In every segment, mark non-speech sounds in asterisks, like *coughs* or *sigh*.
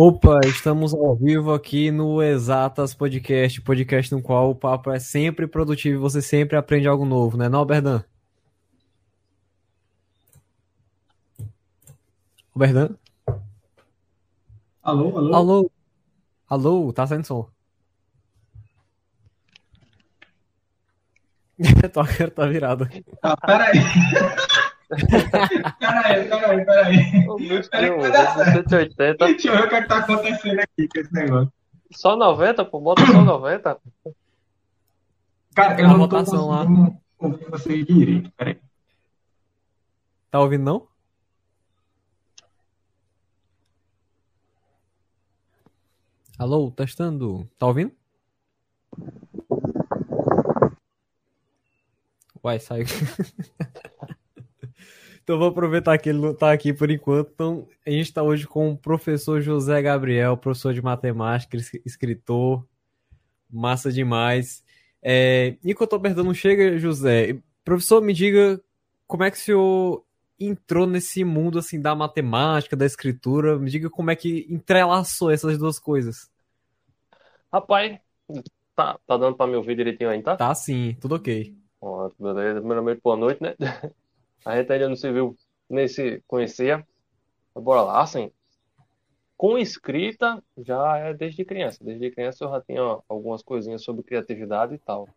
Opa, estamos ao vivo aqui no Exatas Podcast, podcast no qual o papo é sempre produtivo e você sempre aprende algo novo, né, não, Berdan? Berdan? Alô, alô? Alô? Alô, tá saindo som. *laughs* Tua cara tá virada. Ah, peraí. *laughs* peraí, peraí, peraí. Ô, meu Peraí vai dar certo. 180. Deixa eu ver o que é que tá acontecendo aqui com esse negócio. Só 90, pô, bota só 90. Cara, Tem eu uma não tô votação lá. conseguindo ouvir vocês direito. Peraí. Tá ouvindo não? Alô, testando. Tá ouvindo? Uai, saiu. *laughs* então vou aproveitar que ele não tá aqui por enquanto. Então, a gente tá hoje com o professor José Gabriel, professor de matemática, es- escritor. Massa demais. É, enquanto o Bertão não chega, José, professor, me diga como é que o senhor entrou nesse mundo assim da matemática, da escritura? Me diga como é que entrelaçou essas duas coisas. Rapaz, tá, tá dando pra me ouvir direitinho aí, tá? Tá sim, tudo ok. Ó, beleza. Primeiramente, boa noite, né? A gente ainda não se viu nem se conhecia. Mas Bora lá, assim. Com escrita, já é desde criança. Desde criança eu já tinha algumas coisinhas sobre criatividade e tal.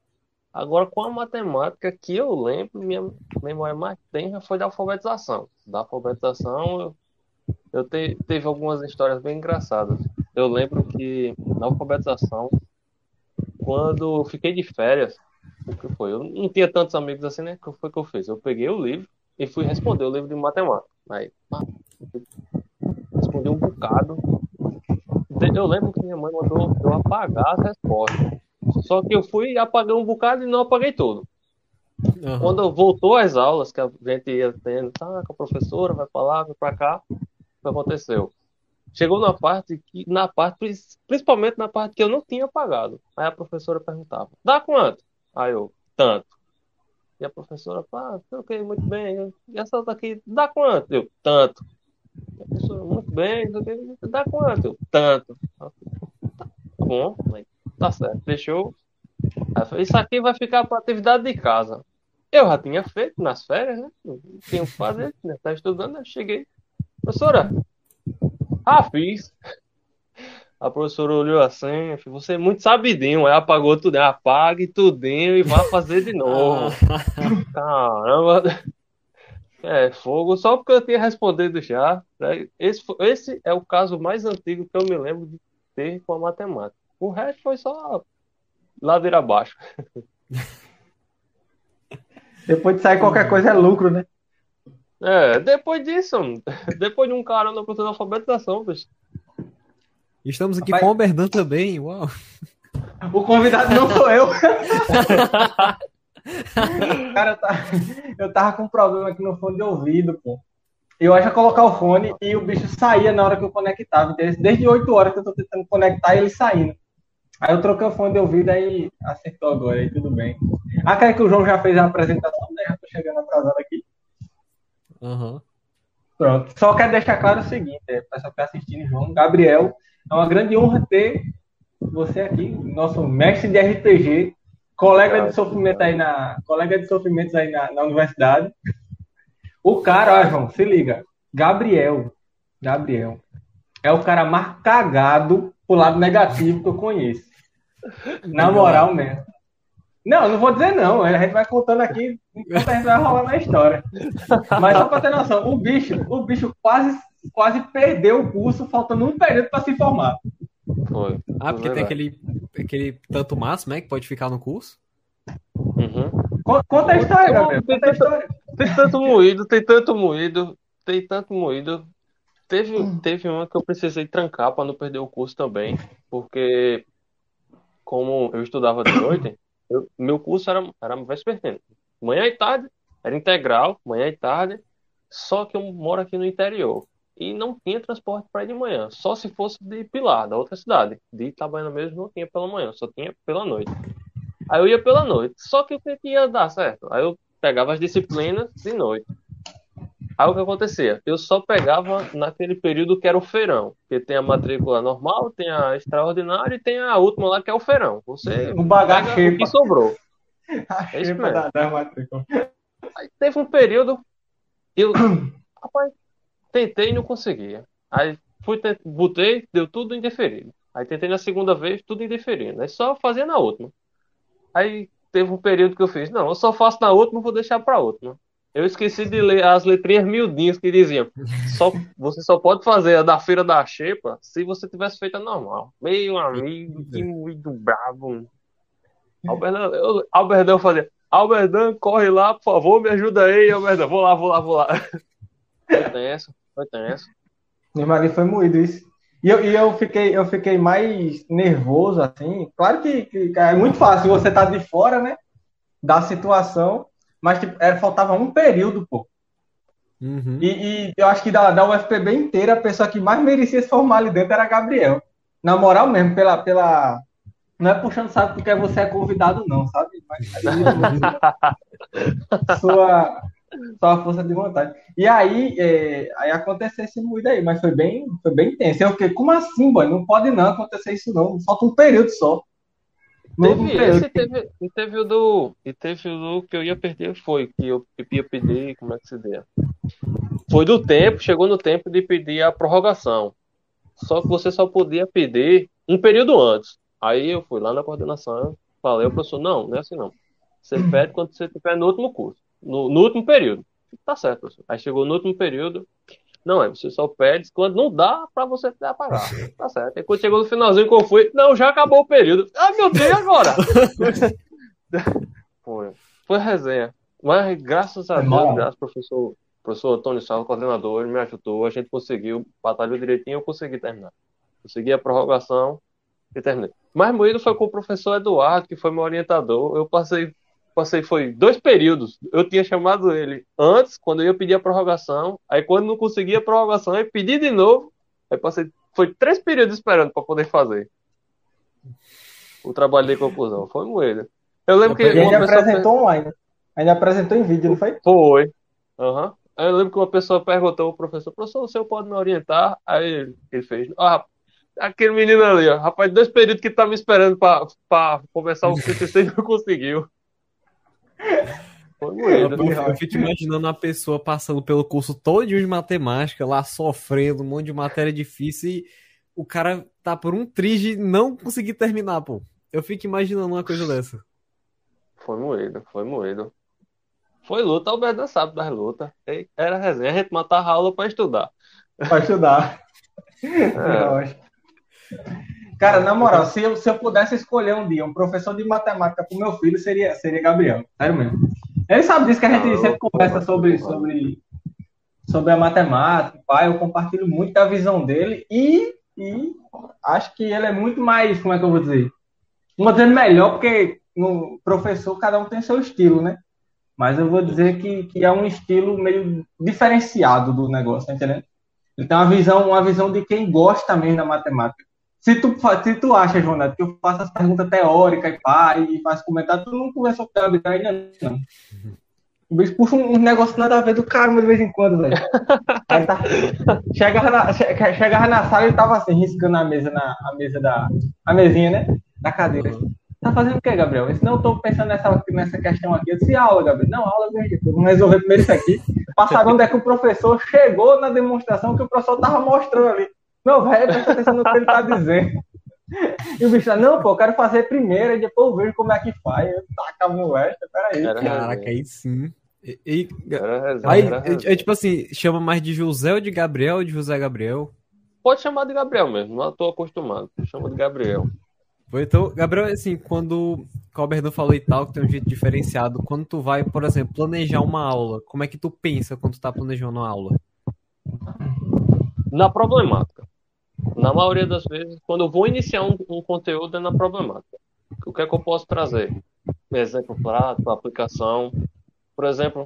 Agora, com a matemática, que eu lembro, minha memória mais tenra foi da alfabetização. Da alfabetização, eu, eu te- teve algumas histórias bem engraçadas. Eu lembro que na alfabetização, quando eu fiquei de férias, o que foi? Eu não tinha tantos amigos assim, né? O que foi que eu fiz? Eu peguei o livro e fui responder o livro de matemática. Aí, respondi um bocado. Eu lembro que minha mãe mandou eu apagar as respostas. Só que eu fui apaguei um bocado e não apaguei tudo. Aham. Quando voltou às aulas, que a gente ia tendo, tá, com a professora, vai pra lá, vai pra cá, o que aconteceu? Chegou na parte que, na parte, principalmente na parte que eu não tinha apagado. Aí a professora perguntava, dá quanto? Aí eu, tanto. E a professora, pá, ok, muito bem. E essa outra aqui, dá quanto? Eu, tanto. E a professora, muito bem, dá quanto? Eu, tanto. Tá bom, tá certo, fechou. Isso aqui vai ficar para atividade de casa. Eu já tinha feito nas férias, né? Não tinha o que fazer, né? Tava estudando, eu cheguei. Professora, ah, fiz. A professora olhou assim, você é muito sabidinho, aí apagou tudo, apague tudinho e vá fazer de novo. Caramba. É, fogo, só porque eu tinha respondido já. né? Esse, esse é o caso mais antigo que eu me lembro de ter com a matemática. O resto foi só ladeira abaixo. *laughs* Depois de sair qualquer coisa é lucro, né? É, depois disso, depois de um cara no curso de alfabetização, bicho. Estamos aqui Rapaz- com o Berdan também. Uau. O convidado não sou eu. *laughs* Cara, eu tava, eu tava com um problema aqui no fone de ouvido, pô. Eu acho que colocar o fone e o bicho saía na hora que eu conectava. entendeu? Desde 8 horas que eu tô tentando conectar e ele saindo. Aí eu troquei o fone de ouvido aí acertou agora, aí tudo bem. Ah, cara, que o João já fez a apresentação, né? Já tô chegando atrasado aqui. Aham. Pronto. Só quero deixar claro o seguinte, é, pessoal que tá assistindo, João, Gabriel, é uma grande honra ter você aqui, nosso mestre de RPG, colega de sofrimento aí na, colega de sofrimentos aí na, na universidade. O cara, ó, João, se liga, Gabriel, Gabriel, é o cara mais cagado pro lado negativo que eu conheço. Na moral mesmo. Não, não vou dizer não. A gente vai contando aqui enquanto a gente vai rolando a história. Mas só pra ter noção, o bicho, o bicho quase, quase perdeu o curso, faltando um período pra se formar. Foi. Ah, porque tem aquele, aquele tanto máximo, né? Que pode ficar no curso. Uhum. Con- Conta a história, Gabriel. tem Conta a tanta- história. Tem tanto moído, tem tanto moído, tem tanto moído. Teve, teve uma que eu precisei trancar para não perder o curso também, porque como eu estudava de noite, eu- meu curso era, era vespertino. Manhã e tarde, era integral, manhã e tarde, só que eu moro aqui no interior. E não tinha transporte para ir de manhã, só se fosse de Pilar, da outra cidade. De Itabaiana mesmo não tinha pela manhã, só tinha pela noite. Aí eu ia pela noite, só que o que ia dar certo? Aí eu pegava as disciplinas de noite. Aí o que acontecia? Eu só pegava naquele período que era o feirão. Porque tem a matrícula normal, tem a extraordinária e tem a última lá que é o feirão. Você O bagaço pega o que sobrou. A É isso mesmo. da, da matrícula. Aí teve um período, eu *coughs* rapaz, tentei e não conseguia. Aí fui, botei, deu tudo indeferido. Aí tentei na segunda vez, tudo indeferido. Aí só fazia na última. Aí teve um período que eu fiz, não, eu só faço na última, vou deixar pra última. Eu esqueci de ler as letrinhas miudinhas que diziam, só, você só pode fazer a da feira da xepa se você tivesse feito a normal. Meu amigo, que muito bravo. Alberdão, eu, Alberdão fazia, Alberdão, corre lá, por favor, me ajuda aí, Alberdão. Vou lá, vou lá, vou lá. Foi tenso, foi tenso. Meu marido foi moído isso. E eu, e eu, fiquei, eu fiquei mais nervoso, assim. Claro que, que é muito fácil você estar de fora, né? Da situação. Mas tipo, era, faltava um período, pô. Uhum. E, e eu acho que da, da UFPB inteira, a pessoa que mais merecia se formar ali dentro era Gabriel. Na moral mesmo, pela. pela... Não é puxando sabe porque você é convidado, não, sabe? Mas *laughs* sua, sua força de vontade. E aí, é, aí aconteceu esse moído aí, mas foi bem, foi bem tenso. Eu fiquei, como assim, boy? Não pode não acontecer isso, não. Falta um período só. Teve período. esse, teve, e teve o do. E teve o do que eu ia perder, foi, que eu ia pedir, como é que se deu? Foi do tempo, chegou no tempo de pedir a prorrogação. Só que você só podia pedir um período antes. Aí eu fui lá na coordenação, falei ao professor, não, não é assim não. Você pede quando você estiver no último curso, no, no último período. Tá certo, professor. Aí chegou no último período, não é, você só pede quando não dá pra você apagar. *laughs* Tá certo. Aí quando chegou no finalzinho que eu fui, não, já acabou o período. Ah, meu Deus, e agora? *laughs* foi, foi resenha. Mas graças a Foi Deus, graças ao professor, professor Antônio Salvo, coordenador, ele me ajudou, a gente conseguiu, batalhou direitinho, eu consegui terminar. Consegui a prorrogação e terminei. Mais moído foi com o professor Eduardo, que foi meu orientador. Eu passei, passei, foi dois períodos. Eu tinha chamado ele antes, quando eu ia pedir a prorrogação. Aí quando não conseguia a prorrogação, eu pedi de novo. Aí passei, foi três períodos esperando para poder fazer o trabalho de conclusão. Foi moído. Eu lembro que E pessoa apresentou online. Ainda apresentou em vídeo, não foi? foi. Aham. Aí eu lembro que uma pessoa perguntou ao professor, professor, o senhor pode me orientar? Aí ele, ele fez, ah, aquele menino ali, ó, rapaz, dois períodos que tá me esperando pra começar o TCC e não conseguiu. Foi Eu, eu, eu fico imaginando a pessoa passando pelo curso todo de matemática, lá sofrendo, um monte de matéria difícil e o cara tá por um triz de não conseguir terminar, pô. Eu fico imaginando uma coisa dessa. Foi moído, foi moído. Foi luta, o Alberto sabe das lutas. Era resenha, a gente matava a aula pra estudar. Pra estudar. *laughs* É. Cara, na moral, se eu, se eu pudesse escolher um dia um professor de matemática pro meu filho, seria, seria Gabriel. Sério mesmo. Ele sabe disso que a gente Não, sempre conversa sobre, sobre, sobre a matemática, pai. Eu compartilho muito da visão dele e, e acho que ele é muito mais, como é que eu vou dizer? Não vou dizer melhor, porque no professor cada um tem seu estilo, né? Mas eu vou dizer que, que é um estilo meio diferenciado do negócio, tá entendendo? Ele tem uma visão, uma visão de quem gosta mesmo da matemática. Se tu, se tu acha, Neto, que eu faço as perguntas teóricas e pá, e faço comentário, tu não conversou com o Gabriel ainda, não. O bicho puxa um, um negócio nada a ver do caramba de vez em quando, velho. Aí tá. Chegava na, che- chegava na sala e tava assim, riscando a mesa, na, a mesa da. A mesinha, né? Da cadeira. Tá fazendo o quê, Gabriel? Eu disse, não, eu tô pensando nessa, nessa questão aqui. Eu disse, aula, Gabriel. Não, aula, veja, vamos resolver primeiro isso aqui. Passar onde é que o professor chegou na demonstração que o professor tava mostrando ali. Meu velho, presta atenção no que ele tá dizendo. E o bicho tá, não, pô, eu quero fazer primeiro e depois eu vejo como é que faz. Eu taca a moleque, peraí. Era Caraca, aí sim. E, e- resenha, aí, é, é tipo assim, chama mais de José ou de Gabriel ou de José Gabriel? Pode chamar de Gabriel mesmo, não tô acostumado. Chama de Gabriel. Então, Gabriel, assim, quando o Alberto falou e tal, que tem um jeito diferenciado, quando tu vai, por exemplo, planejar uma aula, como é que tu pensa quando tu tá planejando uma aula? Na problemática. Na maioria das vezes, quando eu vou iniciar um, um conteúdo, é na problemática. O que é que eu posso trazer? Exemplo prático, aplicação. Por exemplo,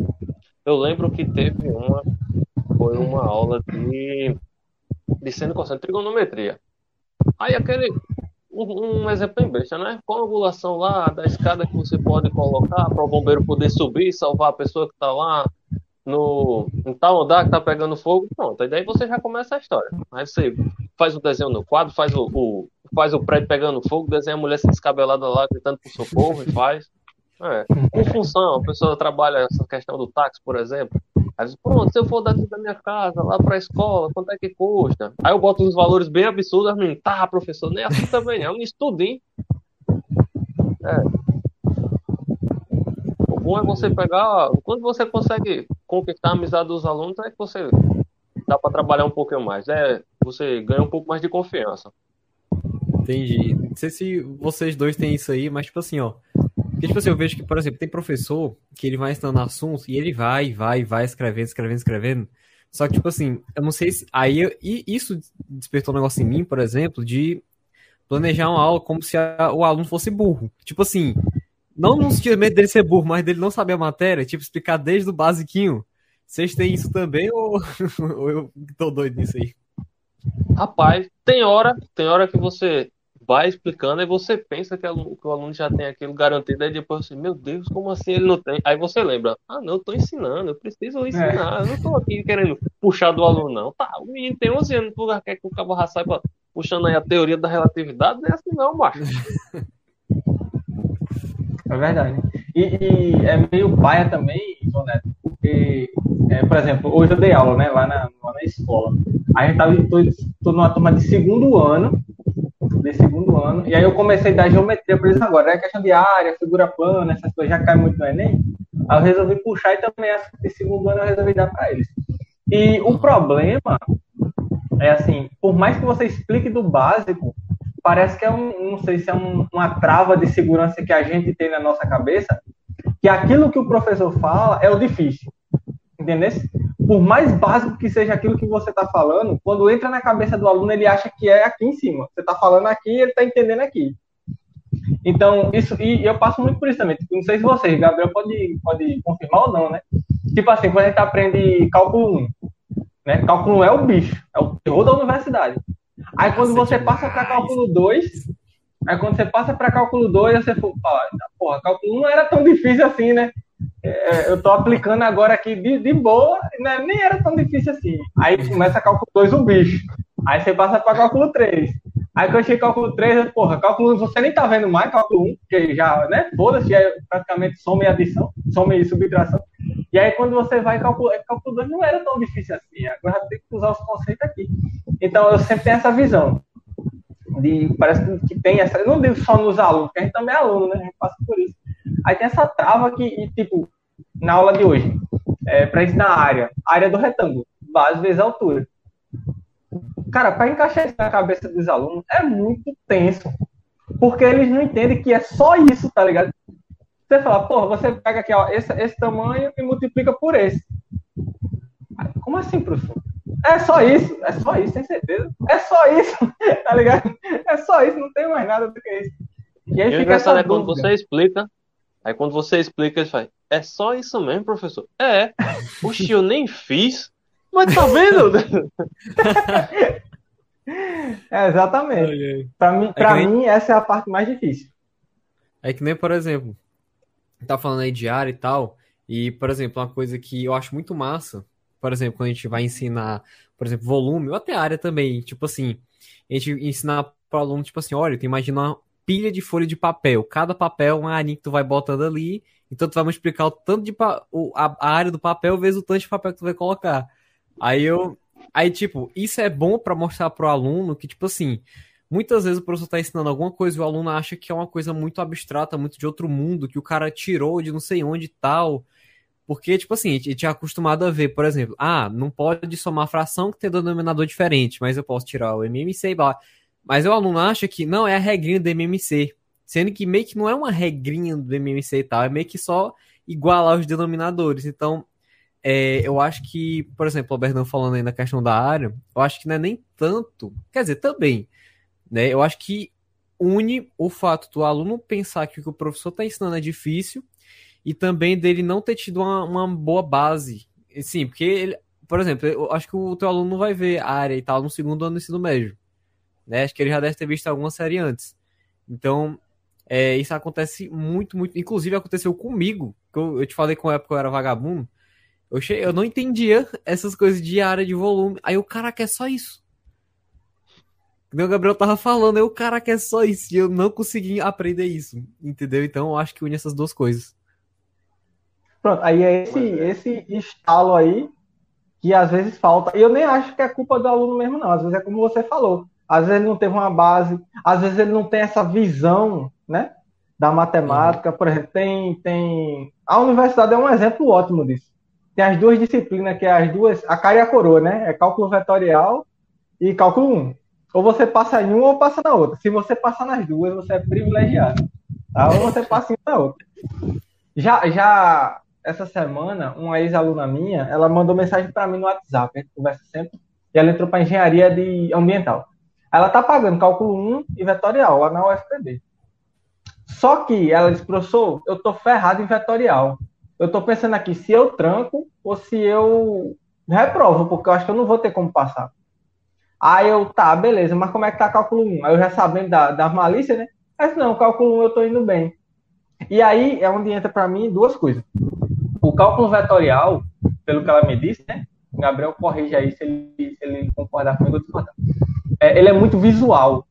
eu lembro que teve uma, foi uma aula de, de seno cosseno, trigonometria. Aí aquele, um, um exemplo bem besta, né? Com a angulação lá da escada que você pode colocar para o bombeiro poder subir e salvar a pessoa que está lá no, em tal andar que tá pegando fogo, pronto. E daí você já começa a história. Aí você faz o desenho no quadro, faz o, o faz o prédio pegando fogo, desenha a mulher se descabelada lá, gritando por socorro e faz. É. Com função, a pessoa trabalha essa questão do táxi, por exemplo. Aí diz, pronto, se eu for daqui da minha casa, lá pra escola, quanto é que custa? Aí eu boto uns valores bem absurdos, as meninas, tá, professor, nem assim também, é um estudinho. É bom é você pegar. Quando você consegue conquistar a amizade dos alunos, é que você dá para trabalhar um pouquinho mais. É, você ganha um pouco mais de confiança. Entendi. Não sei se vocês dois têm isso aí, mas tipo assim, ó. Porque, tipo assim, eu vejo que, por exemplo, tem professor que ele vai ensinando assuntos e ele vai, vai, vai escrevendo, escrevendo, escrevendo. Só que, tipo assim, eu não sei se. Aí, eu... e isso despertou um negócio em mim, por exemplo, de planejar uma aula como se a... o aluno fosse burro. Tipo assim, não no medo dele ser burro, mas dele não saber a matéria, tipo, explicar desde o basiquinho. Vocês têm isso também ou, *laughs* ou eu tô doido nisso aí? Rapaz, tem hora, tem hora que você vai explicando e você pensa que, aluno, que o aluno já tem aquilo garantido, aí depois você, meu Deus, como assim ele não tem? Aí você lembra, ah, não, eu tô ensinando, eu preciso ensinar, é. eu não tô aqui querendo puxar do aluno, não. Tá, o menino tem 11 anos, lugar quer que o cabo saiba puxando aí a teoria da relatividade, não é assim não, macho. *laughs* É verdade. E, e é meio paia também, João Neto, porque, é, por exemplo, hoje eu dei aula, né, lá na, lá na escola. A gente tava, tô, tô numa turma de segundo ano, de segundo ano, e aí eu comecei a dar geometria para eles agora, né, questão de área, figura plana, essas coisas já cai muito no Enem. Aí eu resolvi puxar e também de segundo ano eu resolvi dar para eles. E o problema é assim, por mais que você explique do básico, parece que é um, não sei se é um, uma trava de segurança que a gente tem na nossa cabeça, que aquilo que o professor fala é o difícil. Entendeu? Por mais básico que seja aquilo que você está falando, quando entra na cabeça do aluno, ele acha que é aqui em cima. Você está falando aqui ele está entendendo aqui. Então, isso, e eu passo muito por isso também. Tipo, não sei se vocês, Gabriel pode, pode confirmar ou não, né? Tipo assim, quando a gente aprende cálculo 1, né? Cálculo 1 é o bicho, é o terror da universidade. Aí quando você passa para cálculo 2, aí quando você passa para cálculo 2, você fala, porra, cálculo 1 não era tão difícil assim, né? É, eu tô aplicando agora aqui de, de boa, né? nem era tão difícil assim. Aí começa cálculo 2 o bicho. Aí você passa para cálculo 3. Aí quando chega cálculo 3, porra, cálculo 1 você nem tá vendo mais, cálculo 1, porque já, né? Foda-se, é praticamente soma e adição, soma e subtração. E aí, quando você vai calcular, cálculo 2 não era tão difícil assim. Agora tem que usar os conceitos aqui. Então, eu sempre tenho essa visão. De, parece que tem essa. Eu não digo só nos alunos, porque a gente também é aluno, né? A gente passa por isso. Aí tem essa trava que, e, tipo, na aula de hoje, é, para ensinar a área, a área do retângulo, base vezes altura. Cara, para encaixar isso na cabeça dos alunos é muito tenso. Porque eles não entendem que é só isso, tá ligado? Você fala, porra, você pega aqui ó, esse, esse tamanho e multiplica por esse. Como assim, professor? É só isso, é só isso, tem certeza. É só isso, *laughs* tá ligado? É só isso, não tem mais nada do que isso. E aí e fica essa é quando você explica, aí quando você explica, ele fala, é só isso mesmo, professor? É. *laughs* Oxi, eu nem fiz. Mas tá vendo? *laughs* é, exatamente. Para mim, pra é mim, essa é a parte mais difícil. É que nem, por exemplo, tá falando aí de área e tal, e, por exemplo, uma coisa que eu acho muito massa, por exemplo, quando a gente vai ensinar, por exemplo, volume, ou até área também, tipo assim, a gente ensinar para o aluno, tipo assim, olha, tu imagina uma pilha de folha de papel, cada papel uma arinha que tu vai botando ali, então tu vai multiplicar o tanto de o, a, a, área do papel vezes o tanto de papel que tu vai colocar. Aí eu, aí tipo, isso é bom para mostrar pro aluno que tipo assim, Muitas vezes o professor está ensinando alguma coisa e o aluno acha que é uma coisa muito abstrata, muito de outro mundo, que o cara tirou de não sei onde e tal. Porque, tipo assim, a gente tinha acostumado a ver, por exemplo, ah, não pode somar fração que tem denominador diferente, mas eu posso tirar o MMC e blá. Mas o aluno acha que não é a regrinha do MMC. Sendo que meio que não é uma regrinha do MMC e tal, é meio que só igualar os denominadores. Então, é, eu acho que, por exemplo, o Bernão falando aí na questão da área, eu acho que não é nem tanto. Quer dizer, também. Né? Eu acho que une o fato do aluno pensar que o que o professor está ensinando é difícil e também dele não ter tido uma, uma boa base. Sim, porque ele, por exemplo, eu acho que o teu aluno não vai ver a área e tal no segundo ano do ensino médio. Né? Acho que ele já deve ter visto alguma série antes. Então, é, isso acontece muito, muito. Inclusive, aconteceu comigo. Que eu, eu te falei com a época eu era vagabundo. Eu, che... eu não entendia essas coisas de área de volume. Aí o cara quer só isso. O Gabriel tava falando, o cara quer só isso. E eu não consegui aprender isso. Entendeu? Então eu acho que une essas duas coisas. Pronto, aí é esse, esse estalo aí que às vezes falta. E eu nem acho que é culpa do aluno mesmo, não. Às vezes é como você falou. Às vezes ele não teve uma base, às vezes ele não tem essa visão, né? Da matemática. Por exemplo, tem, tem. A universidade é um exemplo ótimo disso. Tem as duas disciplinas, que é as duas. A cara e a coroa, né? É cálculo vetorial e cálculo 1. Ou você passa em uma ou passa na outra. Se você passar nas duas, você é privilegiado. Tá? Ou você passa em uma na outra. Já, já essa semana, uma ex-aluna minha, ela mandou mensagem para mim no WhatsApp, a gente conversa sempre, e ela entrou para engenharia de ambiental. Ela tá pagando cálculo 1 e vetorial lá na UFPB. Só que ela disse, professor, eu tô ferrado em vetorial. Eu tô pensando aqui se eu tranco ou se eu reprovo, porque eu acho que eu não vou ter como passar. Aí eu, tá, beleza, mas como é que tá cálculo 1? Aí eu já sabendo da, da malícia, né? Mas não, cálculo 1 eu tô indo bem. E aí é onde entra para mim duas coisas. O cálculo vetorial, pelo que ela me disse, né? Gabriel corrige aí se ele, se ele concordar comigo ou discordar é, ele é muito visual.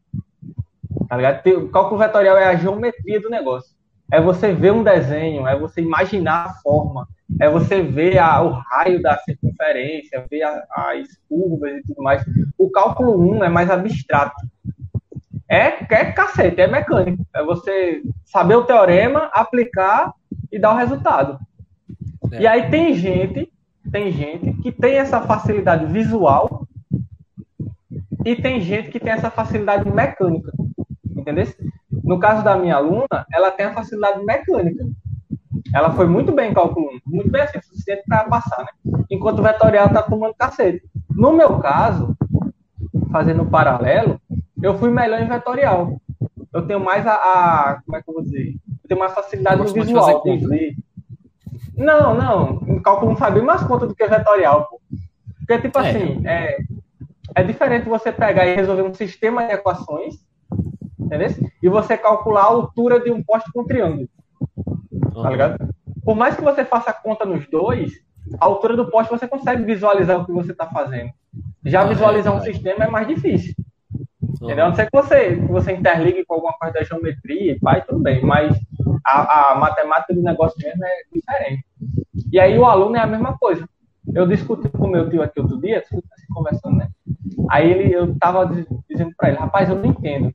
Tá ligado? O cálculo vetorial é a geometria do negócio. É você ver um desenho, é você imaginar a forma, é você ver a, o raio da circunferência, ver a, as curvas e tudo mais. O cálculo 1 é mais abstrato. É, é cacete, é mecânico. É você saber o teorema, aplicar e dar o resultado. É. E aí tem gente, tem gente que tem essa facilidade visual e tem gente que tem essa facilidade mecânica. Entendeu? No caso da minha aluna, ela tem a facilidade mecânica. Ela foi muito bem 1, muito bem assim, suficiente para passar, né? Enquanto o vetorial está tomando cacete. No meu caso, fazendo um paralelo, eu fui melhor em vetorial. Eu tenho mais a, a como é que eu vou dizer? Eu tenho mais facilidade no visual. De não, não. Em cálculo 1 faz bem mais conta do que vetorial, pô. Porque, tipo é. assim, é, é diferente você pegar e resolver um sistema de equações, entendeu? E você calcular a altura de um poste com um triângulo. Uhum. Tá ligado? Por mais que você faça a conta nos dois, a altura do poste você consegue visualizar o que você está fazendo. Já ah, visualizar é um sistema é mais difícil. Uhum. Entendeu? A não ser que você, que você interligue com alguma coisa da geometria, pai, tudo bem, mas a, a matemática do negócio mesmo é diferente. E aí o aluno é a mesma coisa. Eu discuti com meu tio aqui outro dia, assim, conversando, né? Aí ele, eu tava dizendo para ele, rapaz, eu não entendo.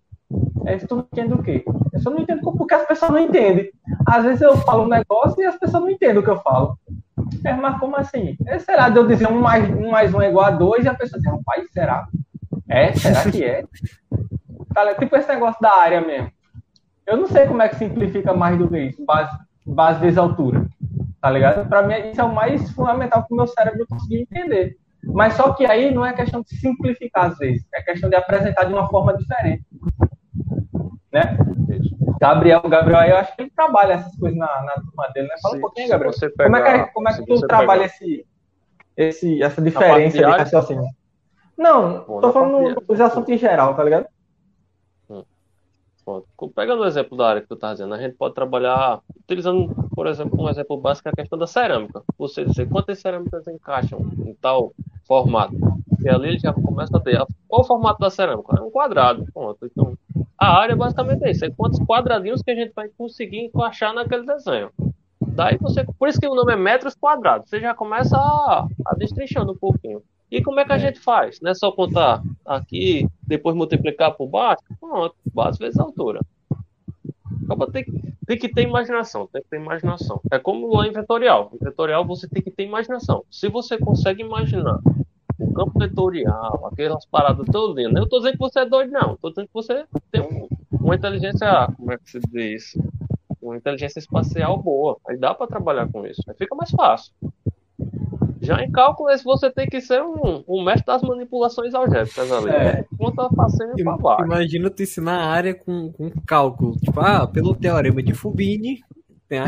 Aí tu não entende o quê? Eu só não entendo porque as pessoas não entendem. Às vezes eu falo um negócio e as pessoas não entendem o que eu falo. É, mas como assim? É, será de eu dizer um mais um, mais um é igual a dois e a pessoa diz, rapaz, será? É? Será que é? Tá, tipo esse negócio da área mesmo. Eu não sei como é que simplifica mais do que isso, base, base vezes altura. Tá ligado? Pra mim, isso é o mais fundamental para o meu cérebro conseguir entender. Mas só que aí não é questão de simplificar às vezes, é questão de apresentar de uma forma diferente. Né? Gabriel, Gabriel, eu acho que ele trabalha essas coisas na, na turma dele, né? Fala se, um pouquinho, Gabriel. Pegar, como é que, como é que tu trabalha esse, esse, essa diferença de raciocínio? Não, Bom, tô falando dos assuntos em geral, tá ligado? Pegando o exemplo da área que tu tá dizendo, a gente pode trabalhar utilizando, por exemplo, um exemplo básico, a questão da cerâmica. Você dizer quantas cerâmicas encaixam em tal formato. E ali ele já começa a ter. Qual o formato da cerâmica? É um quadrado. Pronto. Então, a área basicamente é isso. É quantos quadradinhos que a gente vai conseguir encaixar naquele desenho. Daí você. Por isso que o nome é metros quadrados. Você já começa a, a destrinchando um pouquinho. E como é que a é. gente faz? Não é só contar aqui, depois multiplicar por baixo? Pronto, base vezes altura. Acaba tem, tem que ter imaginação, tem que ter imaginação. É como lá em vetorial. Em vetorial você tem que ter imaginação. Se você consegue imaginar o campo vetorial, aquelas paradas todas, eu estou dizendo que você é doido, não. Estou dizendo que você tem um, uma inteligência, como é que se diz isso? Uma inteligência espacial boa. Aí dá para trabalhar com isso. Aí fica mais fácil. Já em cálculo, você tem que ser um, um mestre das manipulações algébricas ali. É. Conta facinho pra baixo. Imagina tu ensinar a área com, com cálculo. Tipo, ah, pelo teorema de Fubini, tem a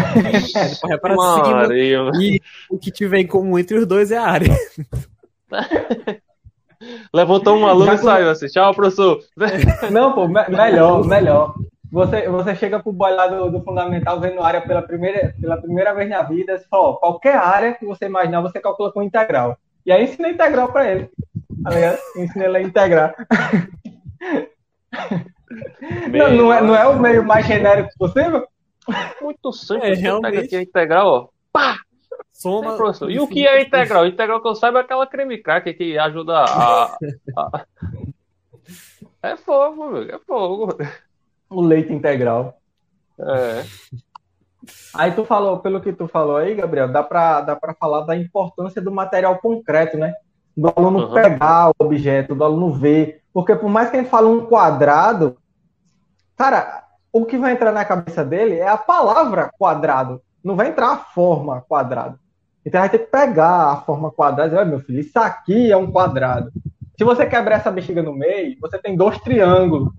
para cima, e o que tiver em comum entre os dois é a área. *laughs* Levantou um aluno Já e saiu assim, tchau, professor. Não, pô, me melhor, melhor. Você, você chega pro boy lá do, do fundamental vendo área pela primeira, pela primeira vez na vida, você fala, ó, qualquer área que você imaginar, você calcula com integral. E aí ensina integral para ele. Tá ensina ele a integrar. *laughs* não, não, é, não é o meio mais genérico possível? Muito simples. É, realmente. Pega aqui a integral, ó. Pá! Soma. E o que é integral? Integral que eu saiba é aquela creme crack que ajuda a. a... *laughs* É fogo, amigo. É fogo. O leite integral. É. Aí tu falou, pelo que tu falou aí, Gabriel, dá pra, dá pra falar da importância do material concreto, né? Do aluno uhum. pegar o objeto, do aluno ver. Porque por mais que a gente fale um quadrado, cara, o que vai entrar na cabeça dele é a palavra quadrado. Não vai entrar a forma quadrado. Então vai ter que pegar a forma quadrada e dizer, meu filho, isso aqui é um quadrado. Se você quebrar essa bexiga no meio, você tem dois triângulos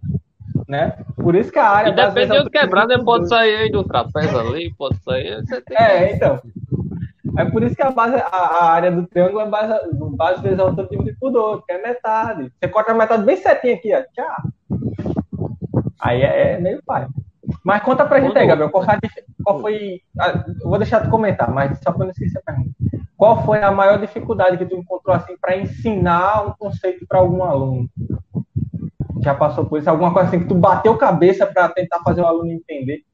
né? Por isso que a área. E dependendo do quebrado, ele pode sair aí do trapézio ali, pode sair. É, então. É por isso que a, base, a, a área do triângulo é base, base vezes a altura dividido por dois, que é metade. Você corta a metade bem certinho aqui, ó. Tchau. Aí é, é meio pai. Mas conta pra gente aí, Gabriel, qual foi, qual foi a, vou deixar tu comentar, mas só pra não esquecer a pergunta. Qual foi a maior dificuldade que tu encontrou assim para ensinar um conceito para algum aluno? Já passou por isso? Alguma coisa assim que tu bateu cabeça para tentar fazer o aluno entender?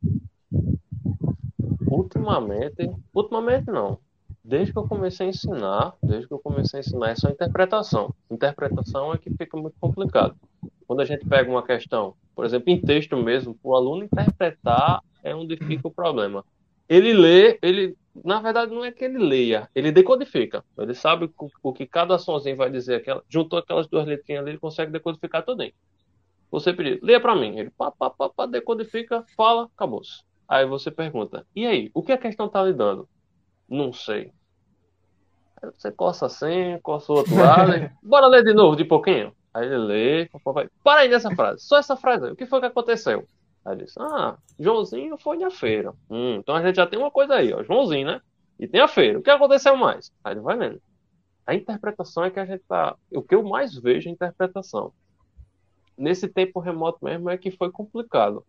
Ultimamente, ultimamente não. Desde que eu comecei a ensinar, desde que eu comecei a ensinar, é só interpretação. Interpretação é que fica muito complicado. Quando a gente pega uma questão, por exemplo, em texto mesmo, o aluno interpretar é onde fica o problema. Ele lê, ele, na verdade, não é que ele leia, ele decodifica. Ele sabe o que cada sonzinho vai dizer. Aquela, juntou aquelas duas letrinhas ali, ele consegue decodificar tudo. Você pedir, leia para mim. Ele pá, pá, pá, pá, decodifica, fala, acabou. -se. Aí você pergunta, e aí, o que a questão tá lhe dando? Não sei. Aí você coça assim, coça o outro *laughs* lado. Bora ler de novo, de pouquinho. Aí ele lê, papai, para aí nessa frase, só essa frase aí. O que foi que aconteceu? Aí ele disse, ah, Joãozinho foi na feira. Hum, então a gente já tem uma coisa aí, ó, Joãozinho, né? E tem a feira. O que aconteceu mais? Aí ele vai lendo. A interpretação é que a gente tá. O que eu mais vejo é a interpretação nesse tempo remoto mesmo é que foi complicado.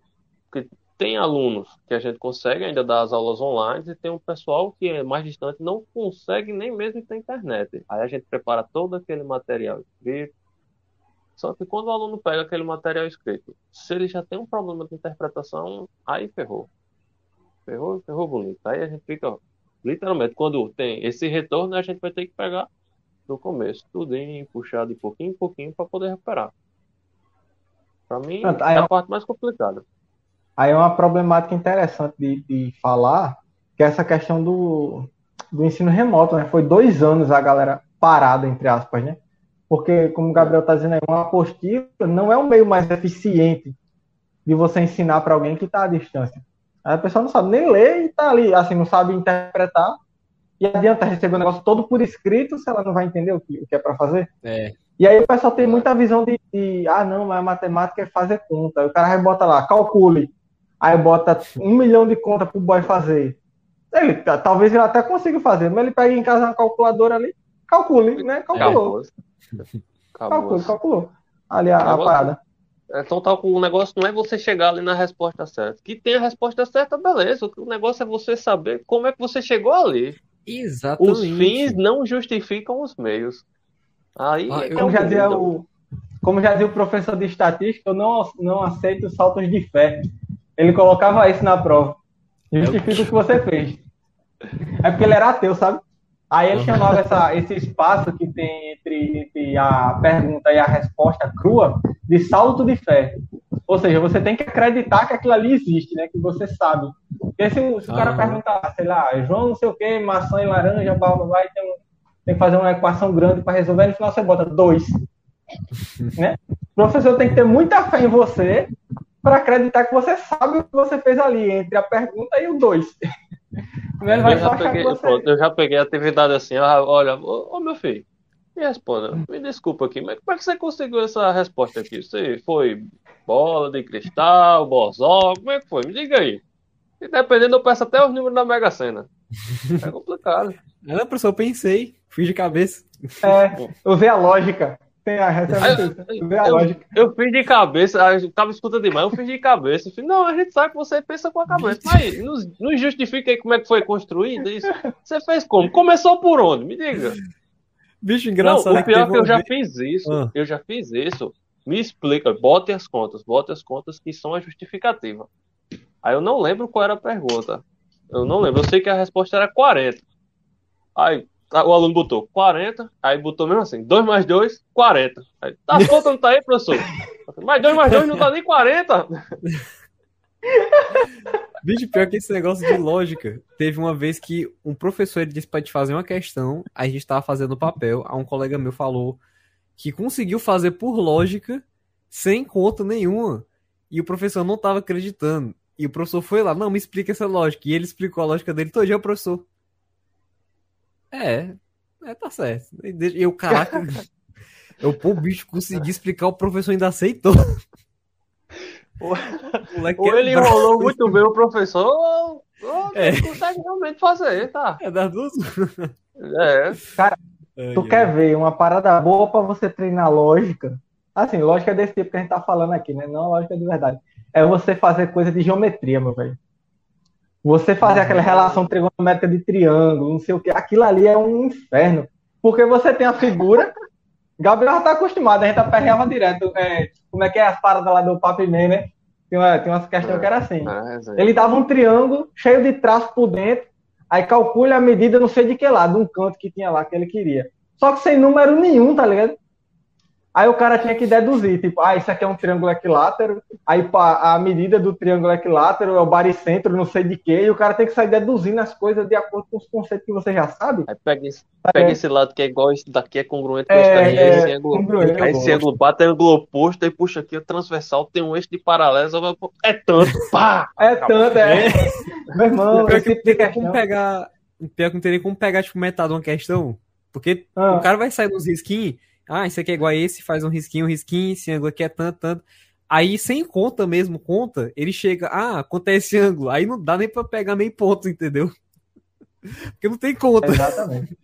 Porque tem alunos que a gente consegue ainda dar as aulas online e tem um pessoal que é mais distante não consegue nem mesmo ter internet. Aí a gente prepara todo aquele material escrito. Só que quando o aluno pega aquele material escrito, se ele já tem um problema de interpretação, aí ferrou. Ferrou, ferrou bonito. Aí a gente fica, literalmente, quando tem esse retorno, a gente vai ter que pegar do começo, tudo em puxar de pouquinho em pouquinho para poder recuperar. Para mim, Pronto, é a parte mais complicada. Aí é uma problemática interessante de, de falar, que é essa questão do, do ensino remoto, né? Foi dois anos a galera parada, entre aspas, né? Porque, como o Gabriel está dizendo aí, uma apostila não é o meio mais eficiente de você ensinar para alguém que está à distância. Aí a pessoa não sabe nem ler e está ali, assim, não sabe interpretar. E adianta receber o negócio todo por escrito se ela não vai entender o que, o que é para fazer? É. E aí o pessoal tem muita visão de, de ah, não, mas matemática é fazer conta. Aí o cara vai botar lá, calcule. Aí bota um milhão de conta pro boy fazer. Ele, talvez ele até consiga fazer, mas ele pega em casa uma calculadora ali, calcule, né? Calculou. Calculou, calculou. Ali a, a parada. Então tá, o negócio não é você chegar ali na resposta certa. Que tem a resposta certa, beleza. O negócio é você saber como é que você chegou ali. Exatamente. Os fins não justificam os meios. Aí, ah, como, já dizia o, como já dizia o professor de estatística, eu não, não aceito saltos de fé. Ele colocava isso na prova. Justifica o que você fez. É porque ele era ateu, sabe? Aí ele chamava essa, esse espaço que tem entre, entre, a pergunta e a resposta crua de salto de fé. Ou seja, você tem que acreditar que aquilo ali existe, né? Que você sabe. Porque se, se o cara perguntar, sei lá, João não sei o que, maçã e laranja, blá, blá, blá, e tem um, tem que fazer uma equação grande para resolver, no final você bota dois. *laughs* né? O professor tem que ter muita fé em você para acreditar que você sabe o que você fez ali, entre a pergunta e o dois. *laughs* Eu já, peguei, você... eu já peguei a atividade assim, olha, ô, ô meu filho, me responda, me desculpa aqui, mas como é que você conseguiu essa resposta aqui? Você foi bola de cristal, bozó, como é que foi? Me diga aí. E dependendo, eu peço até os números da Mega Sena. É complicado. Não, professor, eu pensei. Fiz de cabeça. É, *laughs* usei a lógica. tem a referência. eu, Vê a eu- lógica. eu fiz de cabeça, eu tava escutando demais, eu fiz de cabeça. Falei, não, a gente sabe que você pensa com a cabeça. Mas nos, nos justifica aí como é que foi construído isso. Você fez como? Começou por onde? Me diga. Bicho, Não, engraçado o é pior é que eu já fiz isso. Ah. Eu já fiz isso. Me explica, bote as contas, bote as contas que são a justificativa. Aí eu não lembro qual era a pergunta. Eu não lembro. Eu sei que a resposta era 40. Aí a- o aluno botou 40, aí botou mesmo assim, 2 mais 2, 40. Aí, tá, *laughs* as contas não tá aí, professor? Mas 2 mais 2 não dá nem 40. Bicho, pior que esse negócio de lógica. Teve uma vez que um professor ele disse pra gente fazer uma questão, a gente tava fazendo papel, aí um colega meu falou que conseguiu fazer por lógica, sem conta nenhuma. E o professor não tava acreditando. E o professor foi lá, não, me explica essa lógica. E ele explicou a lógica dele todo dia ao professor. É, é, tá certo. E eu, caraca, *laughs* eu, pô, o bicho consegui explicar, o professor ainda aceitou. *laughs* Ou- O é ele enrolou muito bem o professor, ou, ou É. ele consegue realmente fazer, tá? É das duas. É. Tu quer ver uma parada boa pra você treinar lógica? Assim, lógica desse tipo que a gente tá falando aqui, né? Não lógica de verdade. É você fazer coisa de geometria, meu velho. Você fazer aquela relação trigonométrica de triângulo, não sei o que. Aquilo ali é um inferno. Porque você tem a figura. Gabriel já tá acostumado, a gente aperreava direto. É, como é que é as paradas lá do Papi Man, né? Tem, uma, tem umas questões que era assim. É, Zé. Ele dava um triângulo cheio de traço por dentro, aí calcula a medida não sei de que lado, um canto que tinha lá que ele queria. Só que sem número nenhum, tá ligado? Aí o cara tinha que deduzir, tipo, ah, isso aqui é um triângulo equilátero, aí pá, a medida do triângulo equilátero é o baricentro, não sei de quê, e o cara tem que sair deduzindo as coisas de acordo com os conceitos que você já sabe. Aí pega esse, pega É. esse lado que é igual esse daqui, é congruente com É, esse daí, é, esse ângulo, congruente, aí eu esse ângulo bate, é ângulo oposto, aí puxa aqui, o transversal tem um eixo de paralelo, só vai- é tanto, *laughs* pá! É tanto, é. *laughs* Meu irmão, Pior esse que não tipo de como pegar. Pior que não teria como pegar, tipo, metade de uma questão. Porque Ah. o cara vai sair nos risquinhos. Ah, isso aqui é igual a esse, faz um risquinho, um risquinho, esse ângulo aqui é tanto, tanto. Aí, sem conta mesmo, conta, ele chega, ah, quanto é esse ângulo? Aí não dá nem pra pegar meio ponto, entendeu? *laughs* Porque não tem conta. Exatamente.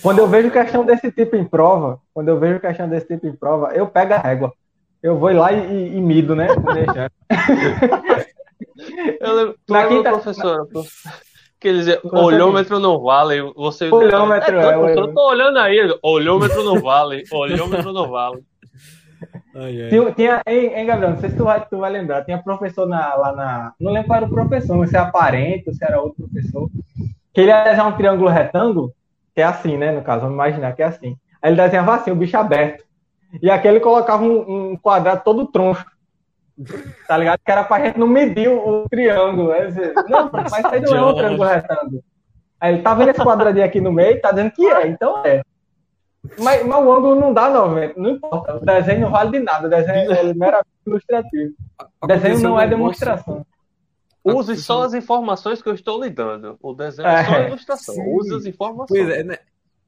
Quando eu vejo questão desse tipo em prova, quando eu vejo questão desse tipo em prova, eu pego a régua. Eu vou lá e, e, mido, né? *laughs* Eu lembro, Na quinta- professora, pô, que ele dizia, Qual olhômetro não vale, você... Olhômetro, é, é, tanto, olhômetro. eu tô olhando aí, olhômetro não vale, olhômetro não vale. *laughs* Ai, ai. Tinha, tinha hein, hein, Gabriel? Não sei se tu vai, tu vai lembrar. Tinha professor na, lá na. Não lembro qual era o professor, mas se era parente ou se era outro professor. Que ele ia desenhar um triângulo retângulo, que é assim, né? No caso, vamos imaginar que é assim. Aí ele desenhava assim, o bicho aberto. E aqui ele colocava um, um quadrado todo troncho. Tá ligado? Que era pra gente não medir o, o triângulo. Dizia, não, *laughs* mas isso aí não é um triângulo retângulo. Aí ele tá vendo esse quadradinho aqui no meio, tá dizendo que é, então é. Mas, mas o ângulo não dá 90, não importa. O desenho não vale de nada, o desenho é meramente ilustrativo. O desenho não é demonstração. Use só as informações que eu estou lhe dando. O desenho é, É, só a ilustração. sim. Use as informações. Pois é, né?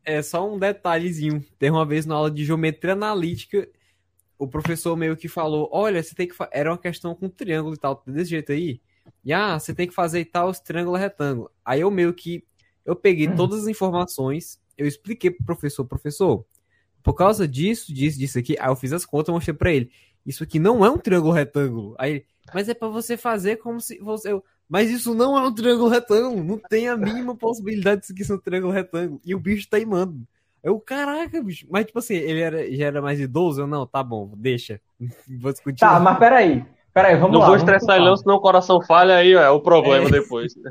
É só um detalhezinho. Teve uma vez na aula de geometria analítica, o professor meio que falou: Olha, você tem que. fa-" Era uma questão com triângulo e tal, desse jeito aí. E ah, você tem que fazer tal, triângulo é retângulo. Aí eu meio que. Eu peguei todas as informações, eu expliquei pro professor: Professor, por causa disso, disso, disso aqui. Aí eu fiz as contas e mostrei pra ele: Isso aqui não é um triângulo retângulo. Aí ele, mas é pra você fazer como se você. eu, mas isso não é um triângulo retângulo. Não tem a mínima possibilidade disso aqui ser um triângulo retângulo. E o bicho tá teimando. Eu, caraca, bicho. Mas, tipo assim, ele era, já era mais idoso? Eu, não, tá bom, deixa. *laughs* Vou discutir. Tá, mas peraí. Peraí, vamos não lá. vou vamos estressar ele não, senão o coração falha aí, ó, é o problema É. depois. *laughs*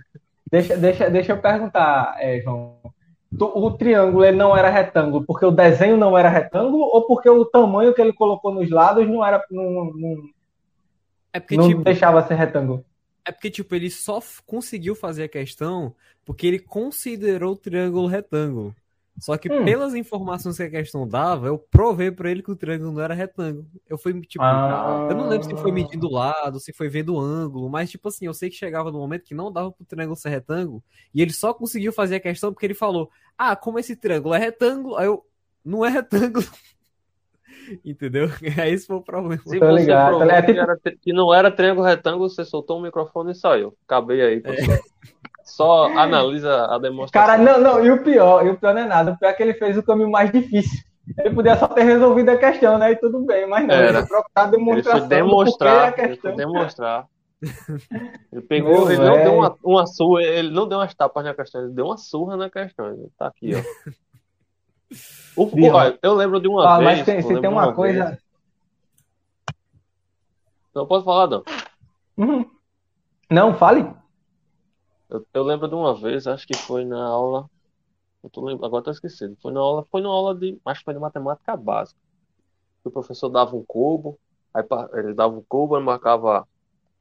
Deixa, deixa, deixa eu perguntar, é, João. Tu- O triângulo ele não era retângulo porque o desenho não era retângulo ou porque o tamanho que ele colocou nos lados não era não, não, É porque, não tipo, deixava ser retângulo? é porque, tipo, ele só conseguiu fazer a questão porque ele considerou o triângulo retângulo. Só que Hum. pelas informações que a questão dava, eu provei pra ele que o triângulo não era retângulo. Eu fui, tipo, Ah. Eu não lembro se foi medindo o lado, se foi vendo o ângulo, mas tipo assim, eu sei que chegava no momento que não dava pro triângulo ser retângulo, e ele só conseguiu fazer a questão porque ele falou: "Ah, como esse triângulo é retângulo?" Aí eu: "Não é retângulo." *laughs* Entendeu? Aí *laughs* esse foi o problema. Se Tô você ligado, provou tá ligado? que, era que não era triângulo retângulo, você soltou o microfone e saiu. Acabei aí. professor. *laughs* Só analisa a demonstração. Cara, não, não, e o pior, e o pior não é nada, o pior é que ele fez o caminho mais difícil. Ele podia só ter resolvido a questão, né? E tudo bem, mas não, Era. ele procurar a Ele demonstração foi demonstrar. a Ele questão. demonstrar. *laughs* Ele pegou, Meu ele não velho. deu uma, uma surra, ele não deu umas tapas na questão, ele deu uma surra na questão. Ele tá aqui, ó. O, *laughs* eu lembro de uma Ah, vez. mas tem, se tem uma vez- coisa. Não posso falar, não. Uhum. Não, fale. Eu, eu lembro de uma vez, acho que foi na aula. Eu tô lembra- agora tô esquecido. Foi na aula, foi na aula de. Acho que foi de matemática básica. O professor dava um cubo, aí ele dava um cubo, marcava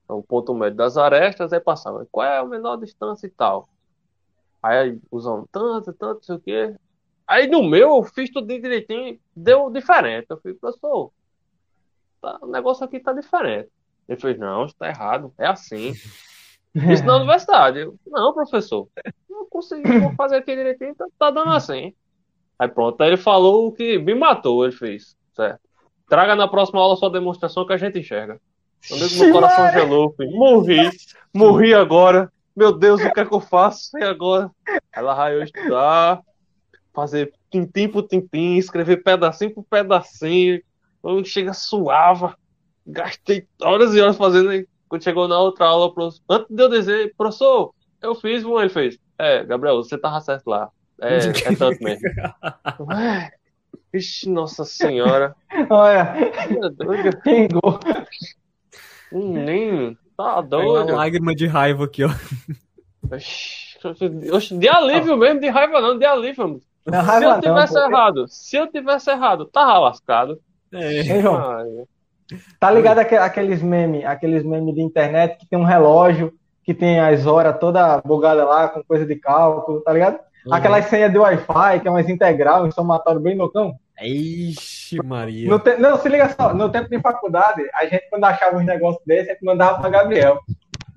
o ponto médio das arestas, aí passava. Qual é a menor distância e tal? Aí usando tanto, tanto, sei o quê. Aí no meu eu fiz tudo direitinho, deu diferente. Eu falei, professor, tá- o negócio aqui tá diferente. Ele fez, não, isso tá errado, é assim. *laughs* Isso na universidade. Eu, não, professor, não consegui vou fazer aqui direitinho, tá, tá dando assim. Aí pronto, aí ele falou o que me matou, ele fez, certo. Traga na próxima aula sua demonstração que a gente enxerga. Meu Deus, meu coração gelou, filho. Morri, morri agora. Meu Deus, o que é que eu faço? E agora? Ela vai eu estudar, fazer tintim por tintim, escrever pedacinho por pedacinho. Eu chega suava. Gastei horas e horas fazendo. Quando chegou na outra aula, professor- antes de eu dizer, professor, eu fiz, um, ele fez. É, Gabriel, você tava certo lá. É, é tanto mesmo. *laughs* Ué, Ixi, nossa senhora. Olha, doido. pingou. Menino, tá Pega uma doido. lágrima de raiva aqui, ó. De alívio mesmo, de raiva não, de alívio. mano. Não, Se eu não, tivesse pô. errado, se eu tivesse errado, tava lascado. É. João? Tá ligado aque- aqueles memes, aqueles memes de internet que tem um relógio, que tem as horas toda bugada lá, com coisa de cálculo, tá ligado? Aquelas senhas de Wi-Fi, que é umas integral, um somatório bem loucão. Ixi, Maria. No te- Não, se liga só, no tempo de faculdade, a gente, quando achava uns negócios desses, a gente mandava pra Gabriel.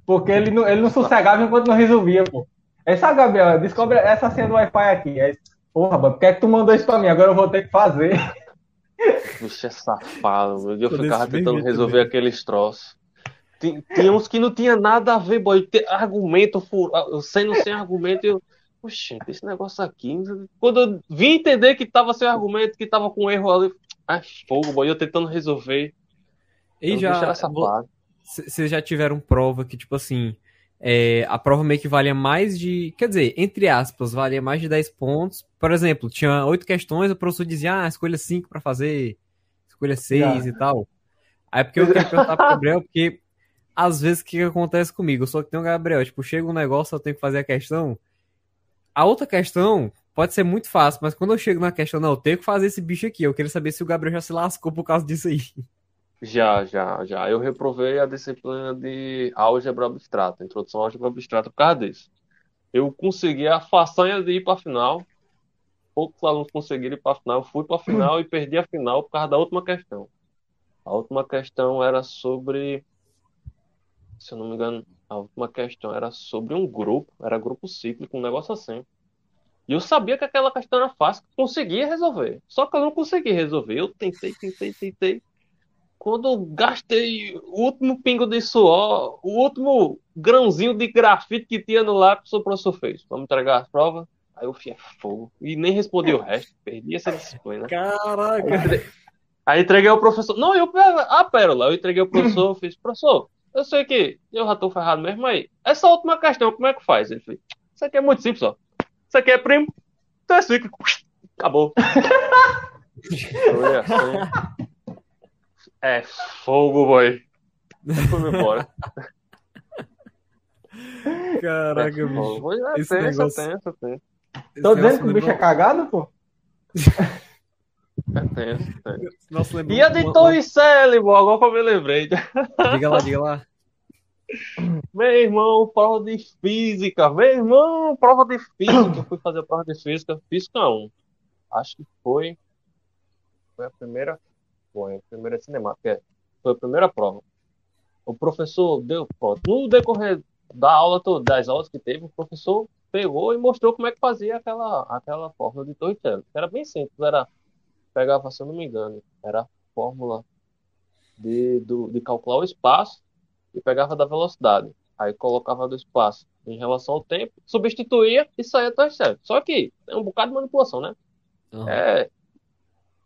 Porque ele não, ele não sossegava enquanto não resolvia, pô. Aí, sabe, Gabriel, descobre essa senha do Wi-Fi aqui. Aí, porra, mano, por que é que tu mandou isso pra mim? Agora eu vou ter que fazer. Bicho é safado, Eu Tô ficava tentando resolver também. aqueles troços. Tinha uns que não tinha nada a ver, boy. Argumento, furo- sendo sem argumento, eu. Oxe, esse negócio aqui. Quando eu vim entender que tava sem argumento, que tava com erro ali. Ai, fogo, boy. Eu tentando resolver. E o já, vocês já tiveram prova que, tipo assim, é, a prova meio que valia mais de. Quer dizer, entre aspas, valia mais de 10 pontos. Por exemplo, tinha oito questões, o professor dizia, ah, escolha cinco pra fazer, escolha seis e tal. Aí porque eu queria perguntar pro Gabriel, porque às vezes o que, que acontece comigo? Eu só que tenho o Gabriel, tipo, chega um negócio, eu tenho que fazer a questão. A outra questão pode ser muito fácil, mas quando eu chego na questão, não, eu tenho que fazer esse bicho aqui. Eu queria saber se o Gabriel já se lascou por causa disso aí. Já, já, já. Eu reprovei a disciplina de álgebra abstrata, introdução à álgebra abstrata por causa disso. Eu consegui a façanha de ir para a final. Poucos alunos conseguiram ir para a final. Eu fui para a final e perdi a final por causa da última questão. A última questão era sobre, se eu não me engano, a última questão era sobre um grupo, era grupo cíclico, um negócio assim. E eu sabia que aquela questão era fácil, que conseguia resolver. Só que eu não consegui resolver. Eu tentei, tentei, tentei quando eu gastei o último pingo de suor, o último grãozinho de grafite que tinha no lápis, o professor fez. Vamos entregar as provas. Aí eu fui a fogo. E nem respondi o resto. Perdi essa disciplina. Caraca! Aí entreguei ao professor. Não, eu a pérola. Eu entreguei ao professor, fiz, professor, eu sei que eu já tô ferrado mesmo aí. Essa última questão, como é que faz? Ele fez, isso aqui é muito simples, ó. Isso aqui é primo, então é cíclico. Acabou. Eu olhei assim. É fogo, boy. Fui embora. *laughs* Caraca, É bicho. fogo. É Esse tenso, é negócio- tenso, é tenso. Tô dizendo que o bicho é cagado, pô. É tenso, é tenso. Nossa, lembrou E a de uma- Torricelli, bo, agora que eu me lembrei. uma- Diga lá, diga lá. *laughs* Meu irmão, prova de física. Meu irmão, prova de física. Eu fui fazer a prova de física, física 1. Acho que foi. Foi a primeira. Foi a primeira cinemática. é. Foi a primeira prova. O professor deu. Pronto. No decorrer da aula, das aulas que teve, o professor pegou e mostrou como é que fazia aquela, aquela fórmula de Torricelli. Era bem simples. Era. Pegava, se eu não me engano, era a fórmula de, do, de calcular o espaço e pegava da velocidade. Aí colocava do espaço em relação ao tempo, substituía e saía Torricelli. Só que tem um bocado de manipulação, né? Aham. É,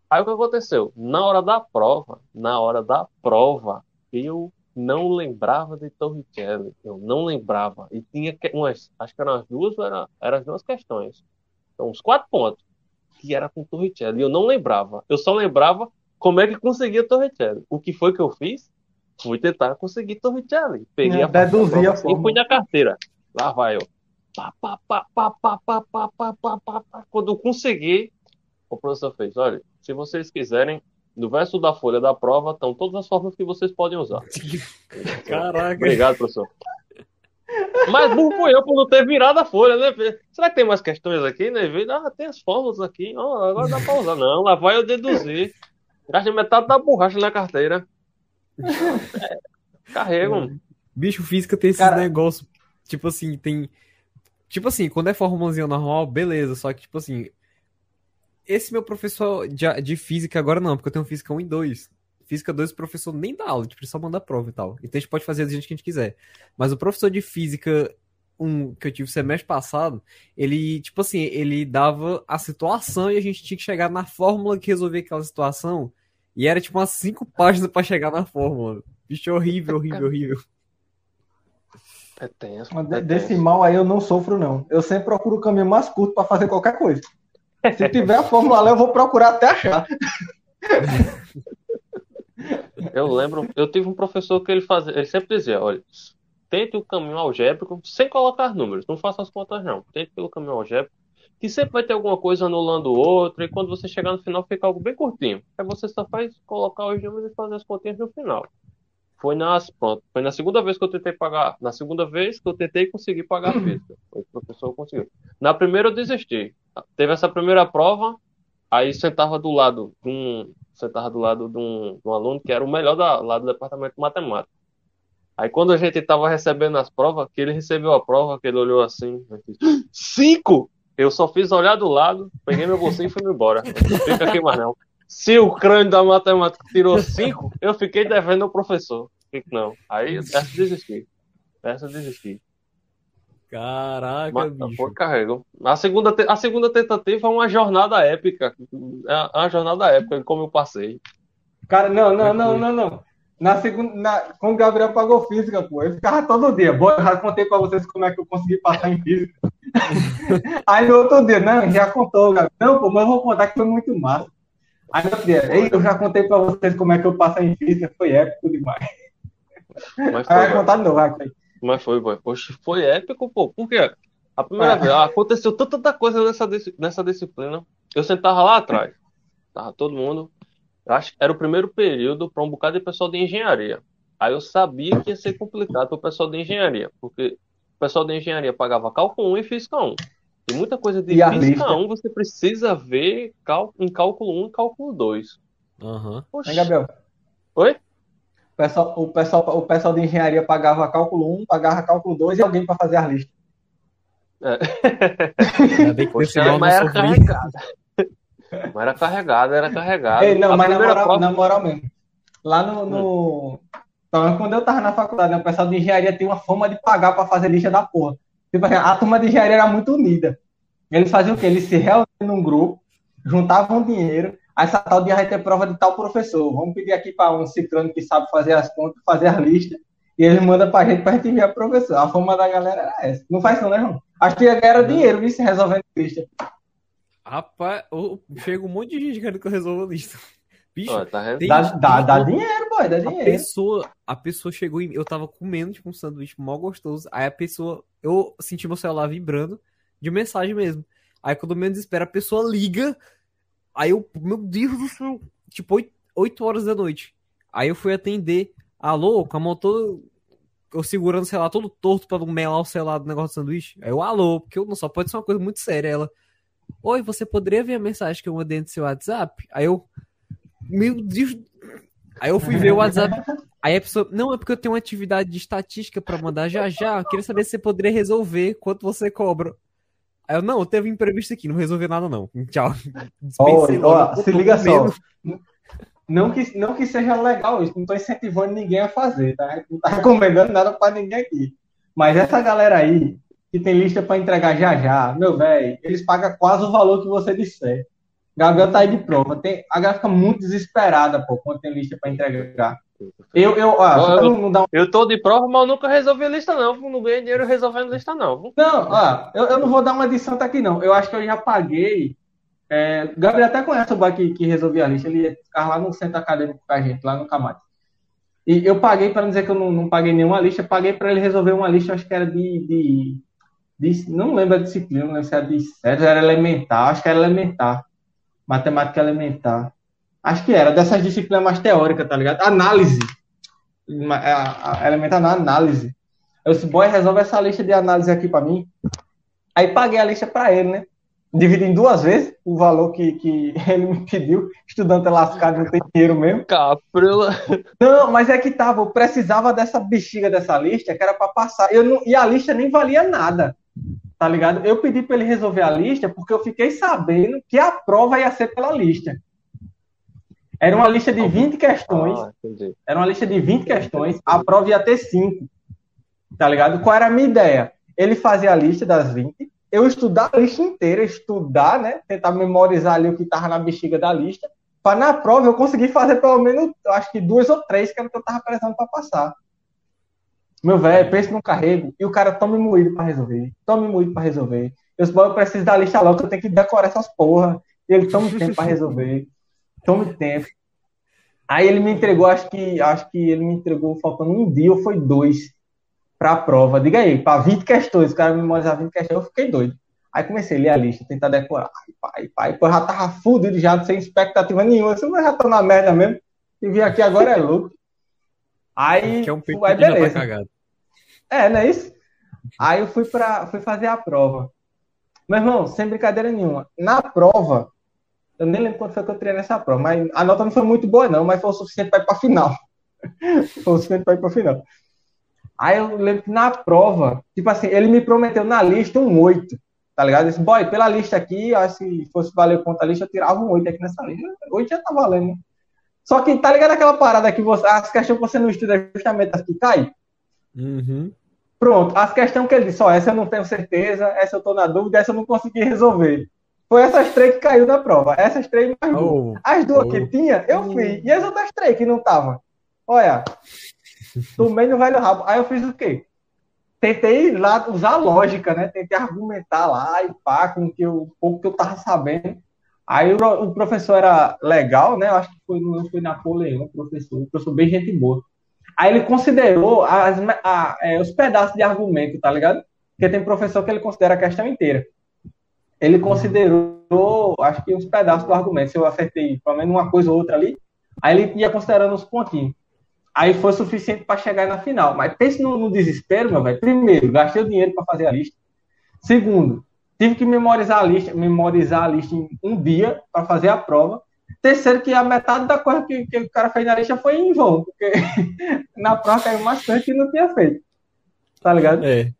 Aí o que aconteceu? Na hora da prova, na hora da prova, eu não lembrava de Torricelli. Eu não lembrava. E tinha umas, acho que eram as duas, eram, eram as duas questões. Então, uns quatro pontos. Que era com Torricelli. Eu não lembrava. Eu só lembrava como é que conseguia Torricelli. O que foi que eu fiz? Fui tentar conseguir Torricelli. Peguei É, a prova a e fui na carteira. Lá vai eu. Pá, pá, pá, pá, pá, pá, pá, pá, pá, pá, pá. Quando eu consegui, o professor fez: olha, se vocês quiserem, no verso da folha da prova estão todas as formas que vocês podem usar. *laughs* Caraca. Obrigado, professor. Mas burro fui eu por não ter virado a folha, né? Será que tem mais questões aqui, né? Ah, tem as fórmulas aqui. Ó, agora dá pra usar. Não, lá vai eu deduzir. Gastei metade da borracha na carteira. É, carrego. Bicho, física tem esses Cara- negócios. Tipo assim, tem. Tipo assim, quando é formulazinha normal, beleza. Só que, tipo assim. Esse meu professor de, de física agora não, porque eu tenho física 1 e 2. Física 2, o professor nem dá aula, tipo, ele só manda prova e tal. Então a gente pode fazer do jeito que a gente quiser. Mas o professor de física 1 que eu tive semestre passado, ele, tipo assim, ele dava a situação e a gente tinha que chegar na fórmula que resolvia aquela situação. E era tipo umas cinco páginas pra chegar na fórmula. Bicho, horrível, horrível, *laughs* horrível. É tenso. Mas É de- Desse tenso. mal aí eu não sofro, não. Eu sempre procuro o caminho mais curto pra fazer qualquer coisa. Se tiver a fórmula lá, eu vou procurar até achar. Eu lembro, eu tive um professor que ele fazia, ele sempre dizia, olha, tente o caminho algébrico sem colocar números, não faça as contas não, tente pelo caminho algébrico, que sempre vai ter alguma coisa anulando outra, e quando você chegar no final fica algo bem curtinho. Aí você só faz colocar os números e fazer as continhas no final. Foi nas, pronto, foi na segunda vez que eu tentei pagar, na segunda vez que eu tentei conseguir pagar a física. O professor conseguiu. Na primeira eu desisti. Teve essa primeira prova, aí sentava do lado de um, sentava do lado de um, de um aluno que era o melhor da, lá do departamento de matemática. Aí quando a gente estava recebendo as provas, que ele recebeu a prova, que ele olhou assim, eu fiz, cinco! Eu só fiz olhar do lado, peguei meu bolsinho e fui embora. Não fica aqui mais não. Se o crânio da matemática tirou cinco, eu fiquei devendo ao professor. Não. Aí essa eu desisti. Essa eu desisti. Caraca, Mas, bicho. pô, carrego. A segunda, te- a segunda tentativa é uma jornada épica. É uma jornada épica como eu passei. Cara, não, não, não, não, não. Na segunda, na, quando o Gabriel pagou física, pô, eu ficava todo dia. Bom, eu já contei pra vocês como é que eu consegui passar em física. *laughs* Aí no outro dia, não, já contou, Gabriel. Não, pô, mas eu vou contar que foi muito massa. Aí no outro dia, ei, eu já contei pra vocês como é que eu passei em física, foi épico demais. Mas Aí foi, vai velho. contar de novo, vai, vai. Mas foi, boy. Poxa, foi épico, pô. Por quê? A primeira Ah. vez, aconteceu tanta coisa nessa, nessa disciplina. Eu sentava lá atrás. Tava todo mundo. Eu acho que era o primeiro período para um bocado de pessoal de engenharia. Aí eu sabia que ia ser complicado para o pessoal de engenharia, porque o pessoal de engenharia pagava cálculo 1 e física 1. E muita coisa de E física lista? 1 você precisa ver em cálculo 1 e cálculo 2. Aham. Poxa. Hein, Gabriel? Oi? O pessoal, o, pessoal, o pessoal de engenharia pagava cálculo 1, pagava cálculo 2 e alguém para fazer as listas. Ainda bem que Poxa, mas era carregada. Mas era carregada, era carregada. Ei, não, A mas na moral, prova- na moral mesmo. Lá no. no... Então, quando eu tava na faculdade, né, o pessoal de engenharia tem uma forma de pagar pra fazer lista da porra. Tipo assim, a turma de engenharia era muito unida. Eles faziam o quê? Eles se reuniam num grupo, juntavam dinheiro, essa tal dia vai ter prova de tal professor. Vamos pedir aqui para um ciclano que sabe fazer as contas, fazer as listas, e eles mandam pra gente pra gente enviar pro professor. A forma da galera era essa. Não faz isso, né, João? Acho que ia ganhar dinheiro, viu, se resolvendo lista. Rapaz, ô, chega um monte de gente querendo que eu resolva a lista. Bicho, Ó, tá tem- Dá, dá, dá dinheiro, boy, dá A dinheiro. pessoa, a pessoa chegou em. Eu tava comendo, tipo, um sanduíche mó gostoso. Aí a pessoa. Eu senti meu celular vibrando de mensagem mesmo. Aí quando menos espera, a pessoa liga. Aí eu, meu Deus do céu. Tipo, 8, horas da noite. Aí eu fui atender. Alô, com a mão. Eu segurando o celular todo torto pra não melar o celular do negócio do sanduíche. Aí eu, alô, porque eu não só pode ser uma coisa muito séria. Ela. Oi, você poderia ver a mensagem que eu mandei no seu WhatsApp? Aí eu. Meu Deus. Aí eu fui ver o WhatsApp. Aí a pessoa, não, é porque eu tenho uma atividade de estatística pra mandar já já. Eu queria saber se você poderia resolver quanto você cobra. Aí eu, não, teve imprevisto aqui, não resolveu nada não. Tchau. Dispensei Ó, se liga só. Não que, não que seja legal isso, não tô incentivando ninguém a fazer, tá? Não tá recomendando nada pra ninguém aqui. Mas essa galera aí, que tem lista pra entregar já já, meu velho, eles pagam quase o valor que você disser. Gabriel tá aí de prova. Tem, a galera fica muito desesperada, pô, quando tem lista pra entregar. Eu, eu, ó, Eu- não dar um Eu tô de prova, mas eu nunca resolvi lista, não. Não ganhei dinheiro resolvendo lista, não. Não, ó, eu, eu não vou dar uma de santa aqui, não. Eu acho que eu já paguei. É, o Gabriel até conhece o boy que, que resolvia a lista. Ele ficava lá no centro acadêmico com a gente, lá no Camate. E eu paguei, para não dizer que eu não, não paguei nenhuma lista, paguei para ele resolver uma lista, acho que era de. de, de- não lembro a disciplina, não lembro se era de era elementar, acho que era elementar. Matemática elementar. Acho que era, dessas disciplinas mais teóricas, tá ligado? Análise. Ma- a- a- Elementar na análise. Eu disse, boy, resolve essa lista de análise aqui para mim. Aí paguei a lista para ele, né? Dividi em duas vezes o valor que, que *laughs* ele me pediu. Estudante é lascado, não tem dinheiro mesmo. Caprila. Não, mas é que tava, eu precisava dessa bexiga dessa lista, que era para passar. Eu não, e a lista nem valia nada, tá ligado? Eu pedi para ele resolver a lista porque eu fiquei sabendo que a prova ia ser pela lista. Era uma lista de 20 questões. Ah. Era uma lista de 20 questões, a prova ia ter 5. Tá ligado? Qual era a minha ideia? Ele fazia a lista das 20, eu estudar a lista inteira, estudar, né? Tentar memorizar ali o que estava na bexiga da lista, para na prova eu conseguir fazer pelo menos, eu acho que duas ou três, que era o que eu tava precisando para passar. Meu velho, pense no carrego e o cara tome moído para resolver. Tome moído para resolver. Eu, disse, "Bom, eu preciso da lista logo, que eu tenho que decorar essas porra. E ele tome tempo para resolver. Tome tempo. Aí ele me entregou, acho que, acho que ele me entregou faltando um dia ou foi dois para a prova. Diga aí, para 20 questões, o cara me memorizar 20 questões, eu fiquei doido. Aí comecei a ler a lista, tentar decorar. Ai, pai, pai, pô, já tava fudido já, sem expectativa nenhuma. Assim, mas já tô na merda mesmo. E vim aqui agora é louco. Aí, Que é um aí tá beleza. cagado. É, não é isso? Aí eu fui para fui fazer a prova. Meu irmão, sem brincadeira nenhuma. Na prova, eu nem lembro quanto foi que eu tirei nessa prova, mas a nota não foi muito boa, não, mas foi o suficiente para ir para final. *laughs* foi o suficiente para ir para final. Aí eu lembro que na prova, tipo assim, ele me prometeu na lista um 8, tá ligado? Eu disse, boy, pela lista aqui, se fosse valer conta a lista, eu tirava um 8 aqui nessa lista. 8 já tá valendo, né? Só que tá ligado aquela parada que você, as questões que você não estuda é justamente as que caem? Uhum. Pronto, as questões que ele disse, ó, essa eu não tenho certeza, essa eu tô na dúvida, essa eu não consegui resolver. Foi essas três que caiu da prova. Essas três mais duas. Oh, As duas oh. que tinha, eu fiz. E as outras três que não estavam? Olha, *laughs* tomei no velho rabo. Aí eu fiz o quê? Tentei lá usar lógica, né? Tentei argumentar lá e pá, com o que eu, um pouco que eu tava sabendo. Aí o, o professor era legal, né? Eu acho que foi, não foi Napoleão, o professor, o professor bem gente boa. Aí ele considerou as, a- é, os pedaços de argumento, tá ligado? Porque tem professor que ele considera a questão inteira. Ele considerou, acho que uns pedaços do argumento. Se eu acertei pelo menos uma coisa ou outra ali, aí ele ia considerando os pontinhos. Aí foi suficiente para chegar na final. Mas pense no, no desespero, meu velho. Primeiro, gastei o dinheiro para fazer a lista. Segundo, tive que memorizar a lista, memorizar a lista em um dia para fazer a prova. Terceiro, que a metade da coisa que, que o cara fez na lista foi em vão, porque *laughs* na prova caiu coisa que não tinha feito. Tá ligado? É.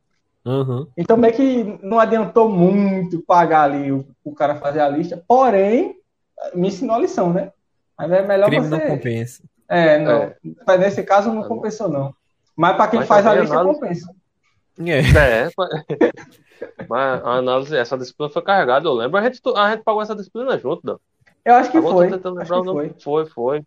Uhum. Então, meio que não adiantou muito pagar ali o, o cara fazer a lista, porém, me ensinou a lição, né? Mas é melhor Crime você. não compensa. É, não. É. Mas nesse caso não compensou, não. Mas para quem Mas faz a também lista, análise- compensa. É. É, mas- *laughs* mas a análise, essa disciplina foi carregada, eu lembro. A gente, a gente pagou essa disciplina junto, Dan. Eu acho que Agora foi. tô tentando Acho que nome. foi. Foi, foi.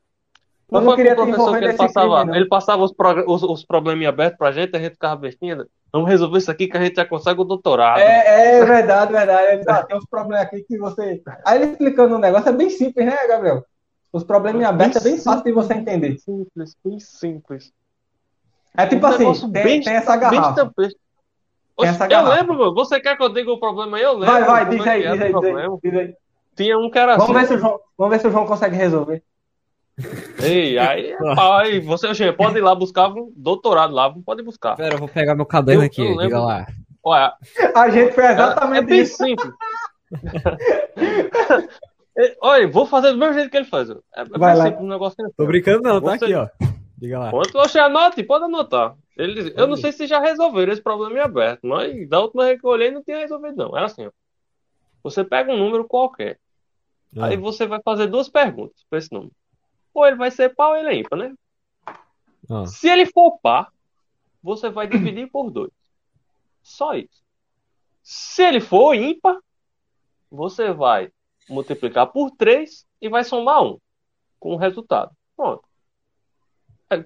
Não não foi queria pro professor que ele passava, crime, ele passava os, os, os probleminhas abertos pra gente, a gente ficava bestinha. Vamos resolver isso aqui que a gente já consegue o doutorado. É, é verdade, verdade. Ele ah, tem uns problemas aqui que você. Aí ele explicando um negócio, é bem simples, né, Gabriel? Os problemas em aberto é bem fácil de você entender. Simples, bem simples. É tipo Um assim, tem, bem- tem essa Bem garrafa. estampeiro. Tem eu lembro, meu. Você quer que eu diga o problema aí? Eu lembro. Vai, vai, como diz é aí, diz aí, diz aí, diz aí. Tinha um era Vamos assim. ver, se o João, vamos ver se o João consegue resolver. Ei, aí, *laughs* pai, você pode ir lá buscar um doutorado lá, pode buscar. Pera, eu vou pegar meu caderno Eu- aqui, eu diga lá. Olha, A gente fez é exatamente bem isso. simples. *laughs* É, Olha, vou fazer do mesmo jeito que ele faz. É, é bem Vai lá. simples o negócio. Tô brincando não, tá Você- aqui, ó. Diga lá. Quanto você anote, pode anotar. Ele, eu não sei se já resolveram esse problema em aberto, mas da última vez que eu olhei não tinha resolvido, não. Era assim, ó. Você pega um número qualquer, Ah. aí você vai fazer duas perguntas para esse número. Ou ele vai ser par ou ele é ímpar, né? Ah. Se ele for par, você vai dividir por dois. Só isso. Se ele for ímpar, você vai multiplicar por 3 e vai somar 1 com o resultado. Pronto. É,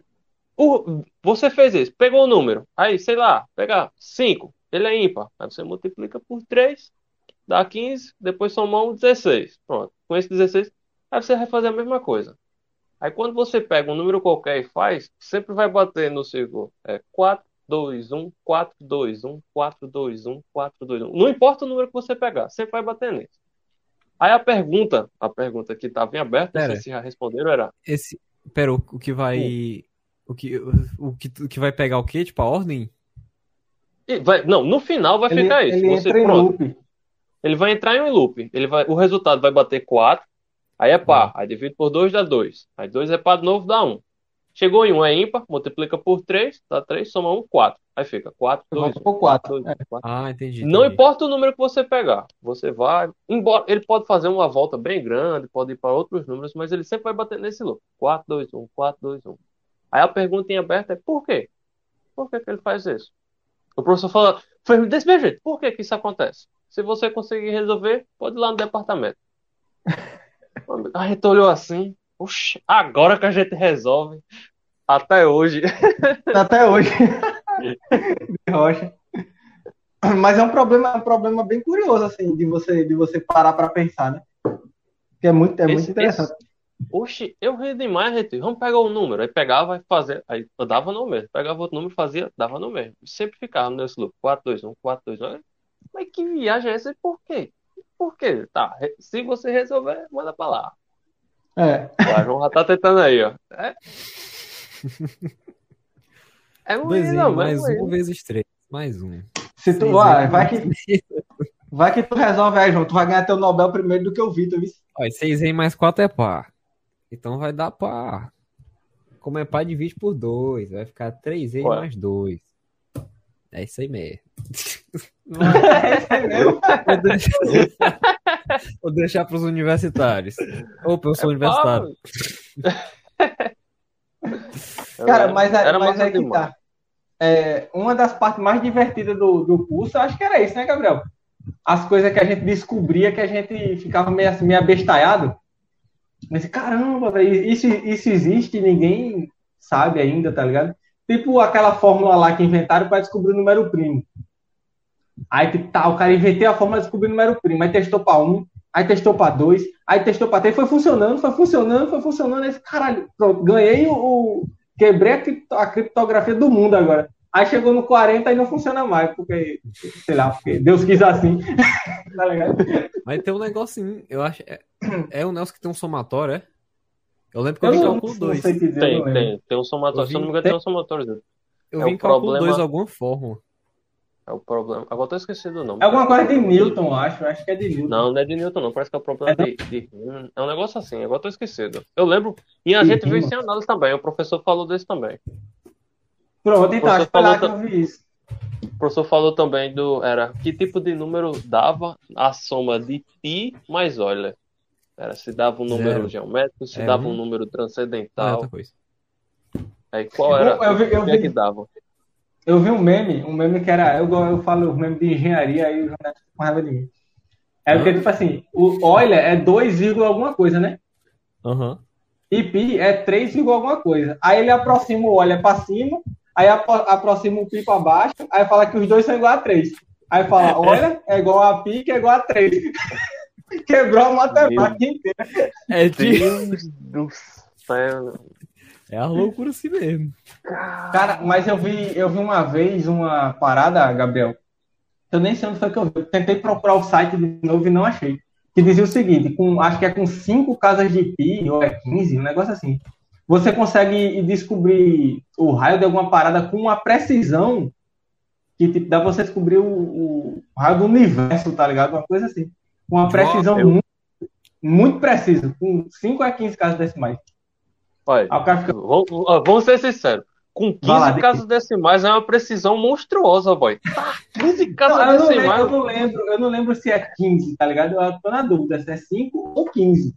você fez isso, pegou o número, aí, sei lá, pegar 5, ele é ímpar. Aí você multiplica por 3, dá 15, depois soma 1, 16. Pronto. Com esse 16, aí você vai fazer a mesma coisa. Aí quando você pega um número qualquer e faz, sempre vai bater no círculo é, 4, 2, 1, 4, 2, 1, 4, 2, 1, 4, 2, 1. Não importa o número que você pegar, sempre vai bater nisso. Aí a pergunta, a pergunta que estava em aberto, não sei se já responderam, era. Esse. Pera, o, o que vai. O que, o, que, o que vai pegar o quê? Tipo, a ordem? Vai, não, no final vai Ele, ficar isso. ele Você, entra em pronto, loop. ele vai entrar em um loop. Ele vai, o resultado vai bater 4, aí é par. Aí divide por 2 dá 2. Aí 2 é par de novo, dá 1. Chegou em 1 é ímpar, multiplica por 3, dá 3, soma 1, 4. Aí fica 4, 2, Volta pro 4. 2, É. 4. Ah, entendi. Não entendi. importa o número que você pegar, você vai. Embora ele pode fazer uma volta bem grande, pode ir para outros números, mas ele sempre vai bater nesse loop. 4, 2, 1, 4, 2, 1. Aí a pergunta em aberto é por quê? Por que, que ele faz isso? O professor fala, foi desse mesmo jeito, por que, que isso acontece? Se você conseguir resolver, pode ir lá no departamento. A gente olhou assim, oxe, agora que a gente resolve. Até hoje. Até hoje. *laughs* de rocha. Mas é um problema, é um problema bem curioso, assim, de você, de você parar para pensar, né? Que é muito, é muito Esse- interessante. Oxe, eu ri demais, gente. Vamos pegar o número. Aí pegava e fazia. Aí eu dava no mesmo. Pegava outro número, fazia, dava no mesmo. Sempre ficava nesse loop. 4, 2, 1, 4, 2, 1. Mas que viagem é essa? E por quê? Por quê? Tá, se você resolver, manda pra lá. É. O João já tá tentando aí, ó. É, *laughs* é um Dois não, mais mas um vezes três. Mais um. Se tu Seis vai, que, *laughs* vai que tu resolve aí, João. Tu vai ganhar teu Nobel primeiro do que o Vitor? Ó, 6 em mais 4 é par. Então vai dar par. Como é par, divide por 2. Vai ficar 3 em mais 2. É isso aí mesmo. É isso aí mesmo. Vou deixar, *laughs* deixar pros universitários. Opa, eu sou universitário. *laughs* Cara, mas, é- Era mas é que tá. É, uma das partes mais divertidas do, do curso, acho que era isso, né, Gabriel? As coisas que a gente descobria que a gente ficava meio, assim, meio abestalhado. Mas, caramba, isso, isso existe e ninguém sabe ainda, tá ligado? Tipo aquela fórmula lá que inventaram para descobrir o número primo. Aí, tipo, tá, o cara inventou a fórmula de descobrir o número primo, aí testou para um, aí testou para dois, aí testou para três, foi funcionando, foi funcionando, foi funcionando. Aí, caralho, pronto, ganhei o, Quebrei a, a criptografia do mundo agora. Aí chegou no 40 e não funciona mais, porque, sei lá, porque Deus quis assim. *laughs* tá ligado? Mas tem um negocinho, eu acho. É, é o Nelson que tem um somatório, é? Eu lembro que eu, Eu vi não, cálculo não 2. sei dizer, eu Tem, tem. Tem um somatório. Se eu não me engano, tem um somatório. Eu É vi o em cálculo problema- 2 alguma fórmula. É o problema. Agora eu tô esquecido o nome. É alguma coisa de Newton, acho. Acho que é de Newton. Não, não é de Newton, não. Parece que é o problema É de, de- É um negócio assim, agora eu tô esquecido. Eu lembro. E a gente viu isso em análise também. O professor falou desse também. Pronto, então, Você acho que falou eu vi isso. O professor falou também do. Era que tipo de número dava a soma de pi mais Euler? Era se dava um número Zero. geométrico, se É dava um. um número Ah, é transcendental. outra coisa. Aí qual era? Eu- eu vi- eu o que é vi- que dava? Eu vi um meme, um meme que era. Eu, eu falo meme de engenharia, aí o fica com raiva de mim. É porque, tipo assim, o Euler é 2, vírgula alguma coisa, né? Aham. E pi é 3, vírgula alguma coisa. Aí ele aproxima o Euler pra cima, aí apro- aproxima o pi pra baixo, aí fala que os dois são igual a 3. Aí fala, *laughs* Euler é igual a pi, que é igual a 3. *laughs* Quebrou a matemática inteira. É, de... Deus do céu. é a loucura assim mesmo. Cara, mas eu vi, eu vi uma vez uma parada, Gabriel. Eu nem sei onde foi que eu vi. Eu tentei procurar o site de novo e não achei. Que dizia o seguinte: com, acho que é com cinco casas de pi, ou é 15, um negócio assim. Você consegue descobrir o raio de alguma parada com uma precisão que tipo, dá pra você descobrir o, o raio do universo, tá ligado? Uma coisa assim. Com uma precisão eu- muito, muito precisa. Com 5 a 15 casas decimais. Olha, fica. vamos, ser sinceros. Com 15 Vai lá, casas decimais é uma precisão monstruosa, boy. Tá, 15 casas Não, eu, não lembro, decimais. eu, não lembro, eu não lembro se é 15, tá ligado? Eu tô na dúvida se é 5 ou 15.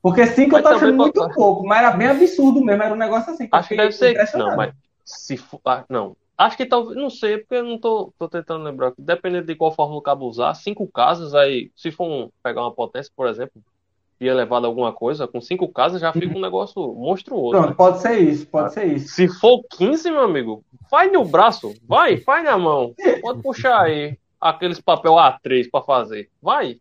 Porque 5 eu tô achando muito pode- pouco, mas era bem absurdo mesmo, era um negócio assim. eu Acho que deve ser. Não, mas se for. ah, não. Acho que talvez, não sei, porque eu não tô, tô tentando lembrar. Dependendo de qual forma o cabo usar, cinco casas, aí, se for um, pegar uma potência, por exemplo, e elevado alguma coisa, com cinco casas já fica um negócio monstruoso. Pronto, né? pode ser isso, pode ser isso. Se for 15, meu amigo, faz no braço, vai, faz na mão. Pode puxar aí aqueles papel A3 para fazer. Vai.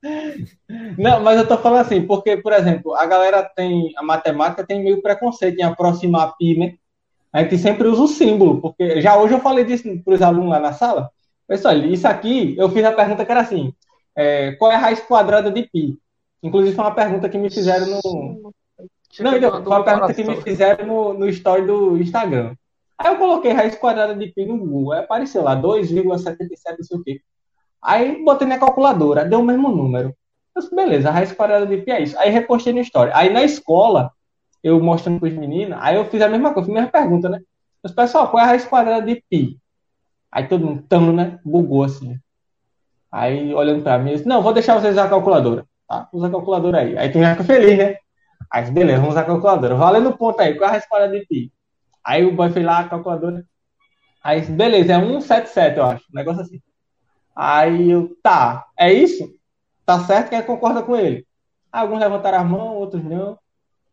Não, mas eu tô falando assim, porque, por exemplo, a galera tem, a matemática tem meio preconceito em aproximar pi, né? A gente sempre usa o símbolo, porque já hoje eu falei disso para os alunos lá na sala. Pessoal, isso aqui, eu fiz a pergunta que era assim, é, qual é a raiz quadrada de pi? Inclusive foi uma pergunta que me fizeram no... Não, então, foi uma pergunta que me fizeram no, no story do Instagram. Aí eu coloquei raiz quadrada de pi no Google, aí apareceu lá 2,77, não sei o quê. Aí botei na calculadora, deu o mesmo número. Eu disse, beleza, a raiz quadrada de pi é isso. Aí repostei na história. Aí na escola, eu mostrando para os meninos, aí eu fiz a mesma coisa, a mesma pergunta, né? Mas, pessoal, qual é a raiz quadrada de pi? Aí todo mundo, tamo, né? Bugou assim. Aí olhando para mim, eu disse, não, vou deixar vocês usar a calculadora. Tá? Usa a calculadora aí. Aí tu já fica feliz, né? Aí, beleza, vamos usar a calculadora. Valendo ponto aí, qual é a raiz quadrada de pi? Aí o boy fez lá a calculadora. Aí, beleza, é 177, eu acho. Um negócio assim. Aí eu, tá, é isso? Tá certo? Quem concorda com ele? Alguns levantaram a mão, outros não.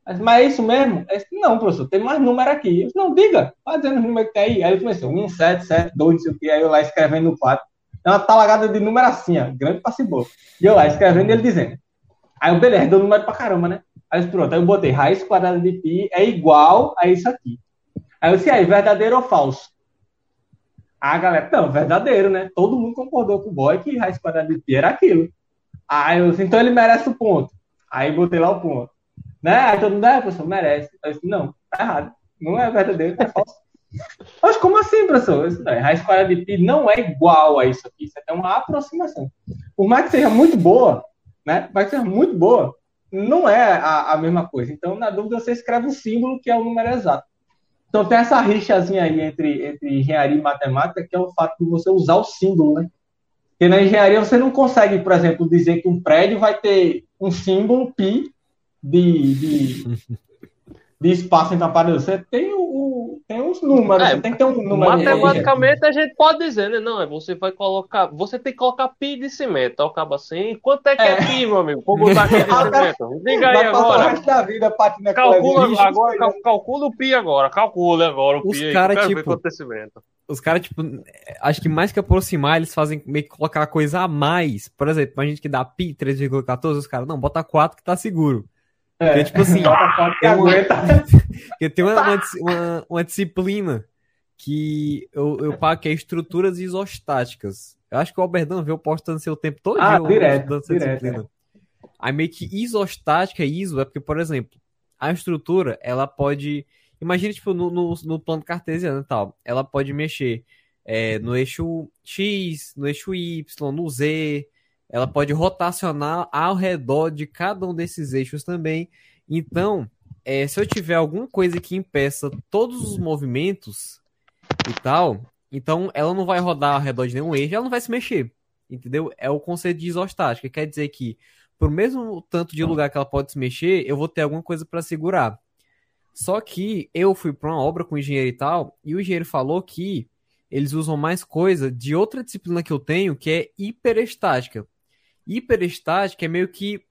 Mas é isso mesmo? Disse, não, professor, tem mais número aqui. Disse, não, diga, vai dizendo os números que tem aí. Aí ele começou, 1, 7, 7, 2, não sei o que. Aí eu lá escrevendo no quadro. É uma talagada de número assim, ó, grande pra cibor. E eu lá escrevendo ele dizendo. Aí eu, beleza, deu número pra caramba, né? Aí pronto, aí eu botei raiz quadrada de pi é igual a isso aqui. Aí eu disse, aí, verdadeiro ou falso? A galera, não, verdadeiro, né? Todo mundo concordou com o boy que raiz quadrada de pi era aquilo. Aí eu disse, então ele merece o ponto. Aí botei lá o ponto. Né? Aí todo mundo, ah, professor, merece. Eu disse, não, tá errado. Não é verdadeiro, é falso. *laughs* Mas como assim, professor? Disse, não, raiz quadrada de pi não é igual a isso aqui. Isso é uma aproximação. Por mais que seja muito boa, né? Mas seja muito boa, não é a, a mesma coisa. Então, na dúvida, você escreve o símbolo que é o número exato. Então tem essa rixazinha aí entre, entre engenharia e matemática, que é o fato de você usar o símbolo, né? Porque na engenharia você não consegue, por exemplo, dizer que um prédio vai ter um símbolo pi de, de, de espaço entre a parede. Você tem o, tem uns números, é, você tem que ter um número. Matematicamente a gente pode dizer, né? Não, é você vai colocar. Você tem que colocar pi de cimento. Acaba assim. Quanto é que é, é pi, meu amigo? Vou botar aqui de *laughs* cimento. Diga aí agora. Da vida, calcula agora, cal, calcula o pi agora. Calcula agora o os pi. Cara, tipo, os caras, tipo, acho que mais que aproximar, eles fazem meio que colocar coisa a mais. Por exemplo, a gente que dá pi 3,14, os caras, não, bota 4 que tá seguro. É. Porque, tipo assim, *laughs* *laughs* tem uma, porque tem uma, uma, uma, disciplina que eu, eu pago que é estruturas isostáticas. Eu acho que o Alberdão veio postando seu tempo todo ah, dia direto, direto, disciplina. É. Aí meio que isostática, ISO, é porque, por exemplo, a estrutura, ela pode. Imagina, tipo, no, no, no plano cartesiano e tal. Ela pode mexer é, no eixo X, no eixo Y, no Z, ela pode rotacionar ao redor de cada um desses eixos também. Então, é, se eu tiver alguma coisa que impeça todos os movimentos e tal, então ela não vai rodar ao redor de nenhum eixo, ela não vai se mexer. Entendeu? É o conceito de isostática. Quer dizer que, por mesmo tanto de lugar que ela pode se mexer, eu vou ter alguma coisa para segurar. Só que eu fui para uma obra com engenheiro e tal, e o engenheiro falou que eles usam mais coisa de outra disciplina que eu tenho, que é hiperestática. Hiperestática é meio que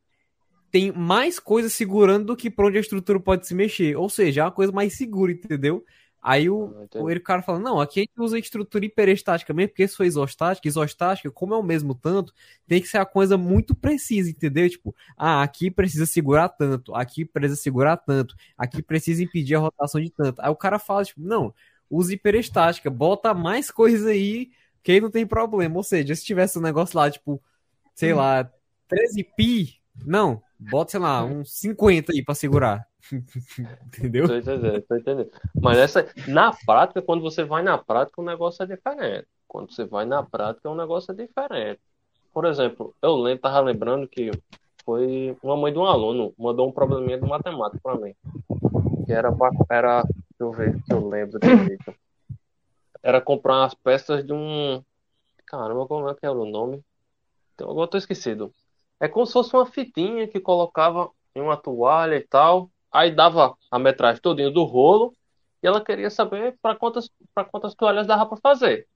tem mais coisa segurando do que pra onde a estrutura pode se mexer. Ou seja, é uma coisa mais segura, entendeu? Aí o, o cara fala, não, aqui a gente usa estrutura hiperestática mesmo, porque se for isostática, isostática, como é o mesmo tanto, tem que ser a coisa muito precisa, entendeu? Tipo, ah, aqui precisa segurar tanto, aqui precisa segurar tanto, aqui precisa impedir a rotação de tanto. Aí o cara fala, tipo, não, usa hiperestática, bota mais coisas aí, que aí não tem problema. Ou seja, se tivesse um negócio lá, tipo, sei lá, 13 pi, não, bota, sei lá, uns 50 aí pra segurar. *laughs* Entendeu? Tô entendendo, tô entendendo. Mas essa, na prática, quando você vai na prática, o negócio é diferente. Quando você vai na prática, o negócio é diferente. Por exemplo, eu lembro, tava lembrando que foi uma mãe de um aluno mandou um probleminha de matemática para mim. Que era, pra, era, deixa eu ver que eu lembro direito. Era comprar umas peças de um. Caramba, como é que era o nome? Então, agora tô esquecido. É como se fosse uma fitinha que colocava em uma toalha e tal. Aí dava a metragem todinha do rolo. e ela queria saber para quantas, quantas toalhas dava para fazer.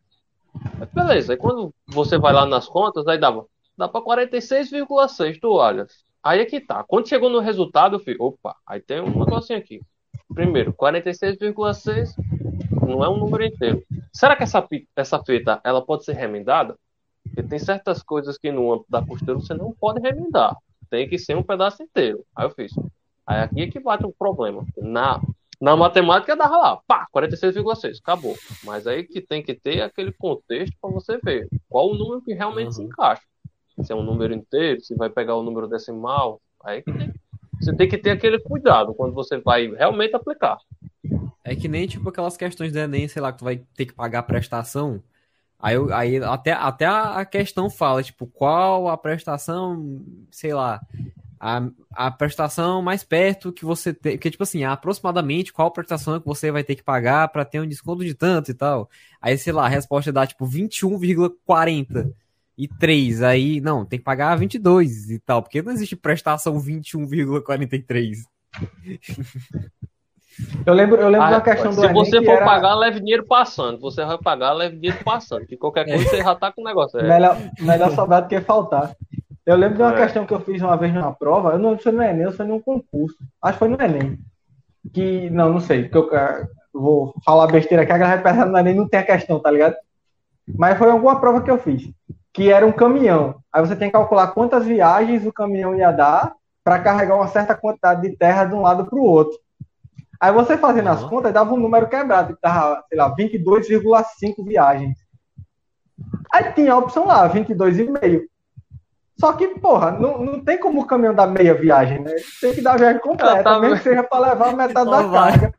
Mas beleza, aí quando você vai lá nas contas, aí dava, dá para 46,6 toalhas. Aí é que tá. Quando chegou no resultado, eu falei, opa, aí tem um negocinho aqui. Primeiro, 46,6 não é um número inteiro. Será que essa, essa fita ela pode ser remendada? Porque tem certas coisas que no âmbito da costura você não pode remendar. Tem que ser um pedaço inteiro. Aí eu fiz. Aí aqui é que bate o um problema. Na, na matemática dava lá, pá, 46,6, acabou. Mas aí que tem que ter aquele contexto para você ver qual o número que realmente uhum. se encaixa. Se é um número inteiro, se vai pegar o número decimal. Aí que tem, você tem que ter aquele cuidado quando você vai realmente aplicar. É que nem tipo aquelas questões do Enem, sei lá, que tu vai ter que pagar a prestação. Aí, aí até, até a questão fala, tipo, qual a prestação, sei lá, a, a prestação mais perto que você tem. Porque, tipo assim, aproximadamente qual prestação que você vai ter que pagar para ter um desconto de tanto e tal. Aí, sei lá, a resposta dá tipo 21,40 e 3. Aí, não, tem que pagar 22 e tal. Porque não existe prestação 21,43. *laughs* Eu lembro, eu lembro ah, da questão do Se Enem você for era... pagar, leve dinheiro passando. Você vai pagar, leve dinheiro passando. Que qualquer coisa você já tá com o negócio. É. Melhor, melhor sobrar do que faltar. Eu lembro de uma é. questão que eu fiz uma vez numa prova. Eu não lembro se foi no Enem ou se foi num concurso. Acho que foi no Enem. Que, não, não sei. Que eu, eu vou falar besteira aqui. A galera vai pensar no Enem não tem a questão, tá ligado? Mas foi alguma prova que eu fiz. Que era um caminhão. Aí você tem que calcular quantas viagens o caminhão ia dar para carregar uma certa quantidade de terra de um lado para o outro. Aí você fazendo uhum. as contas, dava um número quebrado, que dava, sei lá, 22,5 viagens. Aí tinha a opção lá, 22,5. Só que, porra, não, não tem como o caminhão dar meia viagem, né? Tem que dar a viagem completa, tá... mesmo que seja para levar metade da carga.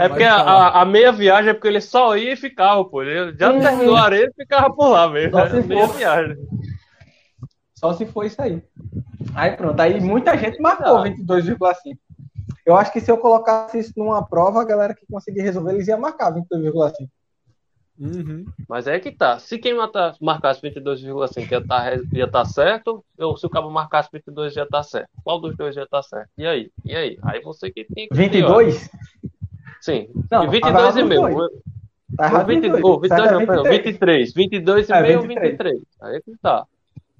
É porque a, a, meia viagem é porque ele só ia e ficava, pô. Ele já terminou a areia e ficava por lá mesmo. Só se meia for. viagem. Só se for isso aí. Aí pronto, aí muita gente marcou 22,5. Eu acho que se eu colocasse isso numa prova, a galera que conseguir resolver, eles iam marcar 22,5. Uhum. Mas é que tá. Se quem marcasse 22,5 ia estar tá, ia tá certo, ou se o cabo marcasse 22 ia estar tá certo. Qual dos dois ia estar tá certo? E aí? E aí? Aí você que tem que. 22? Sim. Não, e 22 e meio. Tá errado 22, oh, 22, não, 23. 23. 22 e é, meio 23. 23. Aí é que tá.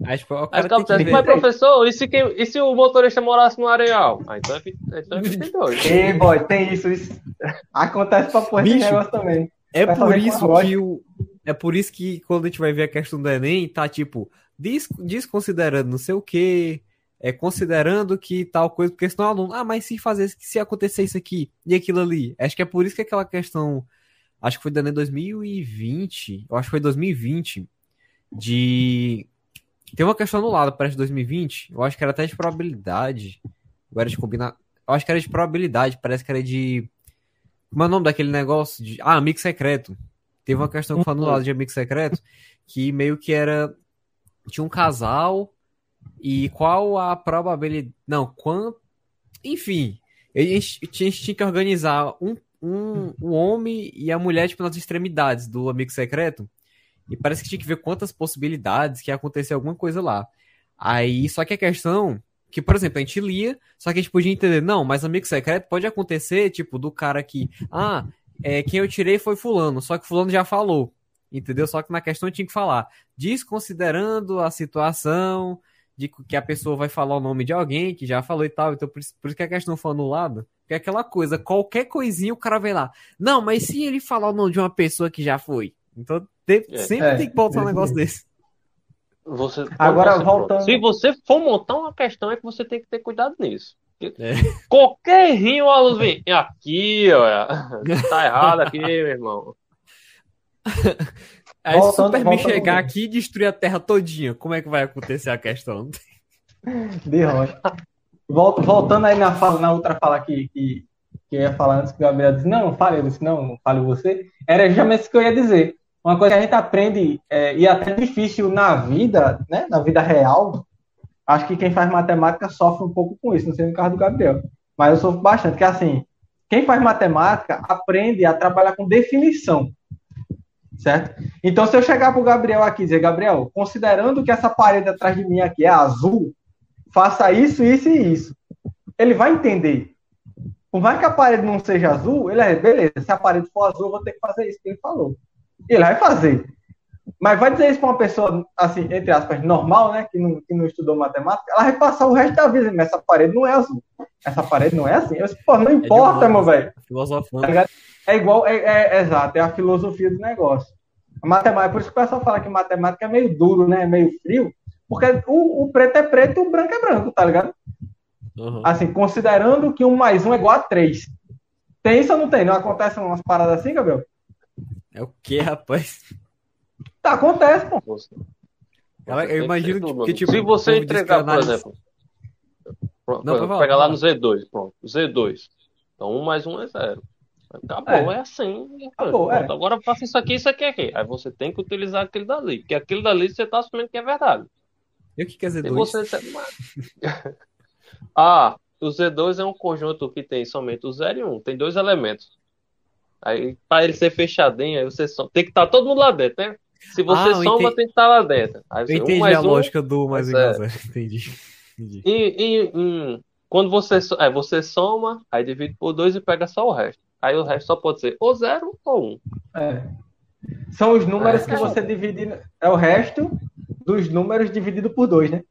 Aí, tipo, o cara aí, tem que... Mas, professor, e se, quem, e se o motorista morasse no areal? Ah, então é, então é *laughs* 22. Ei, boy, tem isso, isso. Acontece pra pôr esse negócio também. É por isso que o. É por isso que quando a gente vai ver a questão do Enem, tá tipo, des, desconsiderando não sei o que, é considerando que tal coisa, porque senão o aluno, ah, mas se fazer, se acontecer isso aqui e aquilo ali. Acho que é por isso que aquela questão, acho que foi do Enem 2020, eu acho que foi 2020, de tem uma questão anulada para 2020. Eu acho que era até de probabilidade. Ou era de combinar. Eu acho que era de probabilidade. Parece que era de. Como é o nome daquele negócio? De... Ah, amigo secreto. Teve uma questão que foi anulada de amigo secreto. Que meio que era. Tinha um casal. E qual a probabilidade. Não, quanto. Enfim. A gente, a gente tinha que organizar um, um, um homem e a mulher, tipo, nas extremidades do amigo secreto. E parece que tinha que ver quantas possibilidades que ia acontecer alguma coisa lá. Aí, só que a questão que, por exemplo, a gente lia, só que a gente podia entender, não, mas amigo secreto pode acontecer, tipo, do cara que, ah, é, quem eu tirei foi fulano, só que fulano já falou, entendeu? Só que na questão tinha que falar, desconsiderando a situação de que a pessoa vai falar o nome de alguém que já falou e tal, então por isso, por isso que a questão foi anulada, porque é aquela coisa, qualquer coisinha o cara vai lá, não, mas se ele falar o nome de uma pessoa que já foi, então tem, é. sempre é. tem que botar um negócio desse. Você, Agora, você, voltando. Se você for montar uma questão, é que você tem que ter cuidado nisso. É. Qualquer rinho, a luz vem aqui, olha. *laughs* Tá errado aqui, meu irmão. *laughs* Aí voltando, se o Superman chegar aqui e destruir a Terra todinha, como é que vai acontecer a questão? *laughs* De rocha. Voltando aí na, fala, na outra fala que, que, que eu ia falar antes que o Gabriel disse, não, fale, eu disse, não, fale você. Era justamente isso que eu ia dizer uma coisa que a gente aprende é, e é até difícil na vida, né, na vida real, acho que quem faz matemática sofre um pouco com isso, não sei no caso do Gabriel, mas eu sofro bastante, que assim, quem faz matemática aprende a trabalhar com definição, certo? Então, se eu chegar para o Gabriel aqui e dizer, Gabriel, considerando que essa parede atrás de mim aqui é azul, faça isso, isso e isso. Ele vai entender. Por mais que a parede não seja azul, ele é, beleza, se a parede for azul, eu vou ter que fazer isso que ele falou. Ele vai fazer. Mas vai dizer isso para uma pessoa, assim, entre aspas, normal, né? Que não, que não estudou matemática, ela vai passar o resto da vida, mas essa parede não é azul. Essa parede não é assim. Eu disse, pô, não importa, é meu velho. Filosofando. Tá é igual, é, é, é, exato, é a filosofia do negócio. A matemática, por isso que o pessoal fala que matemática é meio duro, né? É meio frio, porque o, o preto é preto e o branco é branco, tá ligado? Uhum. Assim, considerando que um mais um é igual a três. Tem isso ou não tem? Não acontece umas paradas assim, Gabriel? É o que, rapaz? Tá, acontece, pô. Eu, eu imagino que, que, tipo. Se você entregar, por exemplo. Pronto, não, exemplo, pega lá no Z2, pronto. Z2. Então, um mais um é zero. Acabou, é, é assim. Acabou, é. Agora faça isso aqui, isso aqui, aqui. Aí você tem que utilizar aquele dali. Porque aquele dali você tá assumindo que é verdade. E o que quer dizer Z2? Você... *laughs* ah, o Z2 é um conjunto que tem somente o 0 e 1. Um. Tem dois elementos. Aí, para ele ser fechadinho, aí você só... tem que estar tá todo mundo lá dentro, né? Se você ah, soma, entendi... tem que estar lá dentro. Aí, eu entendi um a um, lógica do mais igual é. *laughs* Entendi. entendi. E, e, e, quando você, é, você soma, aí divide por dois e pega só o resto. Aí o resto só pode ser ou zero ou um. É. São os números é, que você divide. É o resto dos números dividido por dois, né?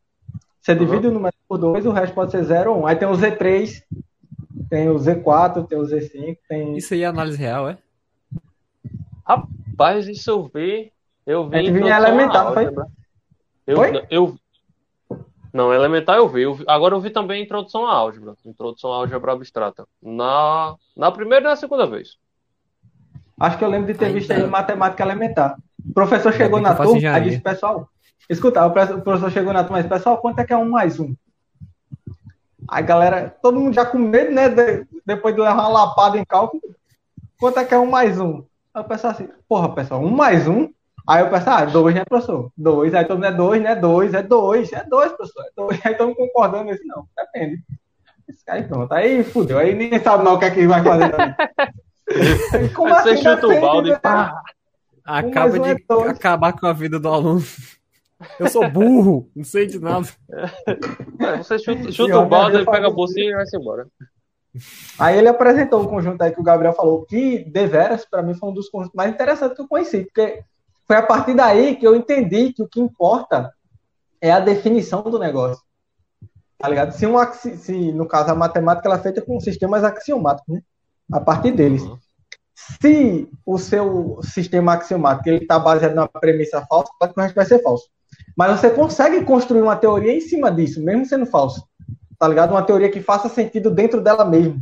Você divide uhum. o número por dois, o resto pode ser zero ou um. Aí tem o Z3, tem o Z4, tem o Z5, tem. Isso aí é análise real, é? Rapaz, isso eu vi. Eu vi. É em elementar, não foi? Eu, foi? eu, não, elementar eu vi. eu vi. Agora eu vi também introdução à álgebra. Introdução à álgebra abstrata. Na, na primeira e na segunda vez. Acho que eu lembro de ter visto aí matemática elementar. O professor chegou na turma, aí disse, pessoal, escuta, o professor chegou na turma e disse, pessoal, quanto é que é um mais um? Aí galera, todo mundo já com medo, né? De, depois de levar uma lapada em cálculo. Quanto é que é um mais um? Aí o pessoal assim, porra, pessoal, um mais um? Aí eu penso, ah, dois, né, professor? Dois. Aí todo mundo é dois, né? Dois, é dois, é dois, professor. É dois. *laughs* Aí mundo concordando nisso, não, depende. Aí pronto, aí fudeu. Aí ninguém sabe não o que é que vai fazer também. *laughs* Como Você assim, chuta o balde e pá. Acaba de é acabar com a vida do aluno. Eu sou burro, não sei de nada. É, você chuta, chuta o balde, ele pega a bolsinha e vai-se embora. Aí ele apresentou o conjunto aí que o Gabriel falou, que deveras, para mim, foi um dos conjuntos mais interessantes que eu conheci, porque foi a partir daí que eu entendi que o que importa é a definição do negócio. Tá ligado? Se, um, se no caso a matemática ela é feita com sistemas axiomáticos, né? A partir deles. Uhum. Se o seu sistema axiomático ele está baseado numa premissa falsa, o resto vai ser falso. Mas você consegue construir uma teoria em cima disso, mesmo sendo falso. Tá ligado? Uma teoria que faça sentido dentro dela mesmo.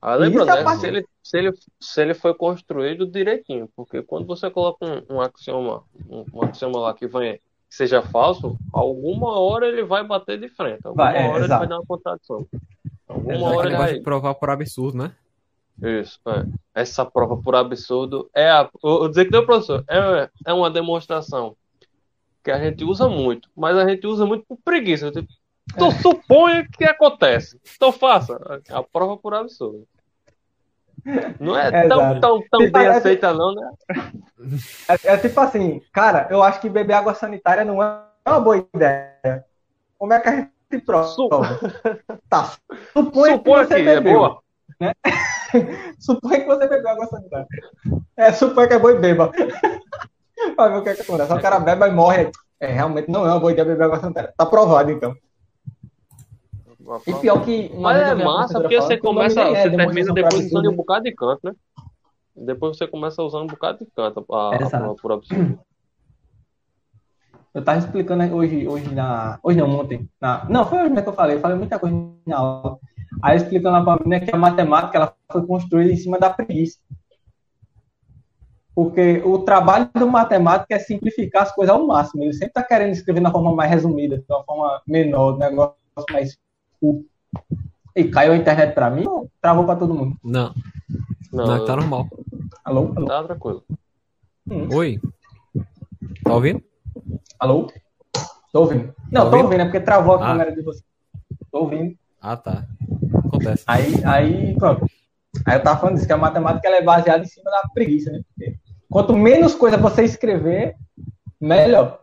Ah, lembra, é né? Parte... Se, ele, se, ele, se ele foi construído direitinho, porque quando você coloca um, um axioma, um, um, axioma lá que, vem, que seja falso, alguma hora ele vai bater de frente. Alguma vai, é, hora exato. ele vai dar uma contradição. Alguma é, hora ele vai provar por absurdo, né? Isso, é. Essa prova por absurdo é a. Eu dizer que deu, professor, é, é uma demonstração que a gente usa muito, mas a gente usa muito por preguiça. Tipo, então é. suponha que acontece. Então faça. A prova por absurdo. Não é, *laughs* é tão, tão, tão tipo, bem é, aceita, não, né? É, é, tipo assim, cara, eu acho que beber água sanitária não é uma boa ideia. Como é que a gente prova? *laughs* Tá. Suponha, Suponha que, você que é bebeu, é boa. Né? *laughs* suponha que você bebeu água sanitária. É, suponha que é boa e beba. Pra ver o que, é que acontece. O cara bebe e morre. É, realmente não é uma boa ideia beber água sanitária. Tá provado, então. E pior que. Mas é massa porque você começa, é, você termina depois usando um bocado de canto, né? Depois você começa usando um bocado de canto a, a por absurdo. Eu tava explicando hoje, hoje na. Hoje não, ontem. Na, não, foi hoje que eu falei. Eu falei muita coisa na aula. Aí explicando lá pra mim que a matemática ela foi construída em cima da preguiça. Porque o trabalho do matemático é simplificar as coisas ao máximo. Ele sempre está querendo escrever na forma mais resumida, de uma forma menor, negócio mais e caiu a internet pra mim ou travou pra todo mundo? Não. Não, Não tá normal. Alô? Alô? Tá tranquilo. Hum. Oi. Tá ouvindo? Alô? Tô ouvindo. Não, tá tô ouvindo, é porque travou a ah. câmera de você. Tô ouvindo. Ah, tá. Acontece. Aí, aí, pronto. Aí eu tava falando disso, que a matemática ela é baseada em cima da preguiça, né? Porque quanto menos coisa você escrever, melhor.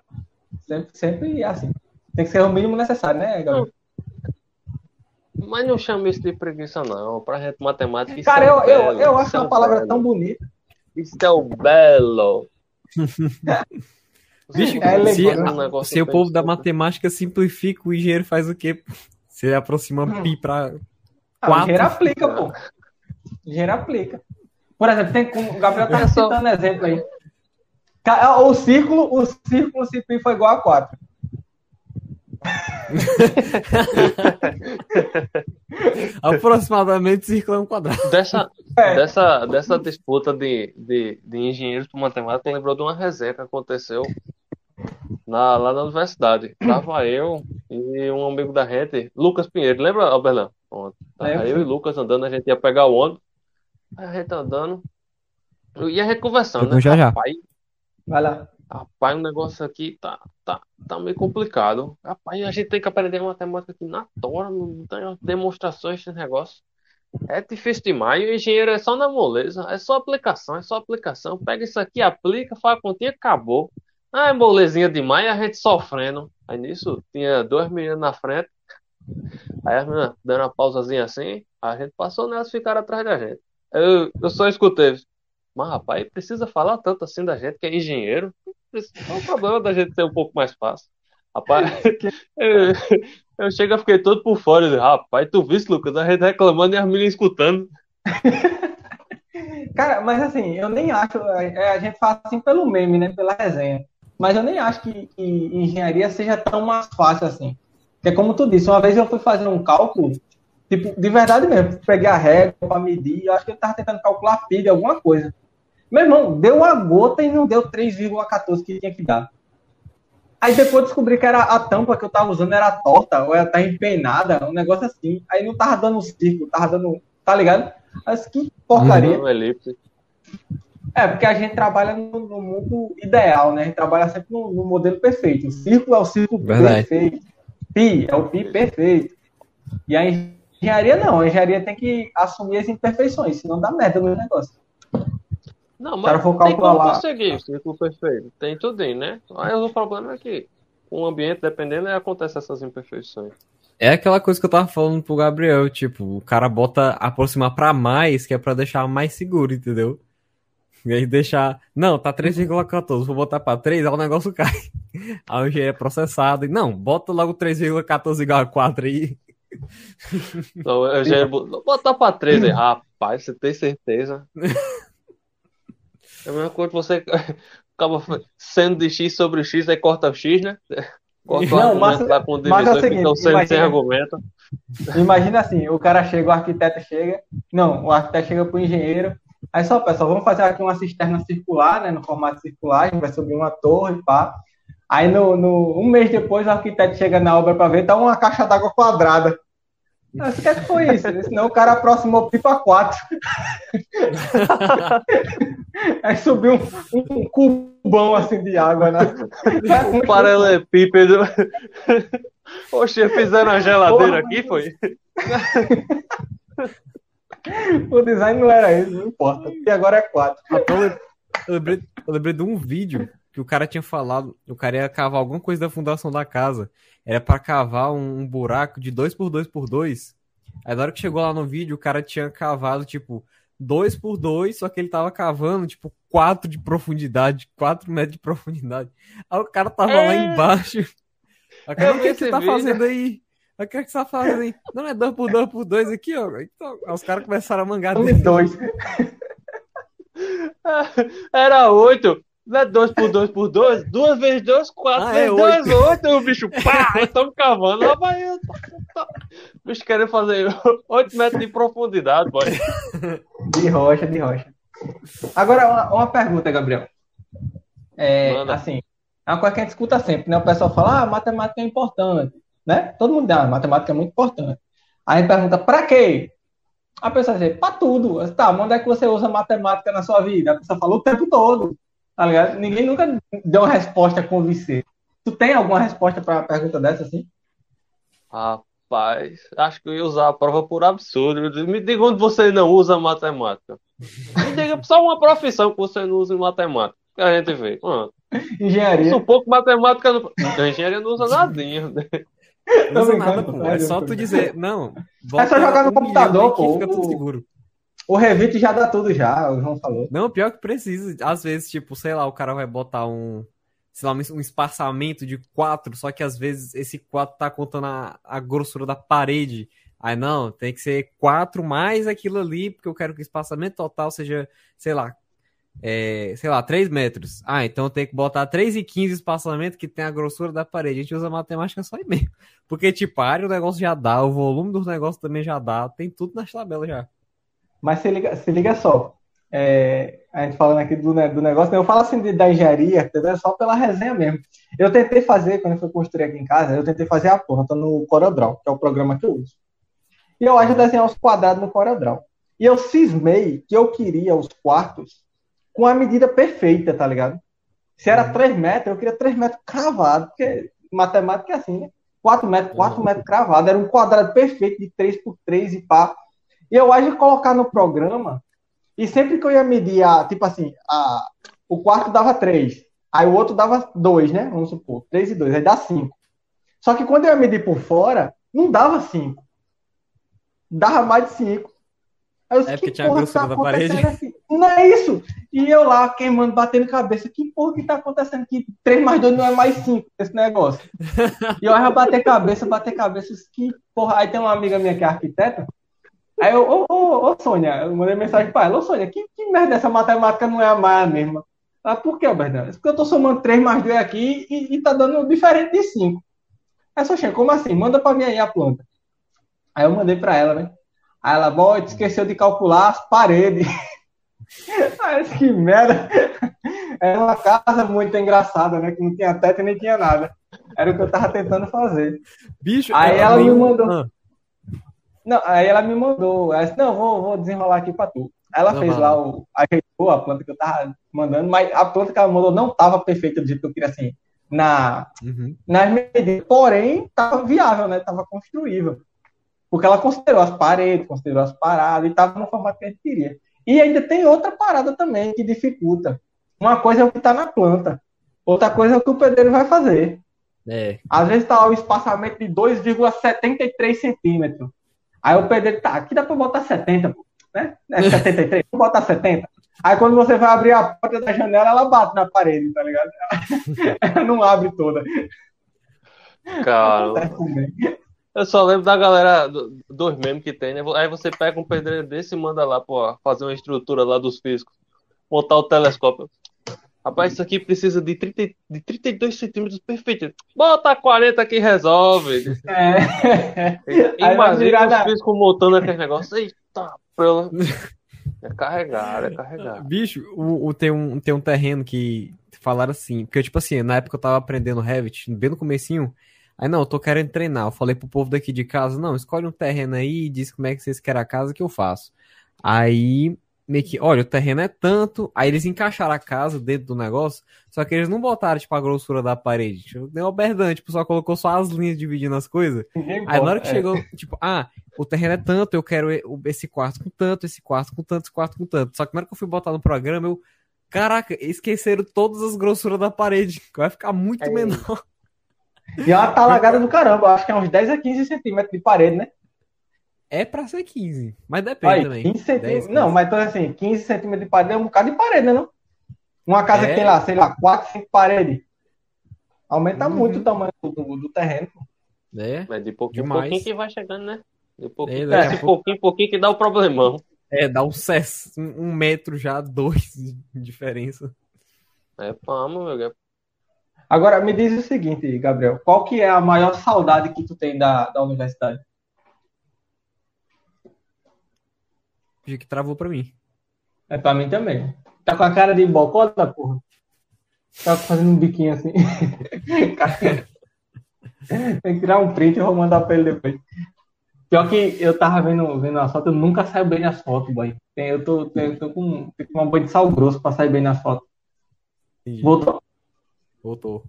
Sempre, sempre assim. Tem que ser o mínimo necessário, né, Gabriel? Mas não chama isso de preguiça, não. Pra gente, matemática. Cara, é eu, eu, belo, eu acho é uma palavra belo. tão bonita. Isso é o belo. *laughs* Bicho, É se, um negócio se o povo da matemática simplifica, o engenheiro faz o quê? Você aproxima Hum. pi pra. Ah, o engenheiro aplica, pô. O engenheiro aplica. Por exemplo, tem como. O Gabriel tá É só- citando exemplo aí. Ca- O círculo, o círculo se pi for igual a 4. *laughs* Aproximadamente círculo é um quadrado. Dessa, É. dessa, dessa disputa de, de, de engenheiros por matemática, lembrou de uma resenha que aconteceu na, lá na universidade. Tava eu e um amigo da gente, Lucas Pinheiro, lembra, Alberlan? Tava Lembro. eu e Lucas andando, a gente ia pegar o ônibus, aí a gente andando, e a gente conversando, Eu né? já já. Rapaz, Vai lá. Rapaz, o negócio aqui tá, tá, tá meio complicado. Rapaz, a gente tem que aprender matemática aqui na tora, não tem demonstrações desse negócio. É difícil demais. E o engenheiro é só na moleza, é só aplicação, é só aplicação. Pega isso aqui, aplica, faz a continha, acabou. Ah, é molezinha demais, e a gente sofrendo. Aí nisso tinha duas meninas na frente. Aí as meninas dando uma pausazinha assim, a gente passou nelas e ficaram atrás da gente. Eu, eu só escutei. Mas, rapaz, precisa falar tanto assim da gente que é engenheiro? Qual o problema da gente ser um pouco mais fácil? Rapaz, *laughs* eu, eu chego e fiquei todo por fora. Eu, rapaz, tu viste, Lucas? A gente reclamando e as meninas escutando. *laughs* Cara, mas assim, eu nem acho. é, A gente fala assim pelo meme, né? Pela resenha. Mas eu nem acho que, que engenharia seja tão mais fácil assim. Porque, como tu disse, uma vez eu fui fazer um cálculo, tipo, de verdade mesmo. Peguei a régua para medir, acho que eu tava tentando calcular pi de alguma coisa. Meu irmão, deu a gota e não deu 3,14 que tinha que dar. Aí depois descobri que era a tampa que eu tava usando era torta, ou ela tá empenada, um negócio assim. Aí não tava dando círculo, tava dando. Tá ligado? Mas que porcaria. Não, elipse. É, porque a gente trabalha no, no mundo ideal, né? A gente trabalha sempre no, no modelo perfeito. O círculo é o círculo Verdade. perfeito. Pi é o pi perfeito. E a engenharia não. A engenharia tem que assumir as imperfeições, senão dá merda no negócio. Não, cara mas for tem como lá- conseguir o círculo perfeito. Tem tudo aí, né? Aí o problema é que o ambiente, dependendo, aí acontece essas imperfeições. É aquela coisa que eu tava falando pro Gabriel, tipo, o cara bota aproximar pra mais, que é pra deixar mais seguro, entendeu? E aí deixar. Não, tá 3,14, vou botar pra 3, aí o negócio *laughs* cai. Aí o engenheiro é processado. E não, bota logo 3,14 igual a 4 aí. *laughs* Então, eu já ia bo- botar pra 13 aí. Rapaz, você tem certeza? *laughs* É a mesma coisa que você *laughs* acaba sendo de X sobre X, aí corta o X, né? Corta Não, mas- lá com o mas é o seguinte, fica o sendo sem imagina- argumento. Imagina assim, o cara chega, o arquiteto chega. Não, o arquiteto chega pro engenheiro. Aí só, pessoal, vamos fazer aqui uma cisterna circular, né? No formato circular, a gente vai subir uma torre, pá. Aí no, no- um mês depois o arquiteto chega na obra para ver, tá uma caixa d'água quadrada. Mas o que, é que foi isso? Senão o cara aproximou pipa 4. *laughs* Aí subiu um, um cubão assim de água, né? Um *laughs* paralelepípedo. Oxe, fizeram a geladeira aqui, foi? *laughs* O design não era esse, não importa. E agora é 4. Até eu, lem- eu lembrei, eu lembrei de um vídeo que o cara tinha falado, o cara ia cavar alguma coisa da fundação da casa. Era pra cavar um, um buraco de 2 por 2 por 2 Aí na hora que chegou lá no vídeo, o cara tinha cavado, tipo, 2 por 2 só que ele tava cavando, tipo, 4 de profundidade, 4 metros de profundidade. Aí o cara tava lá É. embaixo. Aí o cara, o que, é você tá vídeo. fazendo aí? O que é você tá fazendo aí? Não é 2 por 2 por 2 aqui, ó. Então, aí os caras começaram a mangar Um e dois. *laughs* *laughs* Era 8. Não é 2 por 2 por 2? 2 vezes 2, 4 Ah, é vezes 2, 8. O bicho, pá, estamos cavando. Rapaz, eu tô- tô- O bicho querendo fazer *laughs* 8 metros de profundidade, boy. De rocha, de rocha. Agora, uma, uma pergunta, Gabriel. É, Manda. assim, é uma coisa que a gente escuta sempre, né? O pessoal fala, ah, matemática é importante, né? Todo mundo diz, ah, matemática é muito importante. Aí a gente pergunta, pra quê? A pessoa diz, pra tudo. Eu Tá, mas onde é que você usa matemática na sua vida? A pessoa fala o tempo todo, tá ligado? Ninguém nunca deu uma resposta convincente. Tu tem alguma resposta pra uma pergunta dessa, assim? Rapaz, acho que eu ia usar a prova por absurdo. Me diga onde você não usa matemática. Me diga só uma profissão que você não usa em matemática. Que a gente vê. Pronto. Engenharia. Supor que matemática não. A engenharia não usa nadinha. Não usa nada, pô. É só tu dizer, não. É só jogar no um computador, pô. Fica tudo seguro. O Revit já dá tudo já, o João falou. Não, pior que precisa. Às vezes, tipo, sei lá, o cara vai botar um, sei lá, um espaçamento de quatro, só que às vezes esse quatro tá contando a, a grossura da parede. Aí não, tem que ser quatro mais aquilo ali, porque eu quero que o espaçamento total seja, sei lá, é, sei lá, 3 metros. Ah, então tenho que botar 3,15 espaçamento que tem a grossura da parede. A gente usa matemática só aí mesmo. *laughs* Porque, tipo, a área do negócio já dá, o volume do negócio também já dá, tem tudo nas tabelas já. Mas se liga, se liga só. É, a gente falando aqui do, ne- do negócio, né, eu falo assim de- da engenharia, entendeu? Só pela resenha mesmo. Eu tentei fazer, quando eu fui construir aqui em casa, eu tentei fazer a planta no CorelDRAW, que é o programa que eu uso. E eu acho desenhar os quadrados no CorelDRAW. E eu cismei que eu queria os quartos com a medida perfeita, tá ligado? Se era 3 metros, eu queria 3 metros cravado, porque matemática é assim, né? 4 metros, 4 metros cravado. Era um quadrado perfeito de 3 por 3 e pá. E eu acho que colocar no programa, e sempre que eu ia medir, a, tipo assim, a, o quarto dava 3, aí o outro dava 2, né? Vamos supor, 3 e 2, aí dá 5. Só que quando eu ia medir por fora, não dava 5. Dava mais de 5. Aí eu disse, É porque que tinha porra tá parede. aqui? Não é isso. E eu lá queimando, batendo cabeça. Que porra que tá acontecendo aqui? 3 mais 2 não é mais 5 esse negócio. *laughs* E eu ia bater cabeça, bater cabeça. Que porra. Aí tem uma amiga minha que é arquiteta. Aí eu, ô, ô, ô, Sônia, eu mandei mensagem pra ela, ô Sônia, que, que merda essa matemática não é a Maia mesma? Ela, por que, Alberto? Porque eu tô somando 3 mais 2 aqui e, e tá dando diferente de 5. Aí, Soxinha, como assim? Manda pra mim aí a planta. Aí eu mandei pra ela, né? Aí ela, boy, esqueceu de calcular as paredes. *laughs* Aí disse, que merda. Era uma casa muito engraçada, né? Que não tinha teto e nem tinha nada. Era o que eu tava tentando fazer. Bicho, Aí eu ela me mandou. Não, aí ela me mandou. Ela disse, não, vou, vou desenrolar aqui pra tu. Aí Ela Não, fez lá. o. Ajeitou a planta que eu tava mandando, mas a planta que ela mandou não tava perfeita do jeito que eu queria, assim, na, uhum. nas medidas. Porém, tava viável, né? Tava construível. Porque ela considerou as paredes, considerou as paradas e tava no formato que a gente queria. E ainda tem outra parada também que dificulta. Uma coisa é o que tá na planta. Outra coisa é o que o pedreiro vai fazer. É. Às vezes tá lá o espaçamento de 2,73 centímetros. Aí o pedreiro tá, aqui dá pra botar 70, pô, né? É 73, vamos botar 70. Aí quando você vai abrir a porta da janela, ela bate na parede, tá ligado? Ela *laughs* não abre toda. Cara, eu só lembro da galera do- dos memes que tem, né? Aí você pega um pedreiro desse e manda lá, pô, fazer uma estrutura lá dos físicos, montar o telescópio. Rapaz, isso aqui precisa de, 30, de 32 centímetros perfeito. Bota 40 que resolve. É. *laughs* Imagina os físicos montando aquele negócio. Eita, pela... É carregar, é carregar. Bicho, o, o- tem, um, tem um terreno que falaram assim, porque tipo assim, na época eu tava aprendendo Revit, bem no comecinho, aí não, eu tô querendo treinar, eu falei pro povo daqui de casa, não, escolhe um terreno aí e diz como é que vocês querem a casa que eu faço. Aí, meio que, olha, o terreno é tanto, aí eles encaixaram a casa dentro do negócio, só que eles não botaram, tipo, a grossura da parede, tipo, deu uma berdan, tipo, só colocou só as linhas dividindo as coisas, Ninguém Aí na hora bota, que é. chegou, tipo, ah, o terreno é tanto, eu quero o- esse quarto com tanto, esse quarto com tanto, esse quarto com tanto. Só que na hora que eu fui botar no programa, eu. Caraca, esqueceram todas as grossuras da parede. *laughs* que Vai ficar muito É. menor. E é uma talagada do caramba, acho que é uns 10 a 15 centímetros de parede, né? É pra ser 15. Mas depende Aí, também. 15 centímetros. 10, Não, 15. mas então assim, 15 centímetros de parede é um bocado de parede, né? Não? Uma casa É. que tem lá, sei lá, 4, 5 paredes. Aumenta Uhum. muito o tamanho do, do- do terreno. É, Mas de pouquinho em pouquinho que vai chegando, né? De pouquinho, É, esse pouco- pouquinho em pouquinho que dá o problemão. é dá um, cess, um, um metro já, *laughs* dois de diferença. É pamo, meu. é Agora, me diz o seguinte, Gabriel, qual que é a maior saudade que tu tem da, da universidade? Acho que travou pra mim. É pra mim também. Tá com a cara de bocota, porra? Tá fazendo um biquinho assim. *laughs* Tem que tirar um print e eu vou mandar pra ele depois. Pior que eu tava vendo, vendo as fotos, eu nunca saio bem nas fotos, boy. Eu tô, eu tô com, tenho que tomar um banho de sal grosso pra sair bem nas fotos. Entendi. Voltou. Voltou.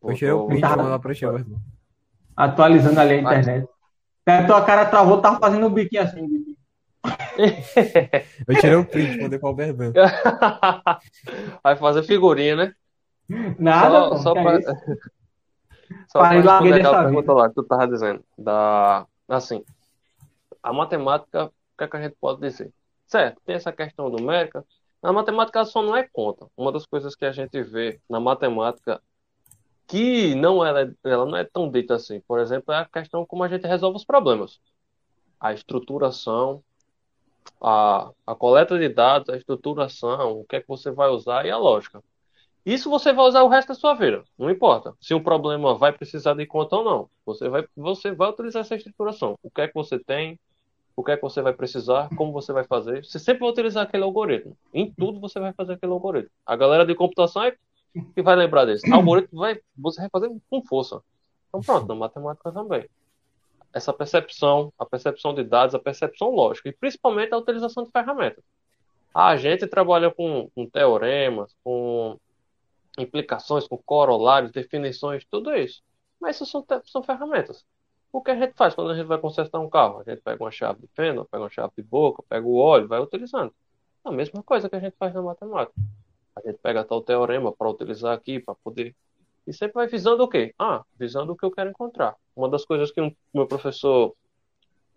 Pô, Eu print vou mandar pra. Atualizando ali a internet. A tua cara travou, tava fazendo um biquinho assim. Um. Eu tirei o print, mandei pra Alberdan. Vai fazer figurinha, né? Nada, Só, pô, só é pra... *laughs* Só para responder aquela pergunta lá que tu tava dizendo. Da, assim, a matemática, o que, é que a gente pode dizer? Certo, tem essa questão numérica. A matemática só não é conta. Uma das coisas que a gente vê na matemática que não ela, ela não é tão dita assim. Por exemplo, é a questão como a gente resolve os problemas. A estruturação, a, a coleta de dados, a estruturação, o que é que você vai usar e a lógica. Isso você vai usar o resto da sua vida. Não importa se um problema vai precisar de conta ou não. Você vai, você vai utilizar essa estruturação. O que é que você tem, o que é que você vai precisar, como você vai fazer. Você sempre vai utilizar aquele algoritmo. Em tudo você vai fazer aquele algoritmo. A galera de computação é que vai lembrar desse. Algoritmo vai, você vai fazer com força. Então pronto, na matemática também. Essa percepção, a percepção de dados, a percepção lógica, e principalmente a utilização de ferramentas. A gente trabalha com, com teoremas, com implicações, com corolários, definições, tudo isso. Mas isso são, são ferramentas. O que a gente faz quando a gente vai consertar um carro? A gente pega uma chave de fenda, pega uma chave de boca, pega o óleo, vai utilizando. É a mesma coisa que a gente faz na matemática. A gente pega tal teorema para utilizar aqui, para poder. E sempre vai visando o quê? Ah, visando o que eu quero encontrar. Uma das coisas que o um, meu professor.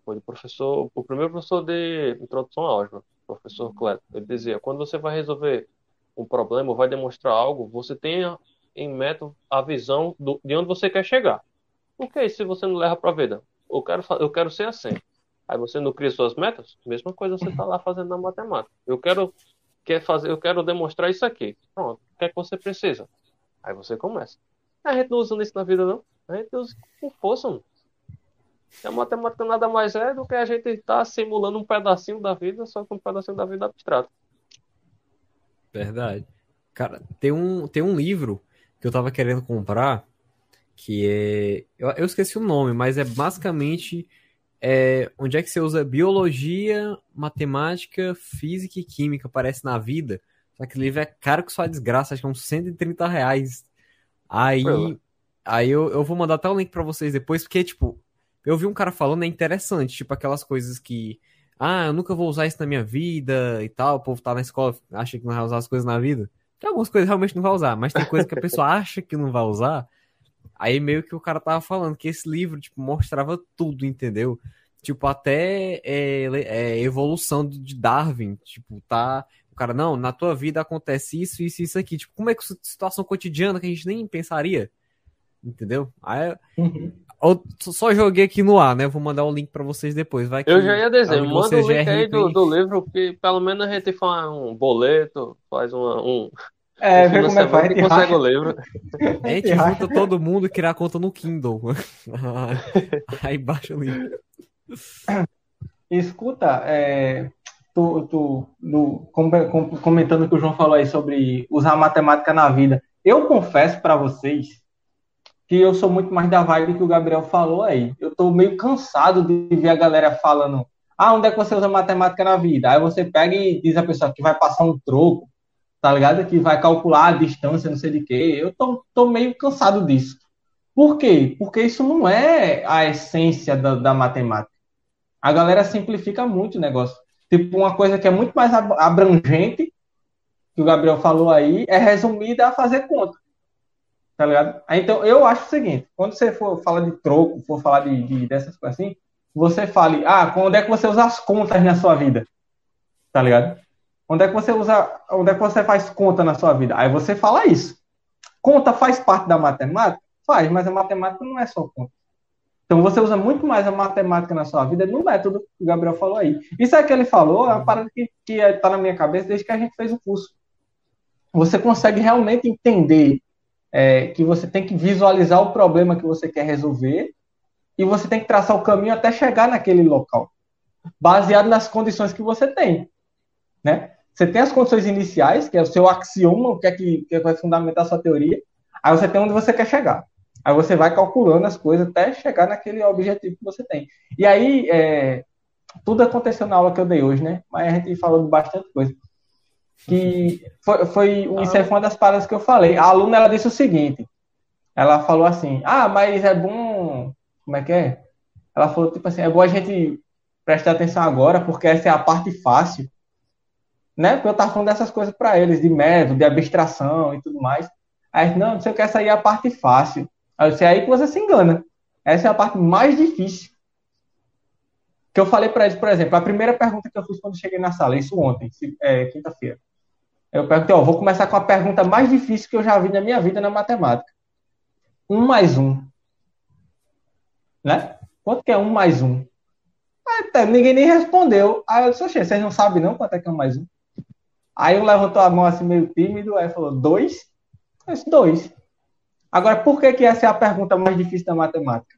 Foi o professor. O primeiro professor de introdução à álgebra, o professor Cleto, ele dizia: quando você vai resolver um problema, vai demonstrar algo, você tenha em método a visão do, de onde você quer chegar. Porque se você não leva para a vida, eu quero, eu quero ser assim. Aí você não cria suas metas, mesma coisa você está lá fazendo na matemática. Eu quero quer fazer, eu quero demonstrar isso aqui. Pronto, o que é que você precisa? Aí você começa. A gente não usa isso na vida, não. A gente usa com força, mano. A matemática nada mais é do que a gente estar tá simulando um pedacinho da vida, só que um pedacinho da vida abstrato. Verdade. Cara, tem um, tem um livro que eu tava querendo comprar, que é. Eu, eu esqueci o nome, mas é basicamente é, onde é que você usa biologia, matemática, física e química, parece na vida. Só que livro é caro que só desgraça, acho que é uns 130 reais. Aí, aí eu, eu vou mandar até o link para vocês depois, porque, tipo, eu vi um cara falando, é interessante, tipo aquelas coisas que. Ah, eu nunca vou usar isso na minha vida e tal. O povo tá na escola, acha que não vai usar as coisas na vida. Tem algumas coisas realmente não vai usar, mas tem coisa que a pessoa *laughs* acha que não vai usar. Aí meio que o cara tava falando que esse livro, tipo, mostrava tudo, entendeu? Tipo, até é, é, evolução de Darwin. Tipo, tá. Cara, não, na tua vida acontece isso, isso, isso aqui. Tipo, como é que situação cotidiana que a gente nem pensaria? Entendeu? Aí, uhum. eu só joguei aqui no ar, né? Vou mandar o link para vocês depois. Vai que, eu já ia dizer, manda o link aí do, do, livro, que pelo menos a gente faz um boleto, faz uma, um, é, vê como é que vai. A consegue o livro. *laughs* A gente junta todo mundo e cria a conta no Kindle. *laughs* Aí baixa o livro. Escuta, é, tu, tu no, comentando o que o João falou aí sobre usar matemática na vida. Eu confesso para vocês que eu sou muito mais da vibe que o Gabriel falou aí. Eu tô meio cansado de ver a galera falando: ah, onde é que você usa matemática na vida? Aí você pega e diz a pessoa que vai passar um troco, tá ligado? Que vai calcular a distância, não sei de quê. Eu tô, tô meio cansado disso. Por quê? Porque isso não é a essência da, da matemática. A galera simplifica muito o negócio. Tipo, uma coisa que é muito mais abrangente, que o Gabriel falou aí, é resumida a fazer conta. Tá ligado? Então, eu acho o seguinte: quando você for falar de troco, for falar de, de dessas coisas assim, você fale, ah, quando é que você usa as contas na sua vida? Tá ligado? Onde é que você usa, onde é que você faz conta na sua vida? Aí você fala isso. Conta faz parte da matemática? Faz, mas a matemática não é só conta. Então você usa muito mais a matemática na sua vida no método que o Gabriel falou aí. Isso é que ele falou, é uma parada que está na minha cabeça desde que a gente fez o curso. Você consegue realmente entender é, que você tem que visualizar o problema que você quer resolver e você tem que traçar o caminho até chegar naquele local, baseado nas condições que você tem, né? Você tem as condições iniciais, que é o seu axioma, o que é que, que vai fundamentar a sua teoria. Aí você tem onde você quer chegar. Aí você vai calculando as coisas até chegar naquele objetivo que você tem. E aí, é, tudo aconteceu na aula que eu dei hoje, né? Mas a gente falou de bastante coisa. Que *laughs* foi, foi isso é uma das paradas que eu falei. A aluna ela disse o seguinte: ela falou assim, ah, mas é bom. Como é que é? Ela falou tipo assim: é bom a gente prestar atenção agora, porque essa é a parte fácil né? Porque eu tava falando dessas coisas para eles, de método, de abstração e tudo mais. Aí, não, você quer sair a parte fácil. É aí que você se engana. Essa é a parte mais difícil. Que eu falei para eles, por exemplo, a primeira pergunta que eu fiz quando cheguei na sala, isso ontem, é, quinta-feira. Eu perguntei, ó, vou começar com a pergunta mais difícil que eu já vi na minha vida na matemática. Um mais um. Né? Quanto que é um mais um? Aí, tá, ninguém nem respondeu. Aí eu disse, oxe, vocês não sabem não quanto é que é um mais um? Aí um levantou a mão assim meio tímido, aí falou, dois? Eu disse, dois. Agora, por que, que essa é a pergunta mais difícil da matemática?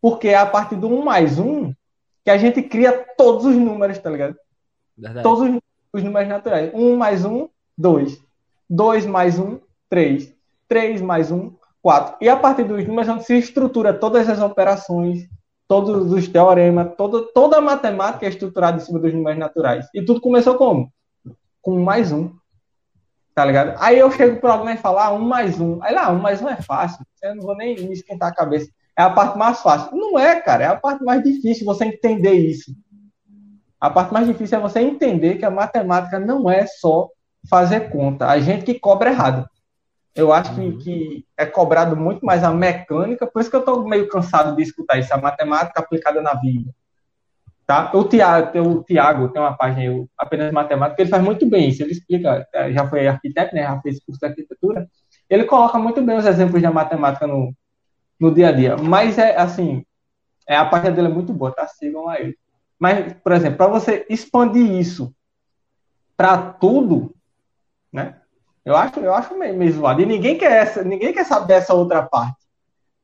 Porque é a partir do 1 mais 1 que a gente cria todos os números, tá ligado? Verdade. Todos os, os, números naturais. 1 mais 1, 2. 2 mais 1, 3. 3 mais 1, 4. E a partir dos números, a gente se estrutura todas as operações, todos os teoremas, toda, toda a matemática é estruturada em cima dos números naturais. E tudo começou como? Com 1 mais 1. Tá ligado? Aí eu chego para alguém e falo, ah, um mais um. Aí lá, um mais um é fácil. Eu não vou nem me esquentar a cabeça. É a parte mais fácil. Não é, cara. É a parte mais difícil você entender isso. A parte mais difícil é você entender que a matemática não é só fazer conta. A gente que cobra errado. Eu acho que, uhum. que é cobrado muito mais a mecânica, por isso que eu estou meio cansado de escutar isso, a matemática aplicada na vida. Tá? O Tiago, o Tiago tem uma página aí, apenas matemática, ele faz muito bem isso. Ele explica, é, já foi arquiteto, né? Já fez curso de arquitetura. Ele coloca muito bem os exemplos da matemática no, no dia a dia. Mas é assim, é, a página dele é muito boa, tá? Sigam lá ele. Mas, por exemplo, para você expandir isso para tudo, né? Eu acho, eu acho meio, meio zoado. E ninguém quer essa, ninguém quer saber essa outra parte.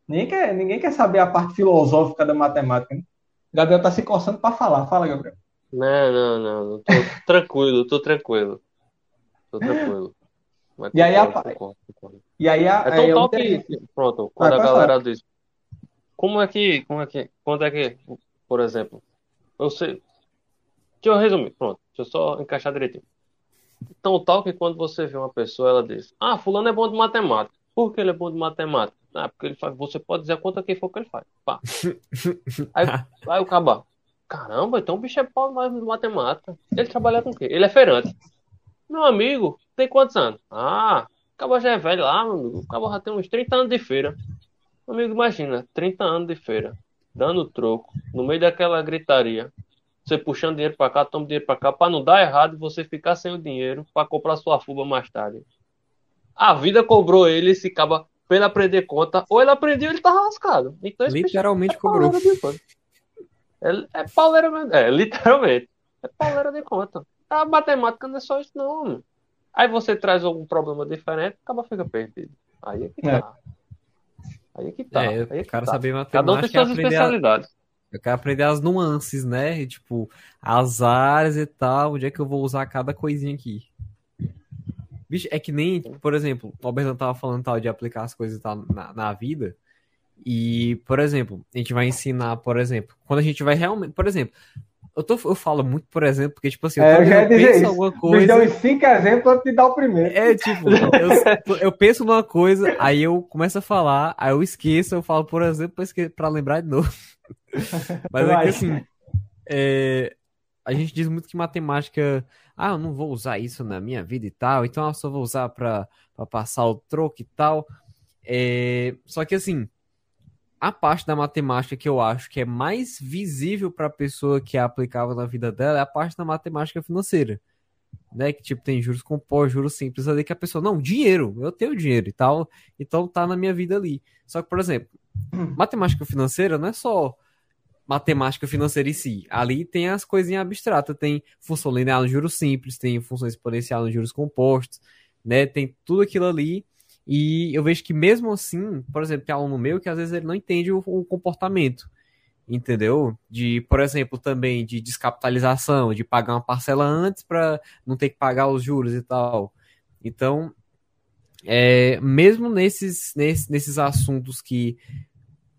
Ninguém quer, ninguém quer saber a parte filosófica da matemática. Né? Gabriel tá se coçando para falar. Fala, Gabriel. Não, não, não. Tô *laughs* tranquilo, tô tranquilo. Tô tranquilo. Mas e aí a E aí a é tão tal que pronto, quando Vai, a galera falar. diz como é que, como é que, quando é que, por exemplo, eu sei, deixa eu resumir, pronto, deixa eu só encaixar direitinho. Então, tal que quando você vê uma pessoa, ela diz, ah, fulano é bom de matemática. Por que ele é bom de matemática? Ah, porque ele faz. Você pode dizer a conta que for que ele faz. Pá. *laughs* Aí, aí o caba. Caramba, então o bicho é pau mais de matemática. Ele trabalha com o quê? Ele é feirante. Meu amigo, tem quantos anos? Ah, o caba já é velho lá, meu amigo. O caba já tem uns 30 anos de feira. Meu amigo, imagina, 30 anos de feira, dando troco, no meio daquela gritaria. Você puxando dinheiro para cá, toma dinheiro para cá, para não dar errado e você ficar sem o dinheiro para comprar sua fuba mais tarde. A vida cobrou ele esse caba pra ele aprender conta, ou ele aprendeu ele tava lascado. Então, literalmente é cobrou. É, é pauleira mesmo. É, literalmente. É pauleira de conta. A matemática não é só isso, não. Mano. Aí você traz algum problema diferente, acaba fica perdido. Aí é que é. tá. Aí é que tá. É, aí é que cara tá. saber matemática. Cada um tem suas especialidades. A... Eu quero aprender as nuances, né? tipo, as áreas e tal, onde é que eu vou usar cada coisinha aqui. Bicho, é que nem, por exemplo, o Alberto tava falando tal de aplicar as coisas tal na, na vida. E, por exemplo, a gente vai ensinar, por exemplo, quando a gente vai realmente, por exemplo, eu, tô, eu falo muito, por exemplo, porque, tipo assim, eu, tô, é, eu penso isso. alguma coisa. Me deu uns cinco exemplos pra te dar o primeiro. É, tipo, eu, eu, penso numa coisa, aí eu começo a falar, aí eu esqueço, eu falo, por exemplo, pra, pra lembrar de novo. *laughs* Mas é que assim, é, a gente diz muito que matemática ah, eu não vou usar isso na minha vida e tal, então eu só vou usar para passar o troco e tal. É... Só que assim, a parte da matemática que eu acho que é mais visível para a pessoa que é aplicável na vida dela é a parte da matemática financeira. Né, que tipo tem juros compostos, juros simples ali que a pessoa, não, dinheiro, eu tenho dinheiro e tal, então tá na minha vida ali. Só que, por exemplo, matemática financeira não é só matemática financeira em si. Ali tem as coisinhas abstratas, tem função linear no juros simples, tem função exponencial nos juros compostos, né? Tem tudo aquilo ali. E eu vejo que mesmo assim, por exemplo, tem aluno meu que às vezes ele não entende o, o comportamento, entendeu? De, por exemplo, também de descapitalização, de pagar uma parcela antes para não ter que pagar os juros e tal. Então, é, mesmo nesses, nesses, nesses assuntos que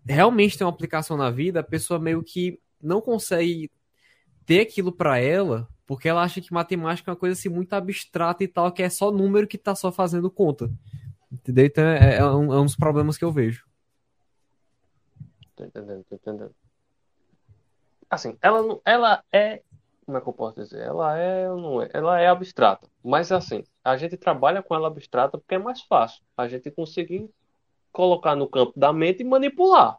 realmente tem uma aplicação na vida, a pessoa meio que não consegue ter aquilo para ela, porque ela acha que matemática é uma coisa assim muito abstrata e tal, que é só número que tá só fazendo conta. Entendeu? Então é, é, um, é um dos problemas que eu vejo. Tô entendendo, tô entendendo. Assim, ela, ela é. Como é que eu posso dizer? Ela é não é? Ela é abstrata. Mas assim, a gente trabalha com ela abstrata porque é mais fácil. A gente conseguir colocar no campo da mente e manipular.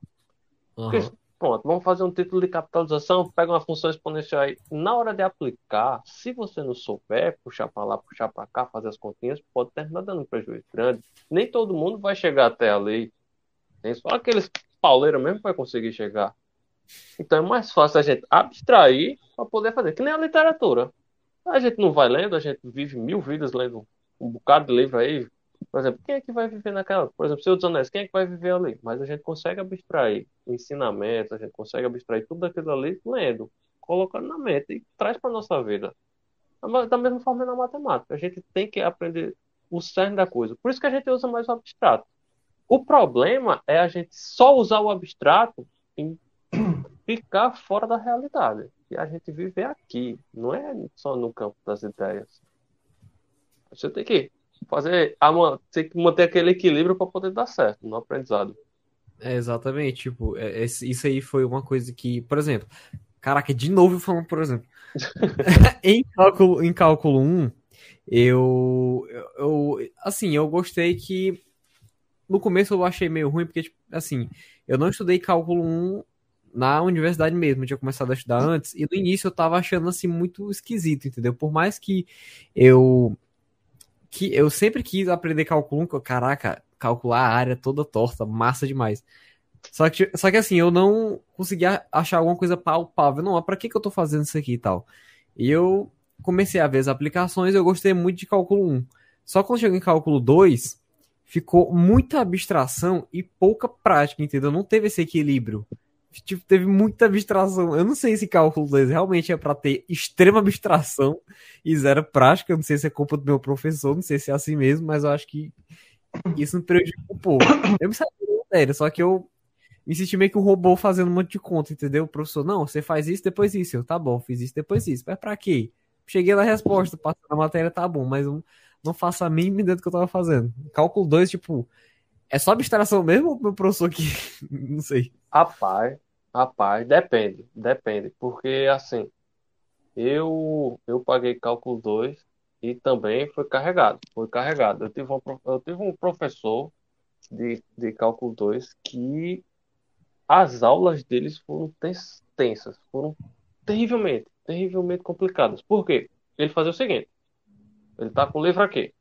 Aham. Porque, pronto, vamos fazer um título de capitalização, pega uma função exponencial aí. Na hora de aplicar, se você não souber puxar para lá, puxar para cá, fazer as continhas, pode terminar dando um prejuízo grande. Nem todo mundo vai chegar até ali. Tem só aqueles pauleiros mesmo vai conseguir chegar. Então é mais fácil a gente abstrair para poder fazer, que nem a literatura. A gente não vai lendo, a gente vive mil vidas lendo um bocado de livro aí. Por exemplo, quem é que vai viver naquela? Por exemplo, Senhor dos Anéis, quem é que vai viver ali? Mas a gente consegue abstrair ensinamentos, a gente consegue abstrair tudo aquilo ali lendo, colocando na mente e traz para nossa vida. Da mesma forma na matemática, a gente tem que aprender o cerne da coisa. Por isso que a gente usa mais o abstrato. O problema é a gente só usar o abstrato em *clears throat* ficar fora da realidade. E a gente vive aqui, não é só no campo das ideias. Você tem que fazer, tem que manter aquele equilíbrio para poder dar certo no aprendizado. É, exatamente, tipo, é, isso aí foi uma coisa que, por exemplo, caraca, de novo falando, por exemplo, *laughs* *laughs* em cálculo, em cálculo 1, eu, eu, assim, eu gostei que no começo eu achei meio ruim, porque, tipo, assim, eu não estudei cálculo 1 na universidade mesmo, eu tinha começado a estudar antes, e no início eu tava achando, assim, muito esquisito, entendeu? Por mais que eu que eu sempre quis aprender cálculo 1, caraca, calcular a área toda torta, massa demais. Só que, só que assim, eu não conseguia achar alguma coisa palpável. Não, pra que, que eu tô fazendo isso aqui e tal? E eu comecei a ver as aplicações eu gostei muito de cálculo 1. Só quando chegou em cálculo 2, ficou muita abstração e pouca prática, entendeu? Não teve esse equilíbrio tipo, teve muita abstração. Eu não sei se cálculo 2 realmente é para ter extrema abstração e zero prática. Eu não sei se é culpa do meu professor, não sei se é assim mesmo, mas eu acho que isso me prejudicou um pouco. Eu me sabia sério, só que eu me senti meio que um robô fazendo um monte de conta, entendeu? O professor, não, você faz isso, depois isso. Eu, tá bom, fiz isso, depois isso. Mas pra quê? Cheguei na resposta, passando a matéria, tá bom, mas eu não faço a mínima ideia do que eu tava fazendo. Cálculo 2, tipo, é só abstração mesmo ou meu professor que. *laughs* não sei. Rapaz, rapaz, depende, depende. Porque assim, eu eu paguei cálculo 2 e também foi carregado. Foi carregado. Eu tive um, eu tive um professor de, de cálculo 2 que as aulas deles foram tensas, foram terrivelmente, terrivelmente complicadas. Por quê? Ele fazia o seguinte: ele tá com o livro aqui.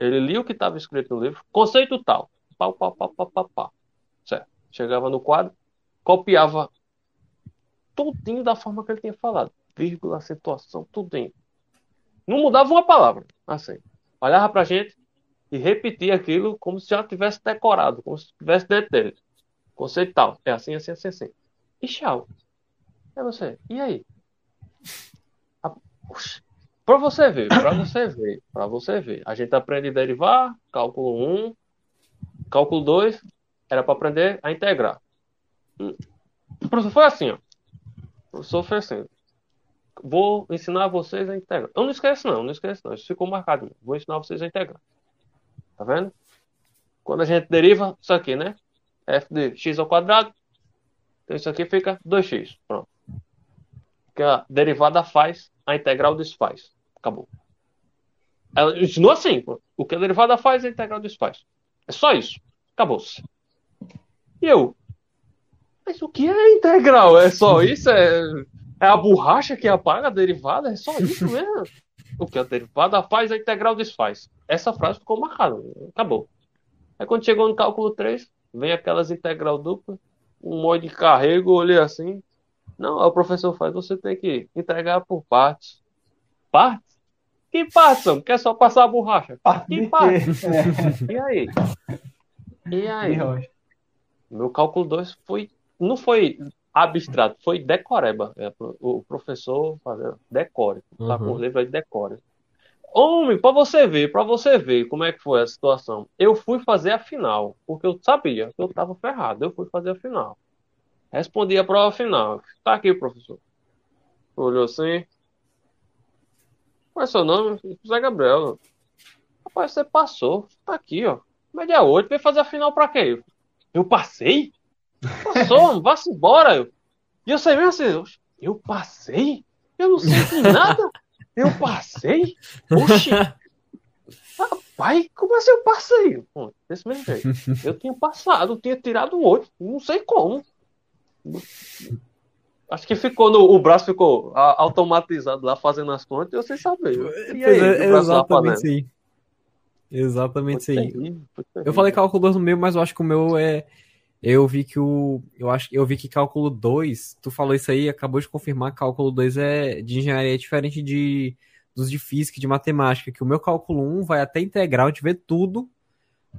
Ele lia o que estava escrito no livro, conceito tal, pau, pau, pau, pau, pau, pau. Certo. Chegava no quadro, copiava tudinho da forma que ele tinha falado. Vírgula, acentuação, tudinho. Não mudava uma palavra. Assim. Olhava pra gente e repetia aquilo como se já tivesse decorado, como se estivesse dentro dele. Conceito tal. É assim, assim, assim, assim. E tchau. É você. E aí? Para você ver, para você ver, para você ver. A gente aprende a derivar, cálculo 1, Cálculo 2 era para aprender a integrar. O professor foi assim, ó. O professor foi assim. Vou ensinar vocês a integrar. Eu não esqueço, não, não esqueço, não. Isso ficou marcado. Vou ensinar vocês a integrar. Tá vendo? Quando a gente deriva isso aqui, né? f de x ao quadrado. Então isso aqui fica 2x. Pronto. Que a derivada faz, a integral desfaz. Acabou. Ela ensinou assim. O que a derivada faz, a integral desfaz. É só isso. Acabou-se. E eu. Mas o que é integral? É só *laughs* isso? É, é a borracha que apaga a derivada? É só isso mesmo? O que a derivada faz, a integral desfaz. Essa frase ficou marcada. Acabou. Aí quando chegou no cálculo 3, vem aquelas integral dupla, um monte de carrego, olhei assim. Não, o professor faz, você tem que entregar por partes. Partes? Que parte, Quer só passar a borracha? Parte que parte? *laughs* É. E aí? E aí? Meu cálculo 2 foi. Não foi abstrato, foi decoreba. É, o professor fazendo decore. Tá com o livro aí de decore. Homem, para você ver, para você ver como é que foi a situação. Eu fui fazer a final, porque eu sabia que eu tava ferrado. Eu fui fazer a final. Respondi a prova final. Tá aqui, professor. Olhou assim. Qual é seu nome? José Gabriel. Rapaz, você passou. Tá aqui, ó. Média 8. Veio fazer a final pra quê? Eu passei? Passou, *laughs* vá-se embora. Eu. E eu sei mesmo assim, eu passei? Eu não sei de nada. Eu passei? Oxi. Rapaz, como assim eu passei? Pô, desse mesmo jeito. Eu tinha passado, eu tinha tirado um 8, não sei como. Acho que ficou no. O braço ficou automatizado lá fazendo as contas eu sem saber. E aí, é, o exatamente isso aí. Exatamente isso aí. foi Eu falei cálculo 2 no meu, mas eu acho que o meu é. Eu vi que o. Eu acho eu vi que cálculo 2, tu falou isso aí, acabou de confirmar que cálculo 2 é de engenharia é diferente de dos de física e de matemática, que o meu cálculo 1 vai até integral, a gente vê tudo.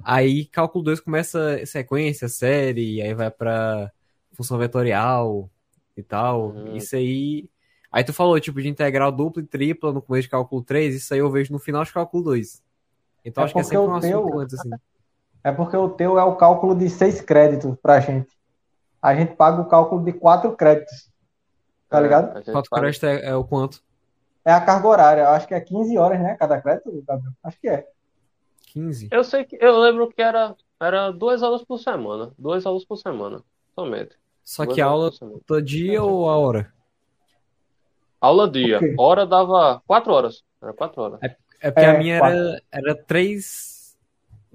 Aí cálculo 2 começa sequência, série, aí vai pra função vetorial e tal. Uhum. Isso aí. Aí tu falou, tipo, de integral dupla e tripla no começo de cálculo 3, isso aí eu vejo no final de cálculo 2. Então É acho que é sempre o um assunto teu- antes, assim. É porque o teu é o cálculo de seis créditos pra gente. A gente paga o cálculo de quatro créditos. Tá É, ligado? Quatro paga- créditos é, é o quanto? É a carga horária. Eu acho que é 15 horas, né? Cada crédito, Gabriel? Acho que é. 15? Eu sei que eu lembro que era, era duas aulas por semana. Duas aulas por semana, somente. Só Duas que a aula todo dia ou a hora? Aula dia. Ok. Hora dava quatro horas. Era quatro horas. É porque a É, minha quatro. era, era três.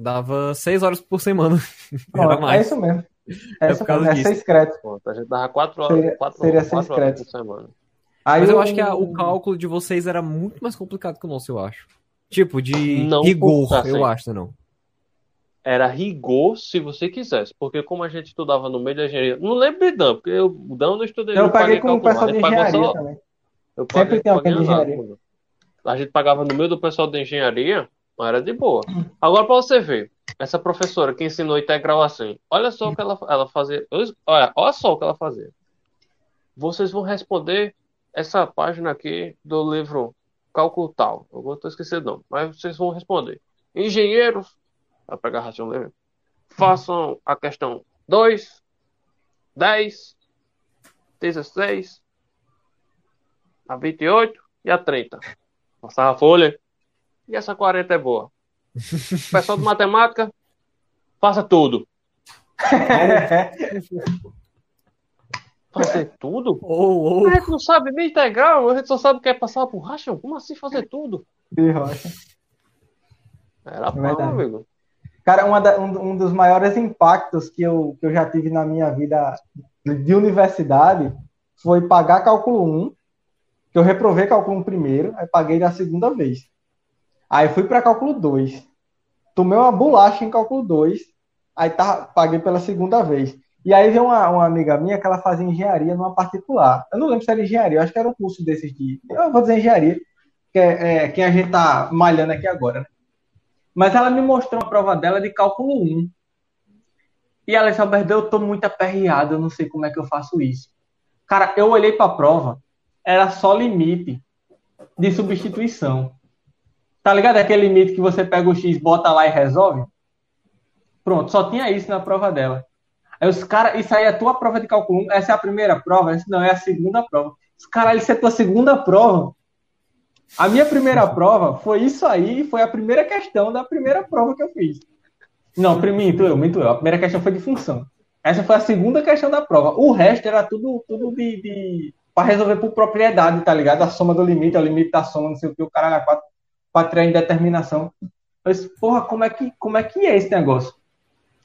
Dava seis horas por semana. *laughs* Era Pronto, é mais. isso mesmo. É É por isso mesmo. É disso. seis créditos. Pronto, a gente dava quatro horas, Seria- quatro, seria seis quatro horas por semana. Aí Mas eu o- acho que a- o cálculo de vocês era muito mais complicado que o nosso, eu acho. Tipo, de Não rigor, por- eu acho, não. Era rigor se você quisesse, porque como a gente estudava no meio da engenharia, não lembro de Dan, porque eu Dan não estudei, Eu não paguei paguei com o pessoal de engenharia só, também. eu Sempre paguei, tem alguém de engenharia. nada. A gente pagava no meio do pessoal de engenharia, mas era de boa. Agora pra você ver, essa professora que ensinou integral assim, olha só o que ela, ela fazia, olha, olha só o que ela fazia. Vocês vão responder essa página aqui do livro Cálculo Tal. Eu vou esquecer o nome, mas vocês vão responder. Engenheiros, vai pegar a livre, façam a questão 2, 10, 16, a 28 e a 30. Passava a folha. E essa 40 é boa. Pessoal de matemática, faça tudo. Fazer tudo? *laughs* Ou, ou. A gente não sabe nem integral, a gente só sabe que é passar por racha. Como assim fazer tudo? De rocha. Era pau, amigo. Cara, uma da- um, um dos maiores impactos que eu, que eu já tive na minha vida de universidade foi pagar cálculo 1, que eu reprovei cálculo 1 primeiro, aí paguei da segunda vez. Aí fui para cálculo 2. Tomei uma bolacha em cálculo 2, aí tá, paguei pela segunda vez. E aí veio uma, uma amiga minha que ela fazia engenharia numa particular. Eu não lembro se era engenharia, eu acho que era um curso desses de. Eu vou dizer engenharia, que é, é quem a gente tá malhando aqui agora, né? Mas ela me mostrou a prova dela de cálculo 1. E ela disse, Alberto, eu tô muito aperreado, eu não sei como é que eu faço isso. Cara, eu olhei para a prova, era só limite de substituição. Tá ligado? Aquele limite que você pega o X, bota lá e resolve? Pronto, só tinha isso na prova dela. Aí os caras, isso aí é a tua prova de cálculo 1, essa é a primeira prova? Disse, não, é a segunda prova. Os caralho, isso é tua segunda prova. A minha primeira prova foi isso aí, foi a primeira questão da primeira prova que eu fiz. Não, minto eu, minto eu. A primeira questão foi de função. Essa foi a segunda questão da prova. O resto era tudo, tudo de, de para resolver por propriedade, tá ligado? A soma do limite, o limite da soma, não sei o que, o cara era quatro, para tirar indeterminação. Eu disse, porra, como é, que, como é que é esse negócio?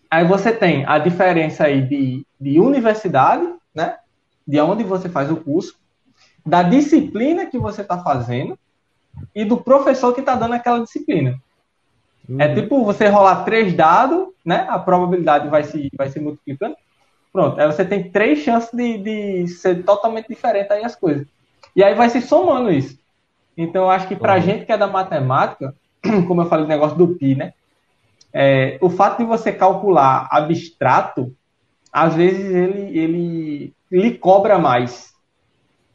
Aí você tem a diferença aí de, de universidade, né? De onde você faz o curso, da disciplina que você está fazendo e do professor que está dando aquela disciplina. É tipo você rolar três dados, né? A probabilidade vai se, vai se multiplicando. Pronto, aí você tem três chances de, de ser totalmente diferente aí as coisas. E aí vai se somando isso. Então, eu acho que pra Uhum. gente que é da matemática, *clears throat* como eu falei, o negócio do pi, né? É, o fato de você calcular abstrato, às vezes ele, ele lhe cobra mais.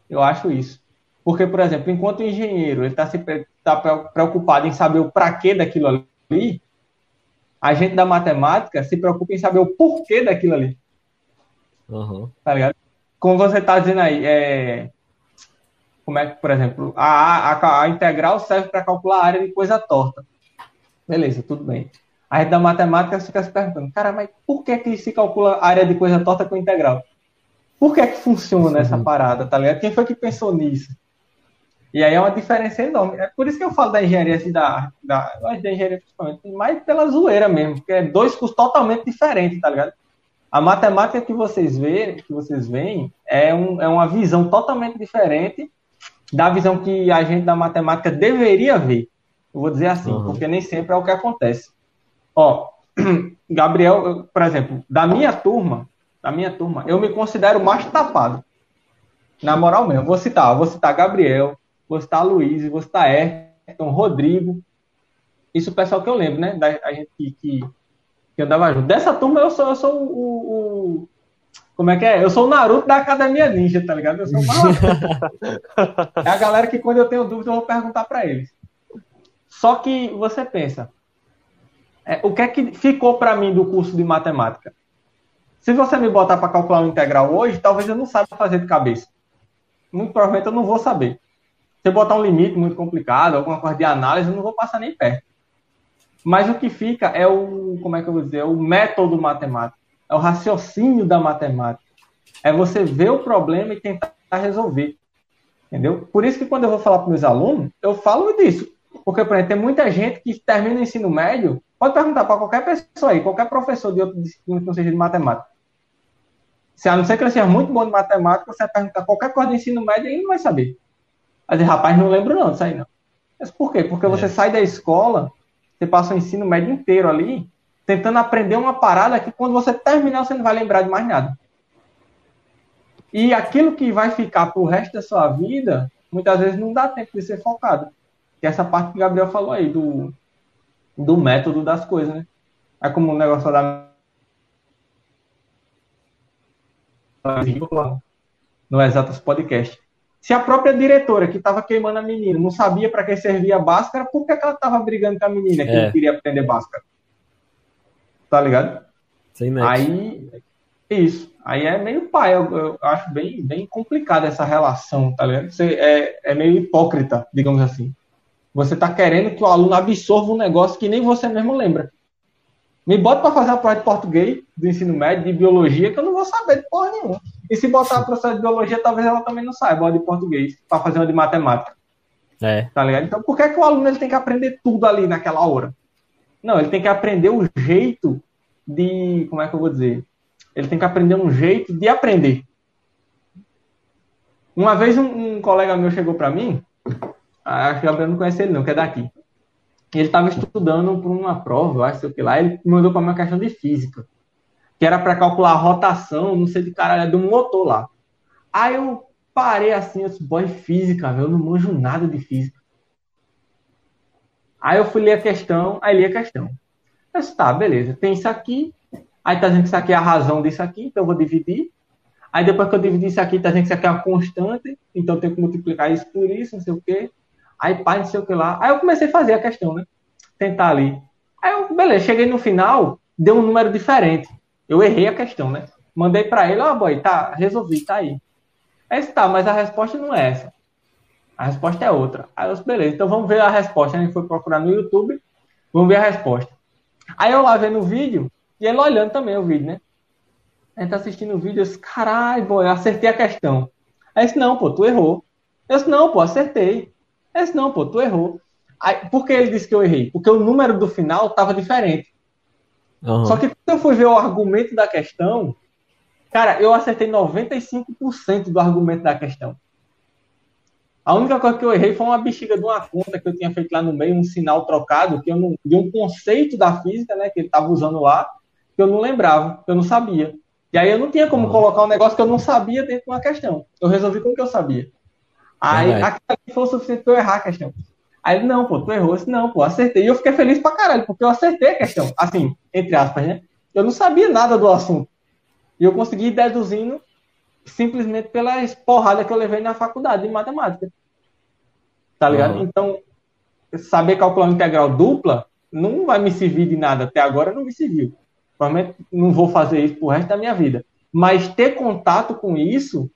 Eu acho isso. Porque, por exemplo, enquanto o engenheiro está se pre- tá preocupado em saber o para quê daquilo ali, a gente da matemática se preocupa em saber o porquê daquilo ali, Aham. tá ligado? Como você está dizendo aí, é... como é que, por exemplo, a, a, a integral serve para calcular a área de coisa torta. Beleza, tudo bem. A gente da matemática fica se perguntando, cara, mas por que que se calcula a área de coisa torta com integral? Por que que funciona essa Uhum. parada, tá ligado? Quem foi que pensou nisso? E aí é uma diferença enorme. É por isso que eu falo da engenharia assim, da, da, da engenharia principalmente, mais pela zoeira mesmo, porque é dois cursos totalmente diferentes, tá ligado? A matemática que vocês veem, que vocês veem é, um, é uma visão totalmente diferente da visão que a gente da matemática deveria ver. Eu vou dizer assim, uhum. porque nem sempre é o que acontece. Ó, *clears throat* Gabriel, por exemplo, da minha turma, da minha turma, eu me considero mais tapado. Na moral mesmo, vou citar, vou citar Gabriel, vou citar Luiz, vou citar Ayrton, Rodrigo. Isso o pessoal que eu lembro, né? Da a gente que, que, que andava junto. Dessa turma eu sou, eu sou o, o, Como é que é? Eu sou o Naruto da Academia Ninja, tá ligado? Eu sou *laughs* É a galera que quando eu tenho dúvida eu vou perguntar para eles. Só que você pensa, é, o que é que ficou para mim do curso de matemática? Se você me botar para calcular um integral hoje, talvez eu não saiba fazer de cabeça. Muito provavelmente eu não vou saber. Se eu botar um limite muito complicado, alguma coisa de análise, eu não vou passar nem perto. Mas o que fica é o, como é que eu vou dizer, o método matemático, é o raciocínio da matemática. É você ver o problema e tentar resolver. Entendeu? Por isso que quando eu vou falar para meus alunos, eu falo disso. Porque, por exemplo, tem muita gente que termina o ensino médio, pode perguntar para qualquer pessoa aí, qualquer professor de outra disciplina que não seja de matemática. Se a não ser que ele seja muito bom de matemática, você vai perguntar qualquer coisa do ensino médio, ele não vai saber. Mas, rapaz, não lembro não disso aí não. Mas por quê? Porque você é. sai da escola, você passa o ensino médio inteiro ali, tentando aprender uma parada que quando você terminar, você não vai lembrar de mais nada. E aquilo que vai ficar pro resto da sua vida, muitas vezes não dá tempo de ser focado. Que é essa parte que o Gabriel falou aí, do, do método das coisas, né? É como o negócio da. No Exatos Podcast. Se a própria diretora que estava queimando a menina não sabia para que servia a Bhaskara, por que, ela estava brigando com a menina que é. não queria aprender Bhaskara? Tá ligado? Sim, Aí, isso. Aí é meio pai. Eu, eu, acho bem, bem complicada essa relação, tá ligado? Você é, é meio hipócrita, digamos assim. Você está querendo que o aluno absorva um negócio que nem você mesmo lembra. Me bota para fazer a prova de português, do ensino médio, de biologia, que eu não vou saber de porra nenhuma. E se botar a professora de biologia, talvez ela também não saiba, de português, para fazer uma de matemática. É. Tá ligado? Então, por que, é que o aluno ele tem que aprender tudo ali naquela hora? Não, ele tem que aprender o jeito de. Como é que eu vou dizer? Ele tem que aprender um jeito de aprender. Uma vez um, um colega meu chegou para mim, Acho que o Gabriel não conhece ele, não, que é daqui. Ele estava estudando para uma prova, acho que lá, ele mandou para uma questão de física, que era para calcular a rotação, não sei de caralho, de um motor lá. Aí eu parei assim, eu disse, boy, física, velho, eu não manjo nada de física. Aí eu fui ler a questão, aí li a questão. Eu disse, tá, beleza, tem isso aqui, aí tá dizendo que isso aqui é a razão disso aqui, então eu vou dividir. Aí depois que eu dividi isso aqui, tá dizendo que isso aqui é uma constante, então eu tenho que multiplicar isso por isso, não sei o quê. Aí pai, não sei o que lá. Aí eu comecei a fazer a questão, né? Tentar ali. Aí eu, beleza, cheguei no final, deu um número diferente. Eu errei a questão, né? Mandei para ele, ó, oh, boy, tá, resolvi, tá aí. Aí tá, mas a resposta não é essa. A resposta é outra. Aí eu disse, beleza, então vamos ver a resposta. A gente foi procurar no YouTube, vamos ver a resposta. Aí eu lá vendo o vídeo, e ele olhando também o vídeo, né? A gente tá assistindo o vídeo, eu disse, caralho, boy, eu acertei a questão. Aí disse, não, pô, tu errou. Eu disse, não, pô, acertei. Esse não, pô, tu errou. Aí, por que ele disse que eu errei? Porque o número do final estava diferente. Uhum. Só que quando eu fui ver o argumento da questão, cara, eu acertei 95% do argumento da questão. A única coisa que eu errei foi uma bexiga de uma conta que eu tinha feito lá no meio, um sinal trocado, que eu não, de um conceito da física, né, que ele estava usando lá, que eu não lembrava, que eu não sabia. E aí eu não tinha como uhum. colocar um negócio que eu não sabia dentro de uma questão. Eu resolvi com o que eu sabia. Aí aquilo ali foi o suficiente pra eu errar a questão. Aí ele, não, pô, tu errou. Eu não, pô, acertei. E eu fiquei feliz pra caralho, porque eu acertei a questão. Assim, entre aspas, né? Eu não sabia nada do assunto. E eu consegui ir deduzindo simplesmente pela porrada que eu levei na faculdade de matemática. Tá ligado? Uhum. Então, saber calcular uma integral dupla não vai me servir de nada. Até agora não me serviu. Provavelmente não vou fazer isso pro resto da minha vida. Mas ter contato com isso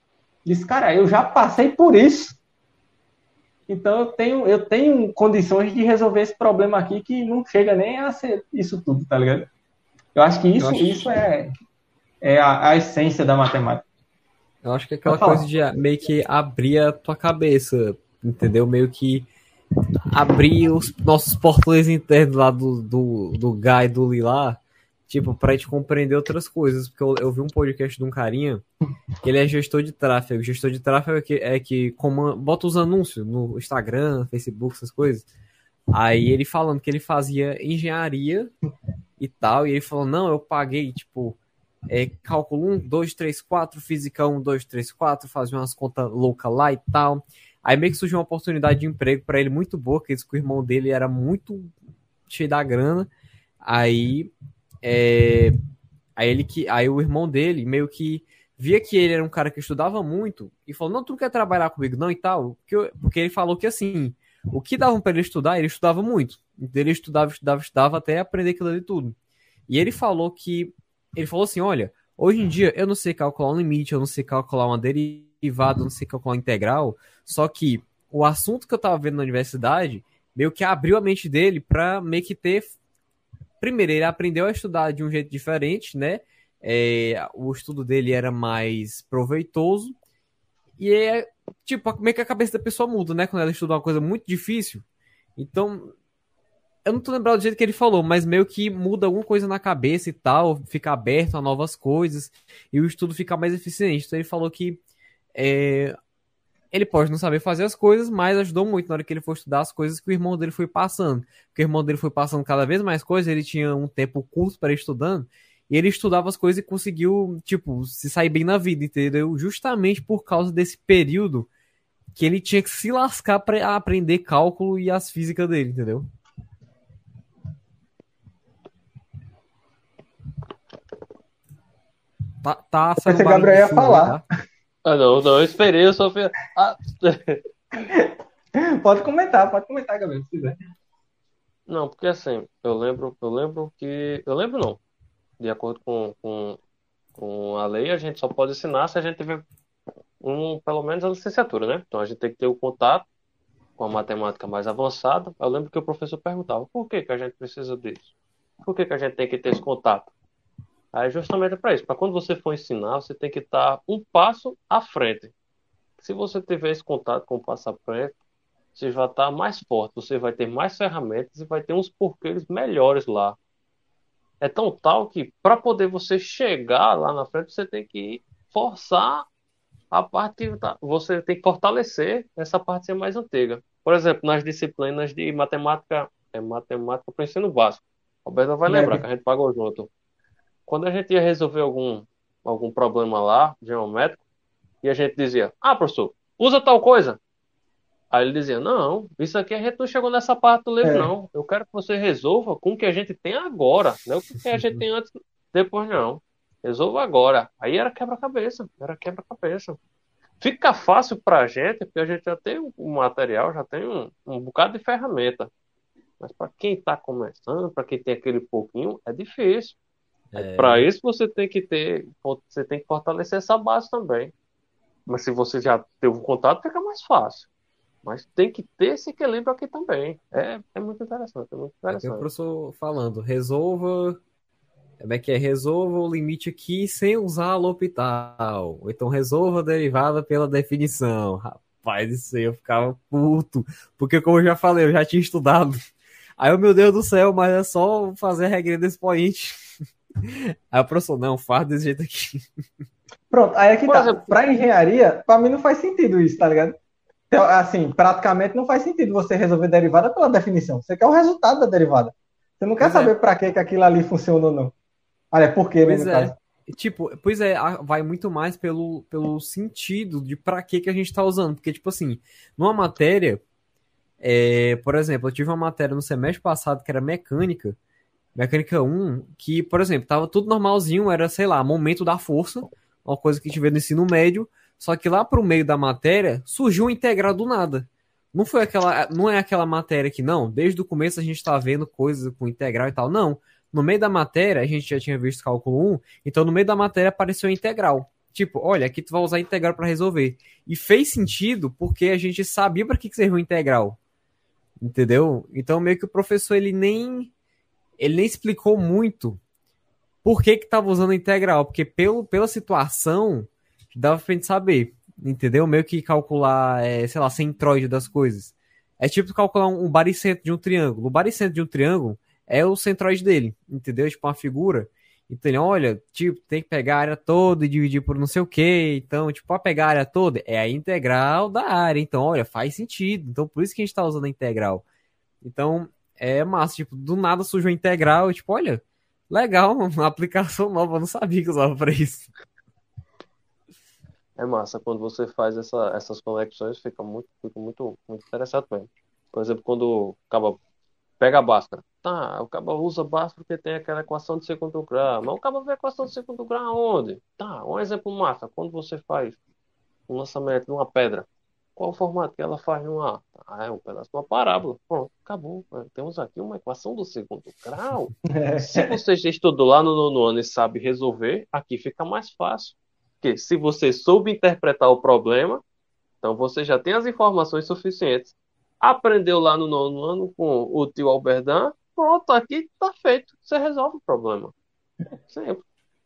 Diz, cara, eu já passei por isso. Então eu tenho, eu tenho condições de resolver esse problema aqui que não chega nem a ser isso tudo, tá ligado? Eu acho que isso, acho... isso é, é a, a, essência da matemática. Eu acho que é aquela coisa de meio que abrir a tua cabeça. entendeu? Meio que abrir os nossos portões internos lá do, do, do Guy do Lila, tipo, pra gente compreender outras coisas. Porque eu, eu, vi um podcast de um carinha que ele é gestor de tráfego. Gestor de tráfego é que, é que comanda, bota os anúncios no Instagram, Facebook, essas coisas. Aí ele falando que ele fazia engenharia e tal, e ele falou, não, eu paguei, tipo, é, cálculo 1, 2, 3, 4, física 1, 2, 3, 4, fazia umas contas loucas lá e tal. Aí meio que surgiu uma oportunidade de emprego para ele muito boa, que o irmão dele era muito cheio da grana. Aí, é, aí ele que, aí o irmão dele meio que via que ele era um cara que estudava muito e falou: "Não, tu não quer trabalhar comigo não e tal?" Porque, porque ele falou que assim, o que davam para ele estudar, ele estudava muito. Ele estudava, estudava, estudava até aprender aquilo ali tudo. E ele falou que ele falou assim: "Olha, hoje em dia eu não sei calcular um limite, eu não sei calcular uma derivada derivado, não sei calcular integral. Só que o assunto que eu tava vendo na universidade meio que abriu a mente dele para meio que ter. Primeiro, ele aprendeu a estudar de um jeito diferente, né? É, o estudo dele era mais proveitoso. E é tipo, meio que a cabeça da pessoa muda, né? Quando ela estuda uma coisa muito difícil. Então, eu não tô lembrado do jeito que ele falou, mas meio que muda alguma coisa na cabeça e tal, fica aberto a novas coisas e o estudo fica mais eficiente. Então ele falou que é, ele pode não saber fazer as coisas, mas ajudou muito na hora que ele foi estudar as coisas que o irmão dele foi passando. Porque o irmão dele foi passando cada vez mais coisas, ele tinha um tempo curto para ir estudando, e ele estudava as coisas e conseguiu, tipo, se sair bem na vida, entendeu? Justamente por causa desse período que ele tinha que se lascar para aprender cálculo e as físicas dele, entendeu? Tá, tá Esse Gabriel ia falar. Tá? Ah, não, não, eu esperei, eu só fiz. Ah. *laughs* pode comentar, pode comentar, Gabriel, se quiser. Não, porque assim, eu lembro, eu lembro que. Eu lembro não. De acordo com, com, com a lei, a gente só pode ensinar se a gente tiver um, pelo menos a licenciatura, né? Então a gente tem que ter o contato com a matemática mais avançada. Eu lembro que o professor perguntava por que, que a gente precisa disso? Por que, que a gente tem que ter esse contato? Aí justamente é para isso. Para quando você for ensinar, você tem que estar um passo à frente. Se você tiver esse contato com o passo à frente, você vai estar mais forte, você vai ter mais ferramentas e vai ter uns porquês melhores lá. É tão tal que para poder você chegar lá na frente, você tem que forçar a parte, você tem que fortalecer essa parte mais antiga. Por exemplo, nas disciplinas de matemática, é matemática para ensino básico. O Roberto vai lembrar que a gente pagou junto quando a gente ia resolver algum, algum problema lá, geométrico, e a gente dizia, ah, professor, usa tal coisa. Aí ele dizia, não, isso aqui a gente não chegou nessa parte do livro, é. não. Eu quero que você resolva com o que a gente tem agora, não é o que a gente tem antes, depois não. Resolva agora. Aí era quebra-cabeça, era quebra-cabeça. Fica fácil para a gente, porque a gente já tem um material, já tem um, um bocado de ferramenta. Mas para quem está começando, para quem tem aquele pouquinho, é difícil. É... Para isso você tem que ter, você tem que fortalecer essa base também. Mas se você já teve um contato, fica mais fácil. Mas tem que ter esse equilíbrio aqui também. É, é muito interessante. É muito interessante. o professor falando, resolva. Como é que é? Resolva o limite aqui sem usar a L'Hopital. Ou então resolva a derivada pela definição. Rapaz, isso aí eu ficava puto. Porque, como eu já falei, eu já tinha estudado. Aí, eu, meu Deus do céu, mas é só fazer a regra desse point. Aí *laughs* o professor, não, faz desse jeito aqui. Pronto, aí é que tá. Exemplo, pra engenharia, pra mim não faz sentido isso, tá ligado? Então, assim, praticamente não faz sentido você resolver derivada pela definição. Você quer o resultado da derivada. Você não quer pois é. saber é. pra que, que aquilo ali funciona ou não. Olha, por quê, pois é. Caso. Tipo, pois é, vai muito mais pelo, pelo sentido de pra que, que a gente tá usando. Porque, tipo assim, numa matéria, é, por exemplo, eu tive uma matéria no semestre passado que era mecânica, Mecânica 1, que, por exemplo, tava tudo normalzinho, era, sei lá, momento da força, uma coisa que a gente vê no ensino médio, só que lá pro meio da matéria surgiu um integral do nada. Não foi aquela, não é aquela matéria que não, desde o começo a gente tá vendo coisas com integral e tal, não. No meio da matéria, a gente já tinha visto cálculo 1, então no meio da matéria apareceu integral. Tipo, olha, aqui tu vai usar integral para resolver. E fez sentido porque a gente sabia para que, que serviu integral. Entendeu? Então meio que o professor ele nem ele nem explicou muito por que que tava usando integral, porque pelo, pela situação dava pra gente saber. entendeu? Meio que calcular, é, sei lá, centroide das coisas. É tipo calcular um, um baricentro de um triângulo. O baricentro de um triângulo é o centroide dele, entendeu? Tipo uma figura. Então ele, olha, tipo, tem que pegar a área toda e dividir por não sei o que. Então, tipo, para pegar a área toda é a integral da área. Então, olha, faz sentido. Então, por isso que a gente está usando a integral. Então, é massa. Tipo, do nada surge integral. Tipo, olha, legal, *laughs* uma aplicação nova. Eu não sabia que usava para isso. É massa. Quando você faz essa, essas conexões, fica muito, fica muito, muito interessante mesmo. Por exemplo, quando acaba pega a Bhaskara. Tá, o cabo usa Bhaskara porque tem aquela equação de segundo grau. Mas o cabo vê a equação de segundo grau onde? Tá, um exemplo massa. Quando você faz um lançamento de uma pedra, qual o formato que ela faz no ar? Ah, é um pedaço de uma parábola. Pronto, acabou. Temos aqui uma equação do segundo grau. *laughs* se você já estudou lá no nono ano e sabe resolver, aqui fica mais fácil. Porque se você soube interpretar o problema, então você já tem as informações suficientes aprendeu lá no nono ano com o tio Alberdan, pronto, aqui tá feito. Você resolve o problema. Sempre.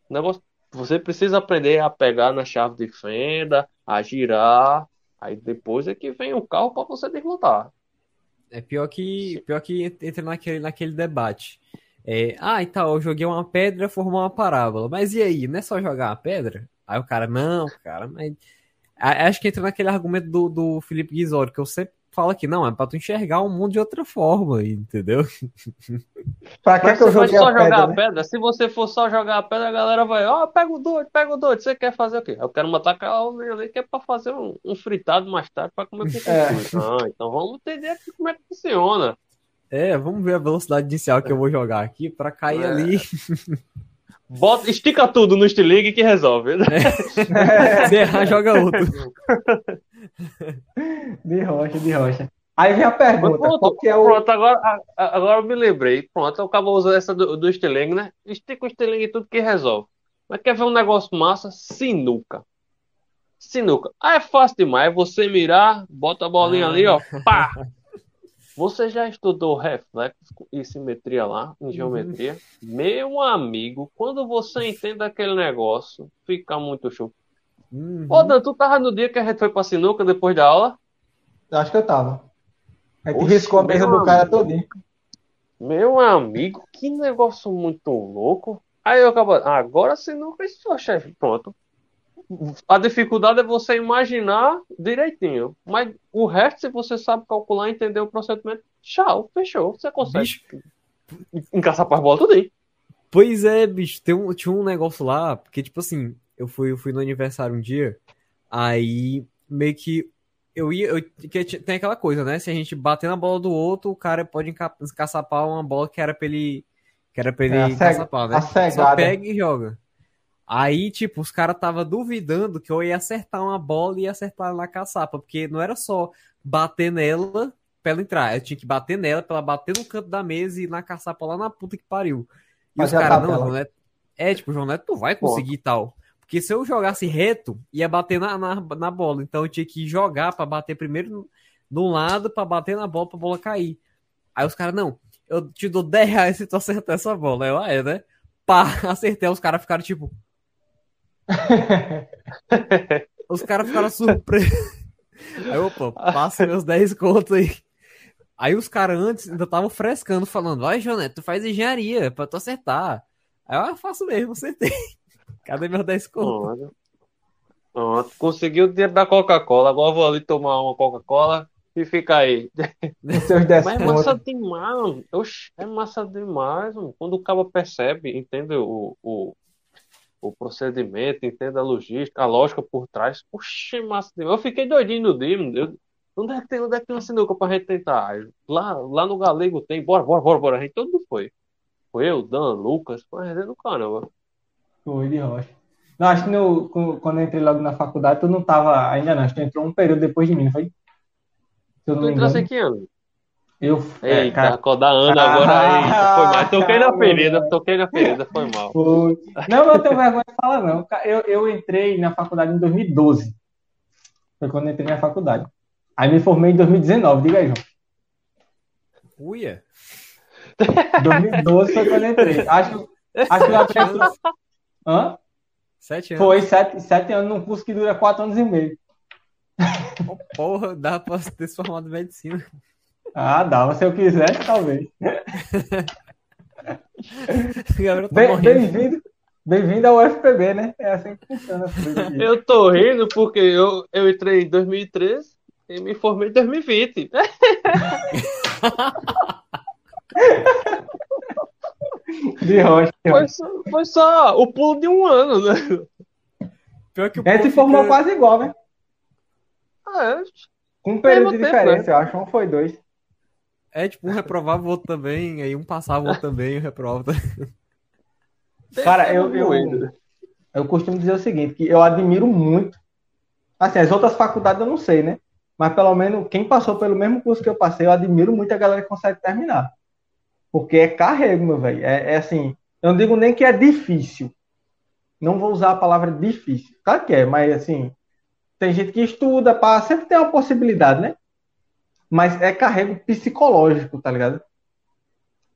O negócio, você precisa aprender a pegar na chave de fenda, a girar. Aí depois é que vem o carro para você desmontar. É pior que, pior que entra naquele, naquele debate. É, ah, e tal, eu joguei uma pedra, formou uma parábola. Mas e aí? Não é só jogar uma pedra? Aí o cara, não, cara, mas. Acho que entra naquele argumento do, do Felipe Guizori, que eu sempre fala que não, é pra tu enxergar o mundo de outra forma, entendeu? pra que, que eu joguei só a jogar pedra, a né? pedra? Se você for só jogar a pedra, a galera vai, ó, oh, pega o doido, pega o doido, você quer fazer o quê? Eu quero matar aquela ovelha ali que é pra fazer um, um, fritado mais tarde pra comer com é. Ah, então vamos entender aqui como é que funciona. É, vamos ver a velocidade inicial que eu vou jogar aqui pra cair é. ali. *laughs* Bota, estica tudo no estilingue que resolve. É. *laughs* Se errar, joga outro. De rocha, de rocha. Aí vem a pergunta. Pronto, qual que é o... pronto agora, agora eu me lembrei. Pronto, eu acabo usando essa do, do estilingue, né? Estica o estilingue e tudo que resolve. Mas quer ver um negócio massa? Sinuca. Sinuca. Ah, é fácil demais. Você mirar, bota a bolinha ah. ali, ó. Pá! *laughs* Você já estudou reflexo e simetria lá, em geometria? Uhum. Meu amigo, quando você entende aquele negócio, fica muito show. Uhum. Ô, Dan, tu tava no dia que a gente foi pra sinuca depois da aula? Acho que eu tava. A gente Oxe, riscou a mesa do cara todinho. Meu amigo, que negócio muito louco. Aí eu acabo. Ah, agora sinuca, isso, chefe, pronto a dificuldade é você imaginar direitinho. Mas o resto, se você sabe calcular, entender o procedimento, tchau, fechou. Você consegue bicho. encaixar para bola tudo aí. Pois é, bicho. Tem um, tinha um negócio lá, porque, tipo assim, eu fui, eu fui no aniversário um dia, aí meio que eu ia. Eu, que tem aquela coisa, né? Se a gente bater na bola do outro, o cara pode encaçapar uma bola que era pra ele. Que era pra ele é, encaçapar, né? Só pega e joga. Aí, tipo, os caras tava duvidando que eu ia acertar uma bola e ia acertar na caçapa, porque não era só bater nela pra ela entrar, eu tinha que bater nela pra ela bater no canto da mesa e na caçapa lá na puta que pariu. E Mas os caras, não, João Neto, é, tipo, João Neto, tu vai conseguir Pô. tal. Porque se eu jogasse reto, ia bater na, na, na bola. Então eu tinha que jogar para bater primeiro no, lado, para bater na bola, pra bola cair. Aí os caras, não, eu te dou 10 reais se tu acertar essa bola. Aí eu, ah, é, né? Pá, *laughs* acertei. Os caras ficaram tipo, *laughs* Os caras ficaram surpresos. Aí, opa, passa meus 10 contos aí. Aí os caras antes ainda estavam frescando, falando, vai, Jonete, tu faz engenharia pra tu acertar. Aí eu ah, faço mesmo, acertei. *laughs* Cadê meus 10 contos? Pronto. Conseguiu o dinheiro da Coca-Cola. Agora vou ali tomar uma Coca-Cola e fica aí. *laughs* Mas é massa demais, Oxe, é massa demais, mano. Quando o cara percebe, entende o, o, o procedimento, entenda a logística, a lógica por trás. Oxe, massa demais. Eu fiquei doidinho no dia, meu Onde é que tem, onde é que tem uma sinuca pra gente tentar? Lá, lá no Galego tem, bora, bora, bora, bora. A gente todo mundo foi. Foi eu, Dan, Lucas, foi a do caramba. Foi de rocha. Não, acho que no, quando eu entrei logo na faculdade, tu não tava ainda não, acho que tu entrou um período depois de mim, foi? tu entrasse que ano? Eu, é, Eita, cara... acordar Ana agora aí. *laughs* Foi mal. Toquei na ferida, toquei na ferida, foi mal. *laughs* Foi. Não, não tenho vergonha de falar, não. Eu, eu entrei na faculdade em 2012. Foi quando eu entrei na faculdade. Aí me formei em 2019, diga aí, João. Uia! *laughs* 2012 foi quando eu entrei. Acho, acho que eu aprendi. Hã? Sete anos. Foi sete, sete anos num curso que dura quatro anos e meio. Oh, porra, dá pra ter se formado em medicina. Ah, dava. Se eu quisesse, talvez. *laughs* Gabriel tá Bem-. Bem-vindo bem ao UFPB, né? É assim que funciona. Eu tô rindo porque eu, eu entrei em 2013 e me formei em 2020. *laughs* De rocha. Foi só, foi só o pulo de um ano, né? Pior que o povo se formou fica- quase igual, né? Ah, é. Com um período de diferença, eu acho. Um foi dois. É, tipo, um reprovava, o outro também, aí um passava, o outro também, o reprovava. também. Cara, eu, eu, Doido. eu costumo dizer o seguinte, que eu admiro muito. Assim, as outras faculdades eu não sei, né? Mas pelo menos quem passou pelo mesmo curso que eu passei, eu admiro muito a galera que consegue terminar. Porque é carrego, meu velho. É, é assim, eu não digo nem que é difícil. Não vou usar a palavra difícil. Claro que é, mas assim, tem gente que estuda, pá, sempre tem uma possibilidade, né? Mas é carrego psicológico, tá ligado?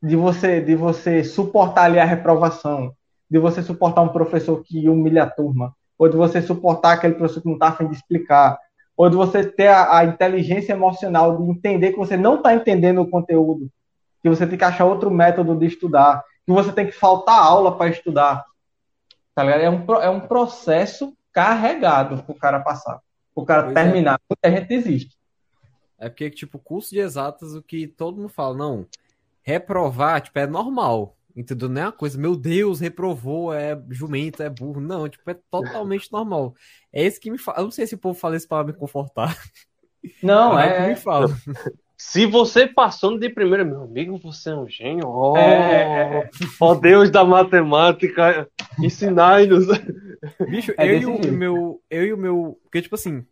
De você, de você suportar ali a reprovação, de você suportar um professor que humilha a turma, ou de você suportar aquele professor que não está afim de explicar, ou de você ter a, a inteligência emocional de entender que você não está entendendo o conteúdo, que você tem que achar outro método de estudar, que você tem que faltar aula para estudar. Tá ligado? É um, pro- é um processo carregado para o cara passar, para o cara Pois é. terminar. Muita gente desiste. É porque, tipo, curso de exatas, o que todo mundo fala, não, reprovar, tipo, é normal. Entendeu? Não é uma coisa, meu Deus, reprovou, é jumento, é burro. Não, tipo, é totalmente normal. É esse que me fala. Eu não sei se o povo fala isso para me confortar. Não, é o que é, me fala. Se você passou de primeira, meu amigo, você é um gênio. Oh, É, é, ó Deus da matemática, ensinai-nos. Bicho, É eu, e o meu, eu e o meu. Porque, tipo assim,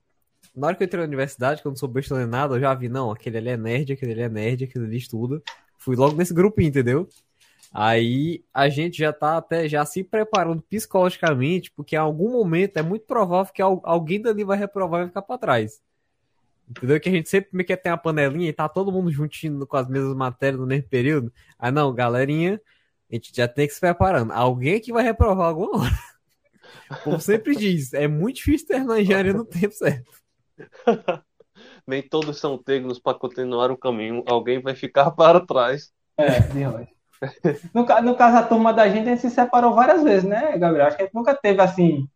na hora que eu entrei na universidade, que eu não sou besta nem nada, eu já vi, não, aquele ali é nerd, aquele ali é nerd, aquele ali estuda. Fui logo nesse grupinho, entendeu? Aí a gente já tá até já se preparando psicologicamente, porque em algum momento é muito provável que al- alguém dali vai reprovar e vai ficar pra trás. Entendeu? Que a gente sempre meio que tem a panelinha e tá todo mundo juntinho com as mesmas matérias no mesmo período. Aí não, galerinha, a gente já tem que se preparando. Alguém que vai reprovar alguma hora. *laughs* O povo sempre diz, é muito difícil terminar a engenharia no tempo certo. *laughs* Nem todos são tegnos para continuar o caminho. Alguém vai ficar *laughs* para trás. É, de. No, no caso, a turma da gente, a gente se separou várias vezes, né, Gabriel? Acho que a gente nunca teve assim.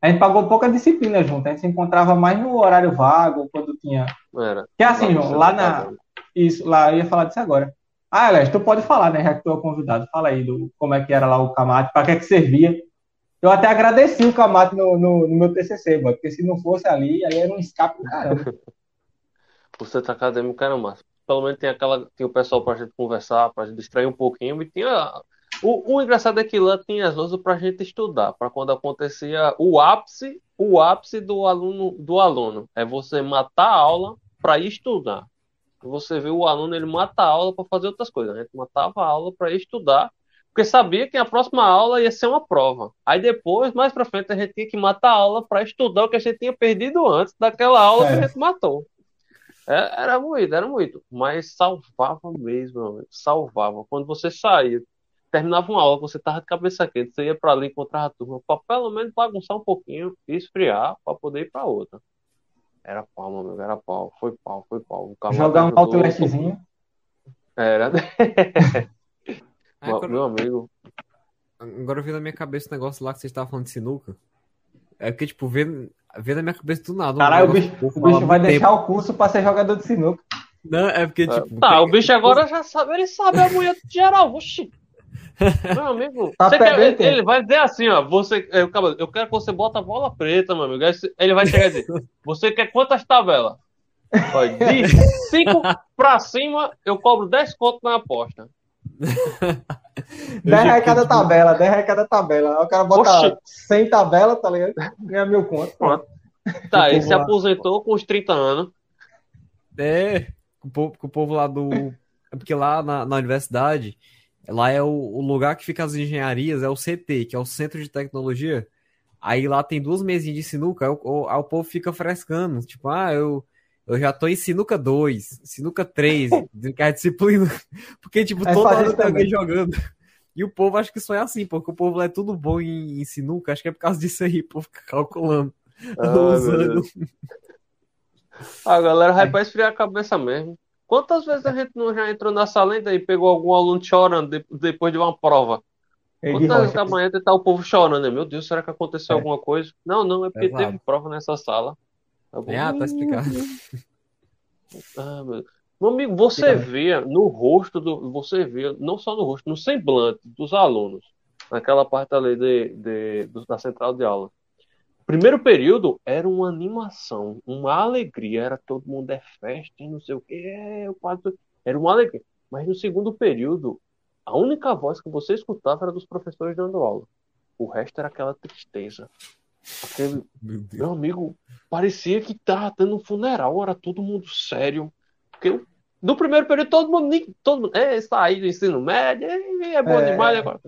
A gente pagou pouca disciplina junto, a gente se encontrava mais no horário vago, quando tinha. Era. Que é assim, João, lá na. Isso, lá eu ia falar disso agora. Ah, Alex, tu pode falar, né? Já que tu é convidado. Fala aí do como é que era lá o Camate, para que é que servia. Eu até agradeci o Camate no, no, no meu TCC, mano, porque se não fosse ali, aí era um escape do caramba. *laughs* O centro acadêmico era massa. Pelo menos tem aquela, tinha o pessoal pra gente conversar, pra gente distrair um pouquinho. E tinha. O, o engraçado é que lá tinha as louças pra gente estudar, pra quando acontecia o ápice, o ápice do aluno, do aluno. É você matar a aula ir estudar. Você vê o aluno, ele mata a aula pra fazer outras coisas. A gente matava a aula ir estudar, porque sabia que a próxima aula ia ser uma prova. Aí depois, mais pra frente, a gente tinha que matar a aula pra estudar o que a gente tinha perdido antes daquela aula que É. a gente matou. É, Era muito, era muito. Mas salvava mesmo. Salvava. Quando você saía, terminava uma aula, você tava de cabeça quente, você ia pra ali encontrar a turma, pra pelo menos bagunçar um pouquinho e esfriar pra poder ir pra outra. Era pau, meu amigo, era pau. Foi pau, foi pau. Jogar um outlastzinho. Era, *laughs* Aí, meu, quando- meu amigo. Agora veio na minha cabeça o negócio lá que vocês estavam falando de sinuca. É porque, tipo, veio, veio na minha cabeça do nada. Caralho, o bicho, que o bicho vai deixar tempo. o curso pra ser jogador de sinuca. Não, é porque, tipo. Tá, o bicho agora já sabe, ele sabe a mulher de geral. Oxi. *laughs* Meu amigo, Tá você quer- ele vai dizer assim, ó, você, eu, eu quero que você bota a bola preta, meu amigo. Aí Ele vai chegar e dizer, *laughs* você quer quantas tabelas? De *laughs* 5 pra cima, eu cobro 10 conto na aposta. 10 já reais cada tabela, 10 reais cada tabela. Aí o cara bota Oxi. 100 tabelas, tá ligado? Ganha mil contos. Pronto. Tá, ele se lá. aposentou com os 30 anos. É, com o povo, com o povo lá do. É porque lá na, na universidade, lá é o, o lugar que fica as engenharias, é o CT, que é o Centro de Tecnologia. Aí lá tem duas mesinhas de sinuca, aí o, o- aí o povo fica frescando. Tipo, ah, eu, eu já tô em sinuca 2, sinuca 3, *laughs* dizendo que é a disciplina. *laughs* Porque, tipo, Aí toda hora tem alguém jogando. E o povo acha que isso é assim, porque o povo é tudo bom em, em sinuca. Acho que é por causa disso aí, o povo fica calculando. Deus. A galera vai pra esfriar a cabeça mesmo. Quantas vezes a gente não já entrou na saleta e pegou algum aluno chorando de- depois de uma prova? De Quantas vezes da manhã tá o povo chorando, né? Meu Deus, será que aconteceu É. alguma coisa? Não, não, é porque Exato. teve prova nessa sala. Tá bom. Ah, tá explicado. Ah, meu meu amigo, você via no rosto do. Você via, não só no rosto, no semblante dos alunos, naquela parte ali de, de- do- da central de aula. Primeiro período era uma animação, uma alegria, era todo mundo é festa e não sei o que, é, o quadro, era uma alegria. Mas no segundo período, a única voz que você escutava era dos professores dando aula. O resto era aquela tristeza. Aquele, Meu Deus. meu amigo, parecia que tava tendo um funeral, era todo mundo sério. Porque no primeiro período todo mundo, nem- todo mundo, é, sair do ensino médio, é, é bom É. demais. Agora.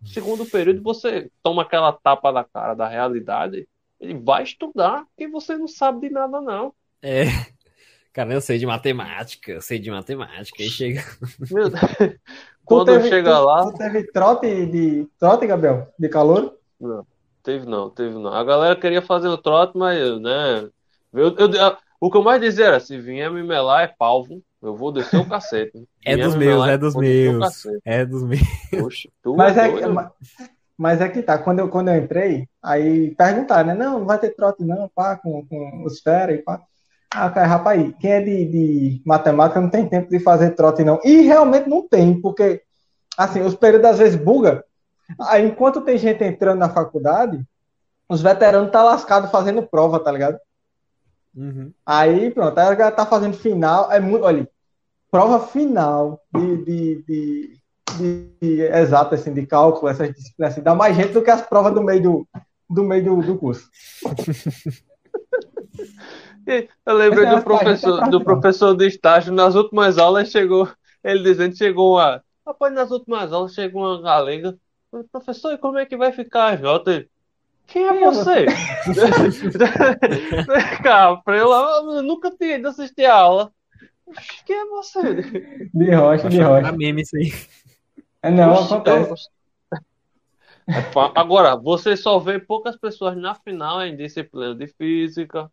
No segundo período você toma aquela tapa na cara da realidade, ele vai estudar, porque você não sabe de nada, não. É. Cara, eu sei de matemática, eu sei de matemática. Aí chega. Meu Deus. Quando teve- chega tu- lá, Tu teve trote de. Trote, Gabriel? De calor? Não, teve não, teve não. A galera queria fazer o trote, mas, né? Eu, eu- o que eu mais dizia era: se vier me melar é palvo, eu vou descer o cacete. *laughs* É dos me meus, melar, é dos vou descer o meus. É dos meus. Mas é, doido? ma- mas é que tá, quando eu, quando eu entrei, aí perguntaram, né? Não, não vai ter trote não, pá, com, com os fera e pá. Ah, cara, rapaz, quem é de, de matemática não tem tempo de fazer trote não. E realmente não tem, porque, assim, os períodos às vezes buga. Aí, enquanto tem gente entrando na faculdade, os veteranos tá lascado fazendo prova, tá ligado? Uhum. Aí, pronto, aí a galera tá fazendo final, é muito, olha, prova final de, de, de, de, de exato, assim, de cálculo, essas disciplinas, assim, dá mais gente do que as provas do meio do, do meio do, do curso. *laughs* Eu lembrei é, do professor, tá, do professor de estágio, nas últimas aulas chegou, ele dizendo chegou uma. Rapaz, nas últimas aulas chegou uma galega. Professor, e como é que vai ficar? Quem é Quem é você? Cara, *laughs* eu, eu nunca tinha ido assistir a aula. Quem é você? De rocha, de rocha. Tá meme isso aí. É, não, acontece. eu- É Agora, você só vê poucas pessoas na final em disciplina de física,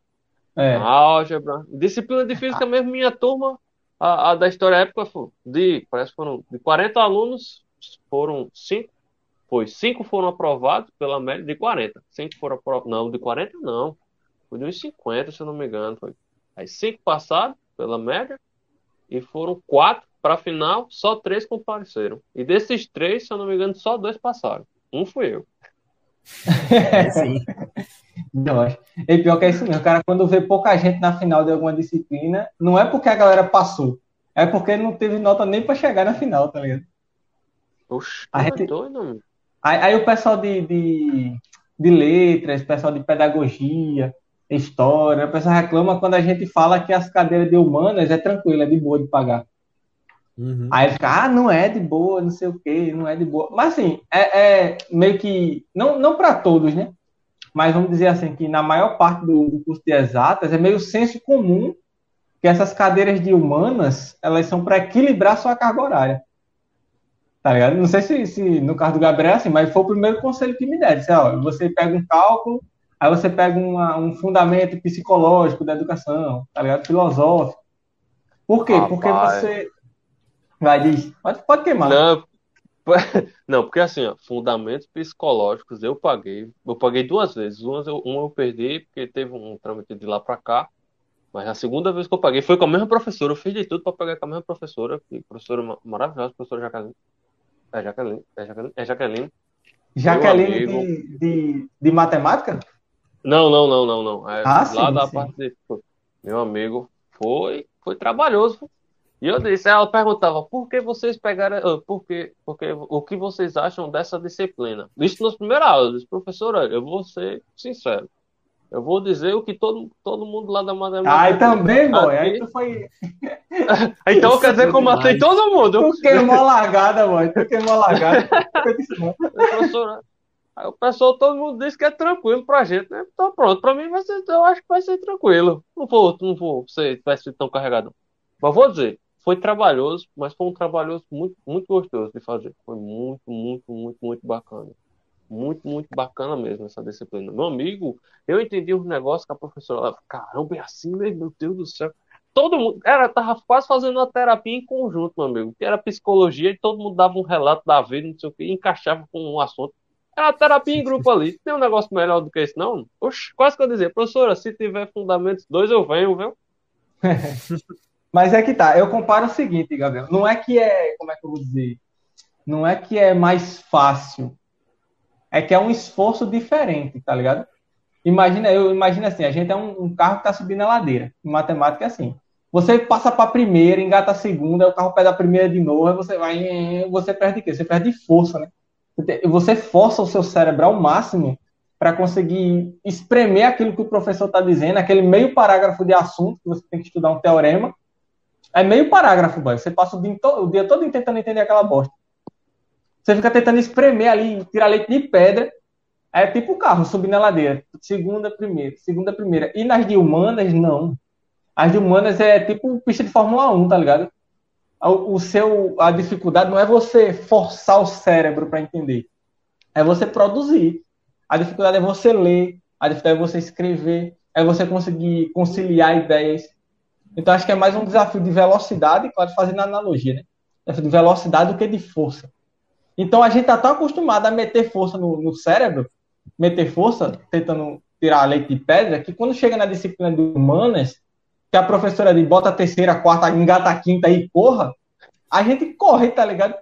É. álgebra. Disciplina de física mesmo, minha turma, a, a da história épica, foi de, parece que foram de 40 alunos, foram 5, foi 5 foram aprovados pela média de 40. 5 foram aprovados, não, de 40 não, foi de uns 50, se eu não me engano, foi. Aí 5 passaram pela média e foram 4 para a final, só 3 compareceram. E desses 3, se eu não me engano, só 2 passaram. Um fui eu. É sim. Rocha. E pior que é isso mesmo, cara, quando vê pouca gente na final de alguma disciplina, não é porque a galera passou, é porque não teve nota nem pra chegar na final, tá ligado? Oxe, A é gente- doido, mano. Aí, aí o pessoal de, de, de letras, pessoal de pedagogia, história, o pessoal reclama quando a gente fala que as cadeiras de humanas é tranquila, é de boa de pagar. Uhum. Aí fica, ah, não é de boa, não sei o quê, não é de boa. Mas assim, é, é meio que, não, não para todos, né? Mas vamos dizer assim, que na maior parte do, do curso de exatas é meio senso comum que essas cadeiras de humanas, elas são para equilibrar sua carga horária. Tá ligado? Não sei se, se no caso do Gabriel é assim, mas foi o primeiro conselho que me deram. Disse, ó, você pega um cálculo, aí você pega uma- um fundamento psicológico da educação, tá ligado? Filosófico. Por quê? Porque você. Vai, diz. Pode, pode queimar. Não, *laughs* não, porque assim, ó, fundamentos psicológicos eu paguei. Eu paguei duas vezes. Uma eu, uma eu perdi, porque teve um trâmite de lá pra cá. Mas a segunda vez que eu paguei foi com a mesma professora. Eu fiz de tudo pra pagar com a mesma professora. Que professora ma- maravilhosa, professora Jaqueline. É Jaqueline, é Jaqueline, é Jaqueline. Jaqueline de, de, de matemática? Não, não, não, não, não. É, Ah, lá sim, da sim. parte de... Meu amigo, foi, foi trabalhoso. E eu disse, ela perguntava, por que vocês pegaram, ah, por que, porque, o que vocês acham dessa disciplina? Isso nas primeiras aulas, eu disse, professora, eu vou ser sincero. Eu vou dizer o que todo, todo mundo lá da matemática. Ai, também, boy. Aí tu foi. *laughs* Então quer dizer que eu matei Demais. todo mundo. Tu queimou a largada, boy. Tu queimou a largada. *laughs* Aí o pessoal, todo mundo disse que é tranquilo pra gente, né? Então pronto, pra mim vai ser, eu acho que vai ser tranquilo. Não vou, não vou ser, vai ser tão carregado. Mas vou dizer, foi trabalhoso, mas foi um trabalhoso muito, muito gostoso de fazer. Foi muito, muito, muito, muito bacana. Muito, muito bacana mesmo essa disciplina. Meu amigo, eu entendi os negócios que a professora, caramba, é assim, meu Deus do céu. Todo mundo, era, tava quase fazendo uma terapia em conjunto, meu amigo, que era psicologia, e todo mundo dava um relato da vida, não sei o que, encaixava com um assunto. Era terapia em grupo ali. Tem um negócio melhor do que isso, não? Oxe, quase que eu dizia, professora, se tiver fundamentos dois, eu venho, viu? *laughs* Mas é que tá, eu comparo o seguinte, Gabriel. Não é que é, como é que eu vou dizer? Não é que é mais fácil. É que é um esforço diferente, tá ligado? Imagina, eu imagino assim, a gente é um, um carro que tá subindo a ladeira. Em matemática é assim. Você passa para a primeira, engata a segunda, o carro pega a primeira de novo, você vai, você perde o quê? Você perde força, né? Você força o seu cérebro ao máximo para conseguir espremer aquilo que o professor está dizendo, aquele meio parágrafo de assunto que você tem que estudar um teorema. É meio parágrafo, boy. Você passa o dia, todo, o dia todo tentando entender aquela bosta. Você fica tentando espremer ali, tirar leite de pedra. É tipo o carro, subir na ladeira. Segunda, primeira, segunda, primeira. E nas de humanas, não. As de humanas é tipo pista de Fórmula 1, tá ligado? O seu, a dificuldade não é você forçar o cérebro para entender. É você produzir. A dificuldade é você ler, a dificuldade é você escrever, é você conseguir conciliar ideias. Então acho que é mais um desafio de velocidade, claro, fazendo analogia, né? De velocidade do que de força. Então a gente está tão acostumado a meter força no, no, cérebro, meter força, tentando tirar leite de pedra, que quando chega na disciplina de humanas, que a professora de bota a terceira, a quarta, engata a quinta e corra, a gente corre, tá ligado?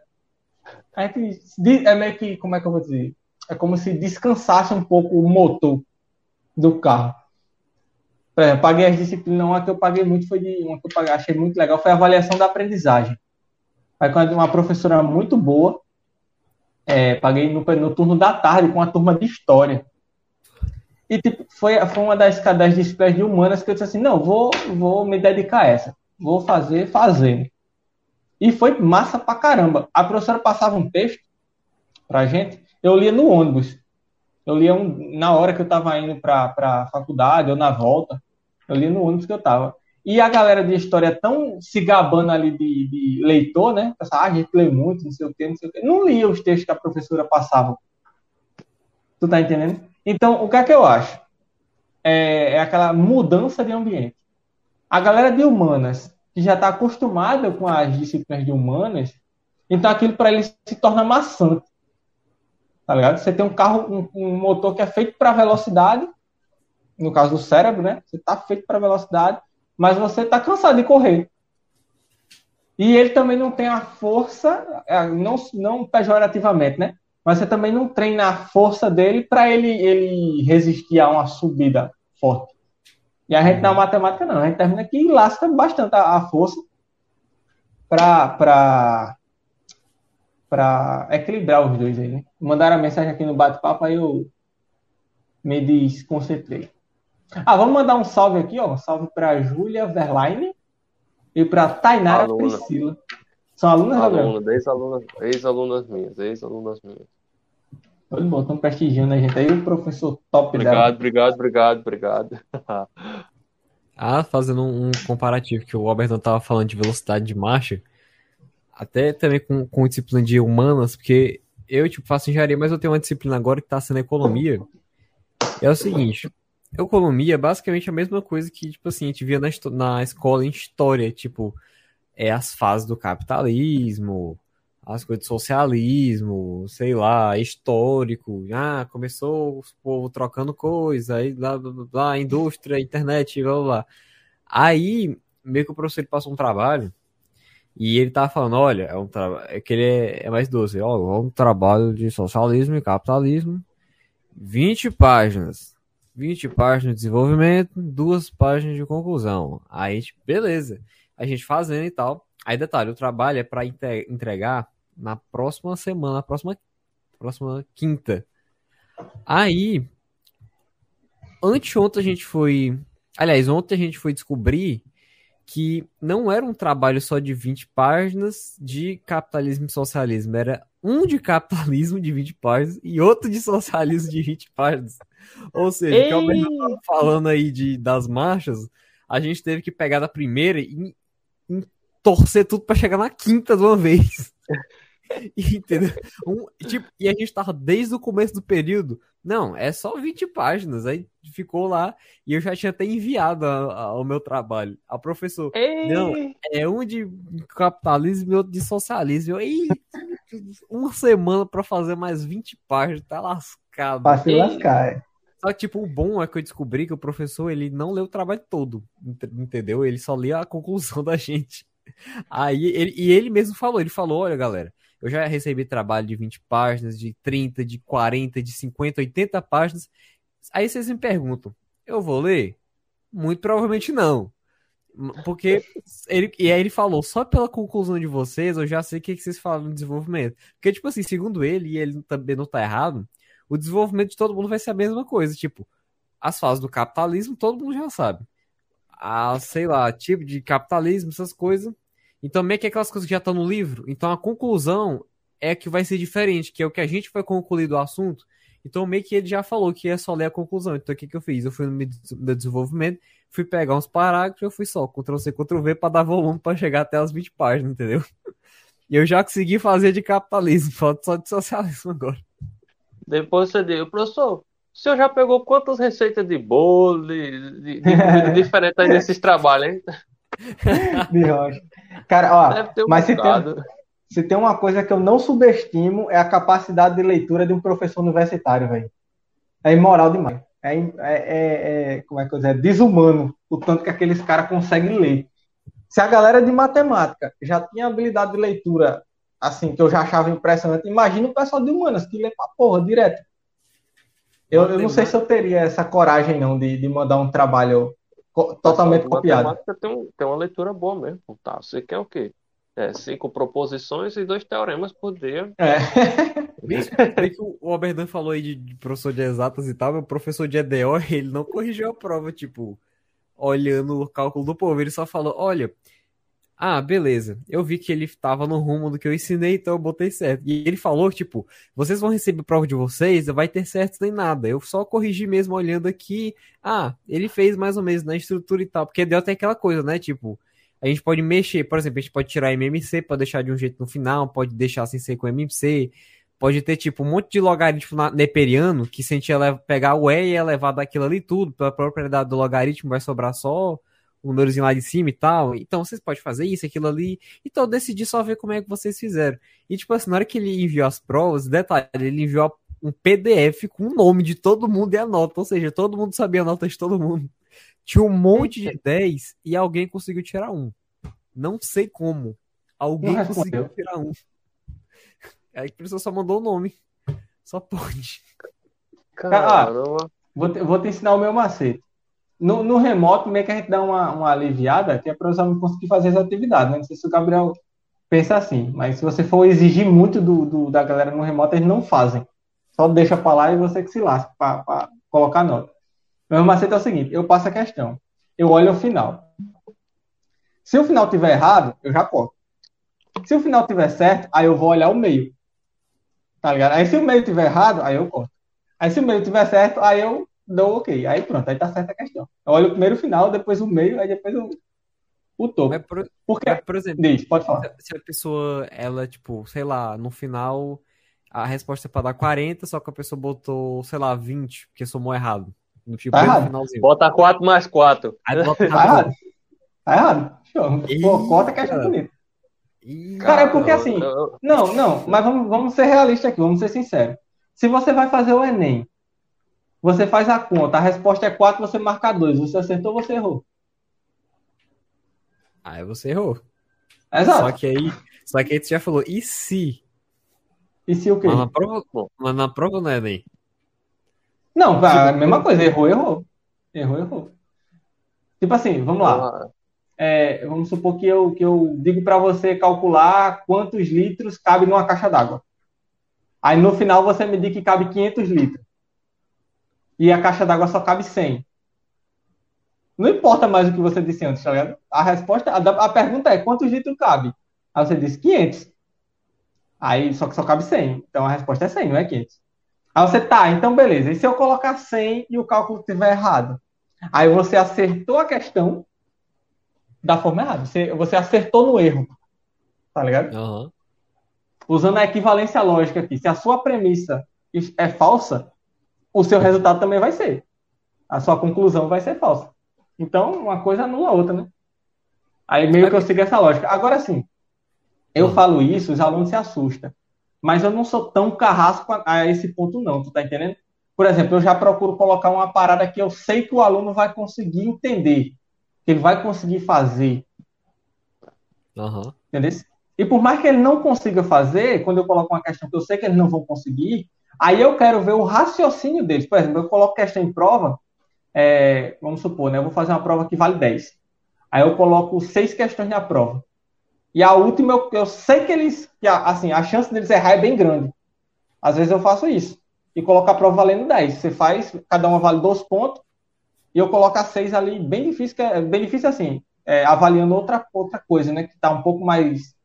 A gente é meio que, como é que eu vou dizer? É como se descansasse um pouco o motor do carro. Por exemplo, paguei as disciplinas, uma que eu paguei muito foi de uma que eu paguei, achei muito legal, foi a avaliação da aprendizagem. Aí com uma professora muito boa, é, paguei no, no, turno da tarde com uma turma de história. E tipo, foi, foi uma das de disciplinas de humanas que eu disse assim, não, vou, vou me dedicar a essa. Vou fazer, fazendo. E foi massa pra caramba. A professora passava um texto pra gente, eu lia no ônibus. Eu lia um, na hora que eu estava indo para a faculdade ou na volta. Eu lia no ônibus que eu estava. E a galera de história tão se gabando ali de, de leitor, né? Pensava, ah, a gente lê muito, não sei o quê, não sei o quê. Não lia os textos que a professora passava. Tu tá entendendo? Então, o que é que eu acho? É, é aquela mudança de ambiente. A galera de humanas, que já está acostumada com as disciplinas de humanas, então aquilo para eles se torna maçante. Tá ligado? Você tem um carro, um, um motor que é feito para velocidade, no caso do cérebro, né? Você está feito para velocidade, mas você está cansado de correr. E ele também não tem a força, é, não, não pejorativamente, né? Mas você também não treina a força dele para ele, ele resistir a uma subida forte. E a gente na matemática não, a gente termina que lasca bastante a, a força para para equilibrar os dois aí, né? Mandaram a mensagem aqui no bate-papo, aí eu me desconcentrei. Ah, vamos mandar um salve aqui, ó. Um salve para Júlia Verlaine e para Tainara Aluna. Priscila. São alunas, Aluna, ex-alunas, ex-alunas minhas, ex-alunas minhas. Olha, bom, estão prestigiando a gente aí, o professor top obrigado, dela. Obrigado, obrigado, obrigado, *laughs* ah, fazendo um comparativo que o Alberto estava falando de velocidade de marcha, até também com, com disciplina de humanas, porque eu, tipo, faço engenharia, mas eu tenho uma disciplina agora que tá sendo economia. É o seguinte, economia é basicamente a mesma coisa que, tipo assim, a gente via na, na escola em história, tipo, é as fases do capitalismo, as coisas do socialismo, sei lá, histórico. Ah, começou o povo trocando coisa, aí lá, lá, lá indústria, internet, blá, blá, blá. Aí, meio que o professor passou um trabalho e ele tava falando, olha, é um trabalho, é que ele é, é mais doce, ó, é um trabalho de socialismo e capitalismo, 20 páginas, 20 páginas de desenvolvimento, duas páginas de conclusão. Aí, tipo, beleza, a gente fazendo e tal. Aí, detalhe, o trabalho é para entregar na próxima semana, na próxima, próxima quinta. Aí, anteontem a gente foi, aliás, ontem a gente foi descobrir que não era um trabalho só de 20 páginas de capitalismo e socialismo, era um de capitalismo de 20 páginas e outro de socialismo de 20 páginas. Ou seja, Ei! que é o falando aí de, das marchas, a gente teve que pegar da primeira e, e torcer tudo para chegar na quinta de uma vez. *laughs* Entendeu? Um, tipo, e a gente tava desde o começo do período. Não, é só 20 páginas. Aí ficou lá e eu já tinha até enviado ao meu trabalho. A professora. Não, é um de capitalismo e outro de socialismo. E uma semana para fazer mais 20 páginas, tá lascado. Pra se lascar, é. Só que, tipo, o bom é que eu descobri que o professor, ele não leu o trabalho todo, entendeu? Ele só lia a conclusão *laughs* da gente. Aí, ele, e ele mesmo falou, ele falou, olha, galera, eu já recebi trabalho de 20 páginas, de 30, de 40, de 50, 80 páginas. Aí vocês me perguntam, eu vou ler? Muito provavelmente não. Porque ele, e aí ele falou, só pela conclusão de vocês, eu já sei o que, que vocês falam no desenvolvimento. Porque, tipo assim, segundo ele, e ele também não tá errado, o desenvolvimento de todo mundo vai ser a mesma coisa. Tipo, as fases do capitalismo, todo mundo já sabe. A, sei lá, tipo de capitalismo, essas coisas. Então, meio que aquelas coisas que já estão no livro. Então, a conclusão é que vai ser diferente, que é o que a gente vai concluir do assunto. Então, meio que ele já falou que é só ler a conclusão. Então, o que, que eu fiz? Eu fui no meu desenvolvimento, fui pegar uns parágrafos, eu fui só Ctrl-C, Ctrl-V para dar volume para chegar até as 20 páginas, entendeu? *laughs* E eu já consegui fazer de capitalismo, *laughs* falta só de socialismo agora. Depois você diz, professor, o senhor já pegou quantas receitas de bolo, de, de, de *laughs* diferente aí nesses trabalhos, hein? *laughs* De rocha. Cara, ó, um mas se tem, se tem uma coisa que eu não subestimo é a capacidade de leitura de um professor universitário, velho. É imoral demais. É, é, é, é, como é que eu dizer? É desumano o tanto que aqueles caras conseguem ler. Se a galera de matemática já tinha habilidade de leitura assim, que eu já achava impressionante. Imagina o pessoal de humanas que lê pra porra direto. Eu, eu não sei se eu teria essa coragem, não, de, de mandar um trabalho totalmente Nossa, copiado. Tem, um, tem uma leitura boa mesmo, tá? Você quer o quê? É, cinco proposições e dois teoremas por dia. É. *laughs* o Oberdan falou aí de, de, professor de exatas e tal, o professor de EDO, *laughs* ele não corrigiu a prova, tipo, olhando o cálculo do povo, ele só falou, olha, ah, beleza. Eu vi que ele estava no rumo do que eu ensinei, então eu botei certo. E ele falou, tipo, vocês vão receber prova de vocês, vai ter certo nem nada. Eu só corrigi mesmo olhando aqui. Ah, ele fez mais ou menos na estrutura e tal. Porque deu até aquela coisa, né? Tipo, a gente pode mexer, por exemplo, a gente pode tirar MMC para deixar de um jeito no final, pode deixar sem ser com MMC. Pode ter, tipo, um monte de logaritmo neperiano que se a gente pegar o E e elevar daquilo ali tudo, pela propriedade do logaritmo vai sobrar só o númerozinho lá de cima e tal. Então vocês podem fazer isso, aquilo ali. Então eu decidi só ver como é que vocês fizeram. E tipo assim, na hora que ele enviou as provas, detalhe, ele enviou um PDF com o nome de todo mundo e a nota. Ou seja, todo mundo sabia a nota de todo mundo. *laughs* Tinha um monte de 10 e alguém conseguiu tirar um. Não sei como. Alguém conseguiu tirar um. Aí isso eu só mandou o nome. Só pode. Caramba. Ah, vou, te, vou te ensinar o meu macete. No, no, remoto, meio que a gente dá uma, uma aliviada, que é para não conseguir fazer as atividades, né? Não sei se o Gabriel pensa assim, mas se você for exigir muito do, do da galera no remoto, eles não fazem. Só deixa para lá e você que se lasca para colocar nota. Meu macete é o seguinte: eu passo a questão, eu olho o final. Se o final tiver errado, eu já corto. Se o final tiver certo, aí eu vou olhar o meio. Tá ligado? Aí se o meio tiver errado, aí eu corto. Aí se o meio tiver certo, aí eu dou ok. Aí pronto, aí tá certa a questão. Eu olho o primeiro final, depois o meio, aí depois o, o topo. Mas por, Porque, mas, por exemplo, Diz, pode falar. Se a pessoa, ela, tipo, sei lá, no final a resposta é pra dar 40, só que a pessoa botou, sei lá, 20, porque somou errado. No tipo, tá errado. finalzinho. Bota 4 mais 4. Aí bota *laughs* tá errado. Tá errado. Show. Pô, corta que é bonito. Cara, é porque assim. Não, não, mas vamos, vamos ser realistas aqui, vamos ser sinceros. Se você vai fazer o Enem você faz a conta, a resposta é 4, você marca 2. Você acertou ou você errou? Aí você errou. Exato. Só que aí, só que aí você já falou, e se? E se o quê? Mas na prova, mas na prova não é nem. Não, a mesma coisa, errou, errou. Errou, errou. Tipo assim, vamos lá. É, vamos supor que eu, que eu digo para você calcular quantos litros cabe numa caixa d'água. Aí no final você me diz que cabe 500 litros e a caixa d'água só cabe 100. Não importa mais o que você disse antes, tá ligado? A resposta, a, a pergunta é quantos litros cabe? Aí você disse 500. Aí só que só cabe 100. Então a resposta é 100, não é 500. Aí você tá, então beleza. E se eu colocar 100 e o cálculo estiver errado? Aí você acertou a questão da forma errada. Você, você acertou no erro. Tá ligado? Uhum. usando a equivalência lógica aqui, se a sua premissa é falsa, o seu resultado também vai ser. A sua conclusão vai ser falsa. Então, uma coisa anula a outra, né? Aí meio que eu sigo essa lógica. Agora sim, eu falo isso, os alunos se assustam. Mas eu não sou tão carrasco a, esse ponto, não, tu tá entendendo? Por exemplo, eu já procuro colocar uma parada que eu sei que o aluno vai conseguir entender, que ele vai conseguir fazer. Uhum. Entendeu? E por mais que ele não consiga fazer, quando eu coloco uma questão que eu sei que eles não vão conseguir, aí eu quero ver o raciocínio deles. Por exemplo, eu coloco questão em prova, é, vamos supor, né, eu vou fazer uma prova que vale 10. Aí eu coloco seis questões na prova. E a última, eu, eu sei que eles, que a, assim, a chance deles errar é bem grande. Às vezes eu faço isso. E coloco a prova valendo 10. Você faz, cada uma vale dois pontos, e eu coloco a seis ali, bem difícil, é, bem difícil assim, é, avaliando outra, outra coisa, né, que está um pouco mais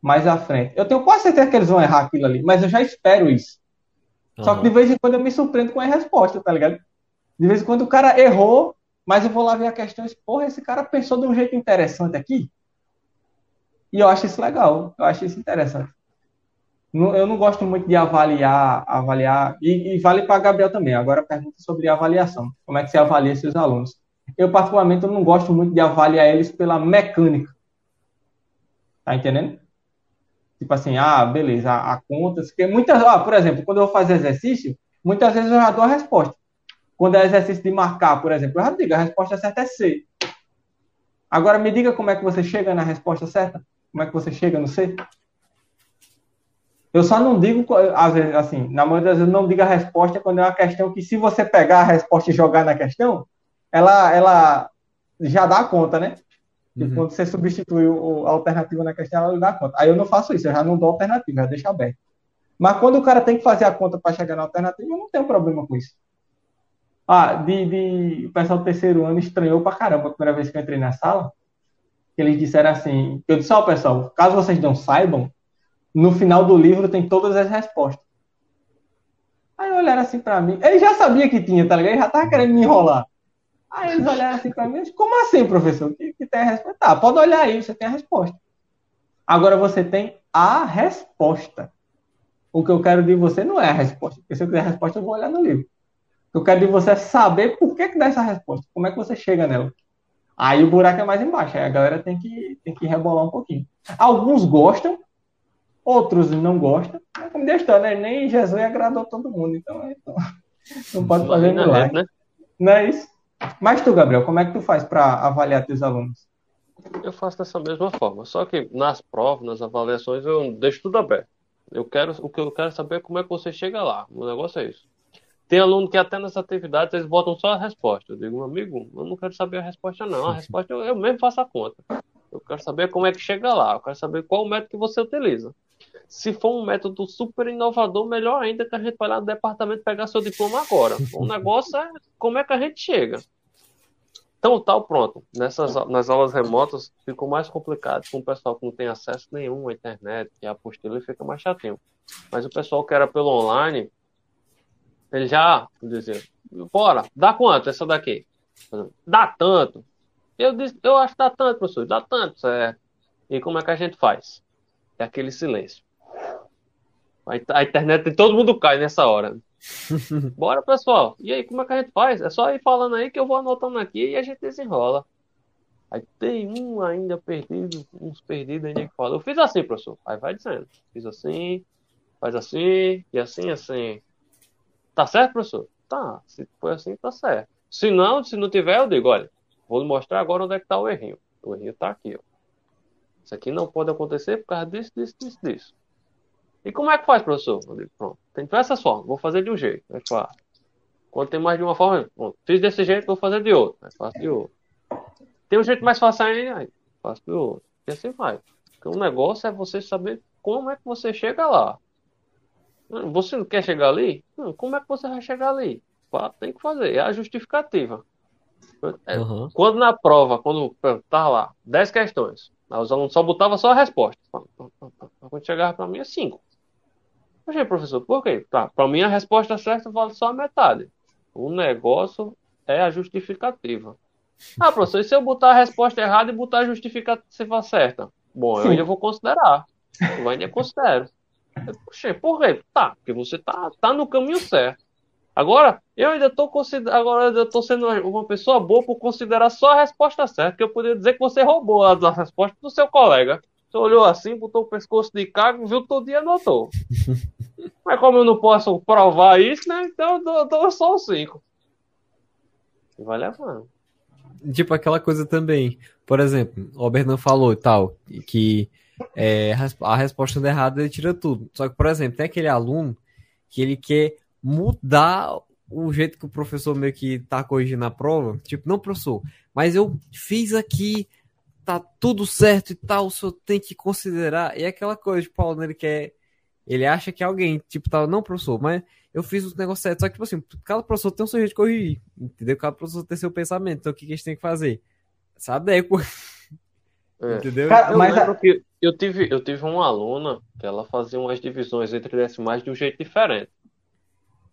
mais à frente. Eu tenho quase certeza que eles vão errar aquilo ali, mas eu já espero isso. Uhum. Só que de vez em quando eu me surpreendo com a resposta, tá ligado? De vez em quando o cara errou, mas eu vou lá ver a questão e porra, esse cara pensou de um jeito interessante aqui. E eu acho isso legal, eu acho isso interessante. Eu não gosto muito de avaliar, avaliar, e, e vale para Gabriel também. Agora pergunta sobre avaliação. Como é que você avalia seus alunos? Eu, particularmente, eu não gosto muito de avaliar eles pela mecânica. Tá entendendo? Tipo assim, ah, beleza, a, a conta. Porque muitas, ah, por exemplo, quando eu vou fazer exercício, muitas vezes eu já dou a resposta. Quando é exercício de marcar, por exemplo, eu já digo, a resposta certa é C. Agora me diga como é que você chega na resposta certa. Como é que você chega no C? Eu só não digo, às vezes, assim, na maioria das vezes, não digo a resposta quando é uma questão que, se você pegar a resposta e jogar na questão, ela, ela já dá conta, né? E uhum. quando você substitui o, a alternativa na questão, ela dá conta. Aí eu não faço isso, eu já não dou alternativa, já deixo aberto. Mas quando o cara tem que fazer a conta para chegar na alternativa, eu não tenho problema com isso. Ah, de, de, o pessoal do terceiro ano estranhou pra caramba a primeira vez que eu entrei na sala. Eles disseram assim: eu disse, ó, oh, pessoal, caso vocês não saibam, no final do livro tem todas as respostas. Aí olharam assim para mim. Ele já sabia que tinha, tá ligado? Ele já tava querendo me enrolar. Aí eles olharam assim para mim, como assim, professor? Que, que tem a resposta? Tá, pode olhar aí, você tem a resposta. Agora você tem a resposta. O que eu quero de você não é a resposta. Porque se eu quiser a resposta, eu vou olhar no livro. O que eu quero de você é saber por que, que dá essa resposta. Como é que você chega nela. Aí o buraco é mais embaixo. Aí a galera tem que, tem que rebolar um pouquinho. Alguns gostam, outros não gostam. Mas como Deus está, né? Nem Jesus agradou todo mundo. Então, então *laughs* não pode fazer milagre. Né? Não é isso? Mas tu, Gabriel, como é que tu faz para avaliar teus alunos? Eu faço dessa mesma forma, só que nas provas, nas avaliações, eu deixo tudo aberto. Eu quero, o que eu quero saber é como é que você chega lá. O negócio é isso. Tem aluno que até nas atividades eles botam só a resposta. Eu digo, meu amigo, eu não quero saber a resposta, não. A resposta eu, eu mesmo faço a conta. Eu quero saber como é que chega lá. Eu quero saber qual o método que você utiliza. Se for um método super inovador, melhor ainda que a gente vai lá no departamento pegar seu diploma agora. O negócio é como é que a gente chega. Então, tal, pronto. Nessas, nas aulas remotas ficou mais complicado com o pessoal que não tem acesso nenhum à internet, e a apostila fica mais chatinho. Mas o pessoal que era pelo online, ele já dizia, bora, dá quanto essa daqui? Dá tanto. Eu disse, eu acho que dá tanto, professor, dá tanto. E como é que a gente faz? É aquele silêncio. A internet, todo mundo cai nessa hora. *laughs* Bora, pessoal. E aí, como é que a gente faz? É só ir falando aí que eu vou anotando aqui e a gente desenrola. Aí tem um ainda perdido, uns perdidos ainda que fala. Eu fiz assim, professor. Aí vai dizendo. Fiz assim, faz assim, e assim, assim. Tá certo, professor? Tá. Se foi assim, tá certo. Se não, se não tiver, eu digo, olha, vou mostrar agora onde é que tá o errinho. O errinho tá aqui, ó. Isso aqui não pode acontecer por causa disso, disso, disso, disso. E como é que faz, professor? Eu digo, pronto, tem diversas formas, vou fazer de um jeito. É claro. Quando tem mais de uma forma, pronto, fiz desse jeito, vou fazer de outro. Aí faço de outro. Tem um jeito mais fácil ainda, aí faço de outro. E assim vai. Porque o negócio é você saber como é que você chega lá. Você não quer chegar ali? como é que você vai chegar ali? Tem que fazer. É a justificativa. Uhum. Quando na prova, quando tá lá, 10 questões, os alunos só botavam só a resposta. Quando chegava para mim é 5. Poxa, professor, por quê? Tá, para mim a resposta certa vale só a metade. O negócio é a justificativa. *laughs* Ah, professor, e se eu botar a resposta errada e botar a justificativa certa? Bom, eu ainda vou considerar. Eu ainda considero. Poxa, por quê? Tá, porque você tá, tá no caminho certo. Agora, eu ainda estou agora eu tô sendo uma pessoa boa por considerar só a resposta certa, que eu poderia dizer que você roubou a resposta do seu colega. Você olhou assim, botou o pescoço de cago, viu todo dia anotou. *laughs* Mas como eu não posso provar isso, né? Então eu dou, dou só os cinco. E vai levando. Tipo aquela coisa também. Por exemplo, o Bernan falou e tal, que é, a resposta errada ele tira tudo. Só que, por exemplo, tem aquele aluno que ele quer mudar o jeito que o professor meio que tá corrigindo a prova. Tipo, não, professor, mas eu fiz aqui, tá tudo certo e tal, o senhor tem que considerar. E é aquela coisa, tipo, o aluno ele quer. Ele acha que alguém, tipo, tá, não, professor, mas eu fiz o negócio certo. Só que, tipo assim, cada professor tem o seu jeito de corrigir, entendeu? Cada professor tem seu pensamento. Então, o que, que a gente tem que fazer? Se adequa. É. *laughs* Entendeu? Cara, eu mas lembro a... que eu tive, eu tive uma aluna que ela fazia umas divisões entre decimais de um jeito diferente.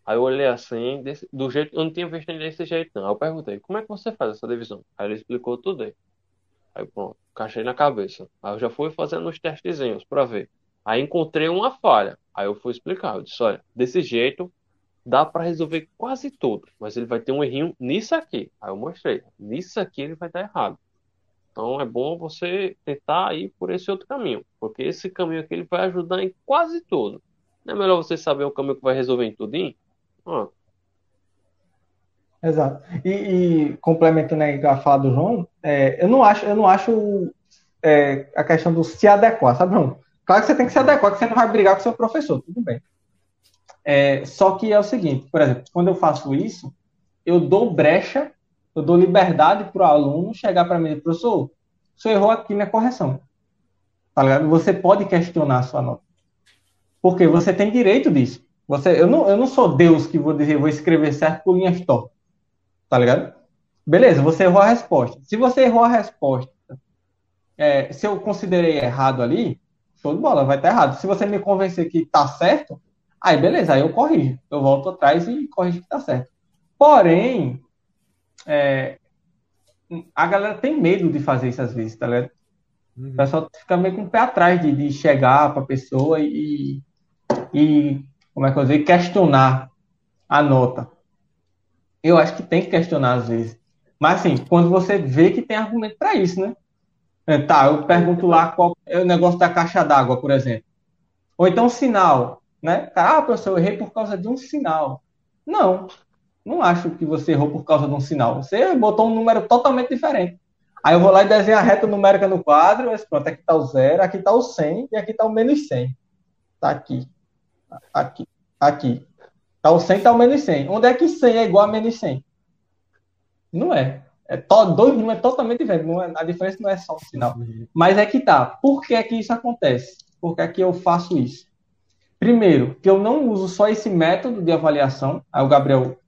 Aí eu olhei assim, desse, do jeito, eu não tinha visto desse jeito não. Aí eu perguntei, como é que você faz essa divisão? Aí ele explicou tudo aí. Aí pronto, encaixei na cabeça. Aí eu já fui fazendo uns testezinhos para ver. Aí encontrei uma falha. Aí eu fui explicar. Eu disse, olha, desse jeito dá para resolver quase tudo, mas ele vai ter um errinho nisso aqui. Aí eu mostrei, nisso aqui ele vai estar errado. Então é bom você tentar ir por esse outro caminho, porque esse caminho aqui ele vai ajudar em quase tudo. Não é melhor você saber o caminho que vai resolver em tudinho? Ah. Exato. E, e, complementando aí a fala do João, é, eu não acho, eu não acho é, a questão do se adequar, sabe, João? Claro que você tem que se adequar, que você não vai brigar com seu professor, tudo bem. É, só que é o seguinte, por exemplo, quando eu faço isso, eu dou brecha, eu dou liberdade para o aluno chegar para mim e professor, senhor errou aqui na correção. Tá ligado? Você pode questionar a sua nota. Porque você tem direito disso. Você, eu, não, eu não sou Deus que vou dizer, vou escrever certo por linhas tortas. Tá ligado? Beleza, você errou a resposta. Se você errou a resposta, é, se eu considerei errado ali, show de bola, vai estar errado. Se você me convencer que tá certo, aí beleza, aí eu corrijo. Eu volto atrás e corrijo que tá certo. Porém, é, a galera tem medo de fazer isso às vezes, tá ligado? Uhum. O pessoal fica meio com o pé atrás de, de chegar pra pessoa e, e como é que eu dizer, questionar a nota. Eu acho que tem que questionar às vezes. Mas assim, quando você vê que tem argumento para isso, né? É, tá, eu pergunto lá qual é o negócio da caixa d'água, por exemplo. Ou então sinal, né? Ah, professor, eu errei por causa de um sinal. Não, não acho que você errou por causa de um sinal. Você botou um número totalmente diferente. Aí eu vou lá e desenho a reta numérica no quadro, mas pronto, aqui está o zero, aqui está o 100 e aqui está o menos 100. Está aqui. Aqui. Aqui. Tá o 100, tá o menos 100. Onde é que 100 é igual a menos 100? Não é. É to, dois números é totalmente diferentes. Não é, a diferença não é só o sinal. Mas é que tá. Por que é que isso acontece? Por que é que eu faço isso? Primeiro, que eu não uso só esse método de avaliação. Aí o Gabriel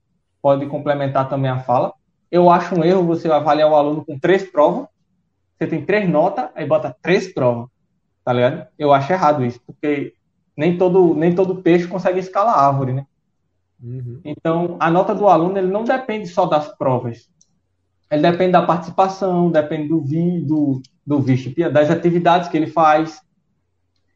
pode complementar também a fala. Eu acho um erro você avaliar o aluno com três provas. Você tem três notas, aí bota três provas. Tá ligado? Eu acho errado isso, porque nem todo, nem todo peixe consegue escalar a árvore, né? Uhum. Então, a nota do aluno ele não depende só das provas. Ele depende da participação, depende do vi, do, do visto, das atividades que ele faz.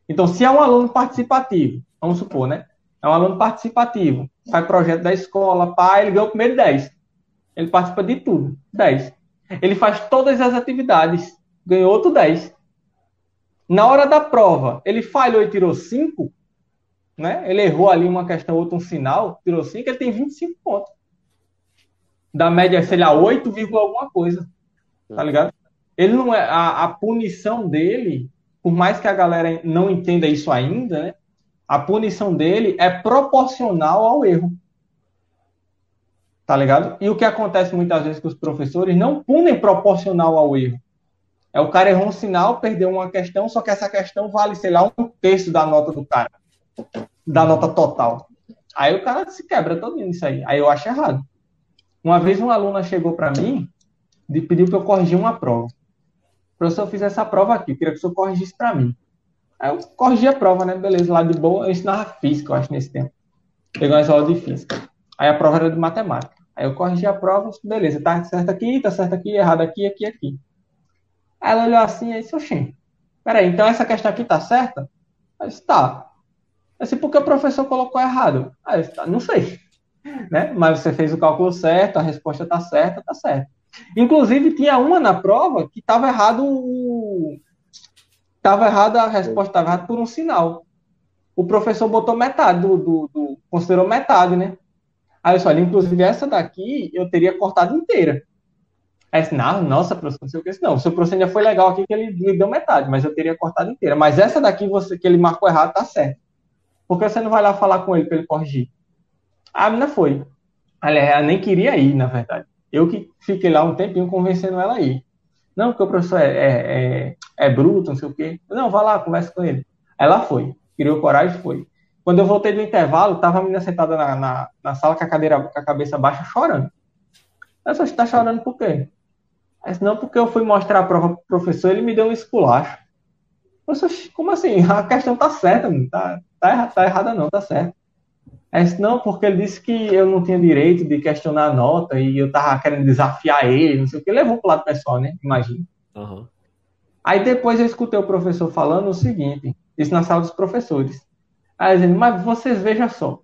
Então, se é um aluno participativo, vamos supor, né? É um aluno participativo, faz projeto da escola, pai, ele ganhou o primeiro 10. Ele participa de tudo, 10. Ele faz todas as atividades, ganhou outro 10. Na hora da prova, ele falhou e tirou 5, né? Ele errou ali uma questão, outra um sinal, tirou 5, ele tem 25 pontos. Da média, sei lá, 8, alguma coisa. Tá ligado? Ele não é. A, a, punição dele, por mais que a galera não entenda isso ainda, né? A punição dele é proporcional ao erro. Tá ligado? E o que acontece muitas vezes com os professores não punem proporcional ao erro. É o cara errou um sinal, perdeu uma questão, só que essa questão vale, sei lá, um terço da nota do cara, da nota total. Aí o cara se quebra todo nisso aí. Aí eu acho errado. Uma vez uma aluna chegou para mim e pediu para eu corrigir uma prova. Professor, eu fiz essa prova aqui, queria que o senhor corrigisse para mim. Aí eu corrigi a prova, né? Beleza, lá de boa, eu ensinava física, eu acho, nesse tempo. Pegou uma aula de física. Aí a prova era de matemática. Aí eu corrigi a prova, beleza, tá certo aqui, tá certo aqui, errado aqui, aqui, aqui. Aí ela olhou assim e disse, oxê, peraí, então essa questão aqui tá certa? Eu disse, tá. Assim, porque o professor colocou errado? Ah, eu, não sei. Né? Mas você fez o cálculo certo, a resposta está certa, está certa. Inclusive, tinha uma na prova que estava errado Estava errada, a resposta estava errada por um sinal. O professor botou metade do, do, do considerou metade, né? Aí eu falei, inclusive essa daqui eu teria cortado inteira. Aí disse, não, nossa, professor, não sei o que. Não, o seu professor ainda foi legal aqui que ele me deu metade, mas eu teria cortado inteira. Mas essa daqui você, que ele marcou errado tá certo. Porque você não vai lá falar com ele para ele corrigir? A menina foi. Aliás, ela nem queria ir, na verdade. Eu que fiquei lá um tempinho convencendo ela a ir. Não, porque o professor é, é, é, é bruto, não sei o quê. Não, vá lá, conversa com ele. Ela foi. Criou coragem foi. Quando eu voltei do intervalo, tava a menina sentada na, na, na, sala com a cadeira, com a cabeça baixa, chorando. Eu só está chorando por quê? Mas não, porque eu fui mostrar a prova pro professor, ele me deu um esculacho. Eu como assim? *laughs* A questão tá certa, mano. Tá, tá, tá errada não, tá certo. Aí disse, não, porque ele disse que eu não tinha direito de questionar a nota e eu tava querendo desafiar ele, não sei o que. Levou pro lado pessoal, né? Imagina. Uhum. Aí depois eu escutei o professor falando o seguinte, isso na sala dos professores. Aí dizendo, mas vocês vejam só,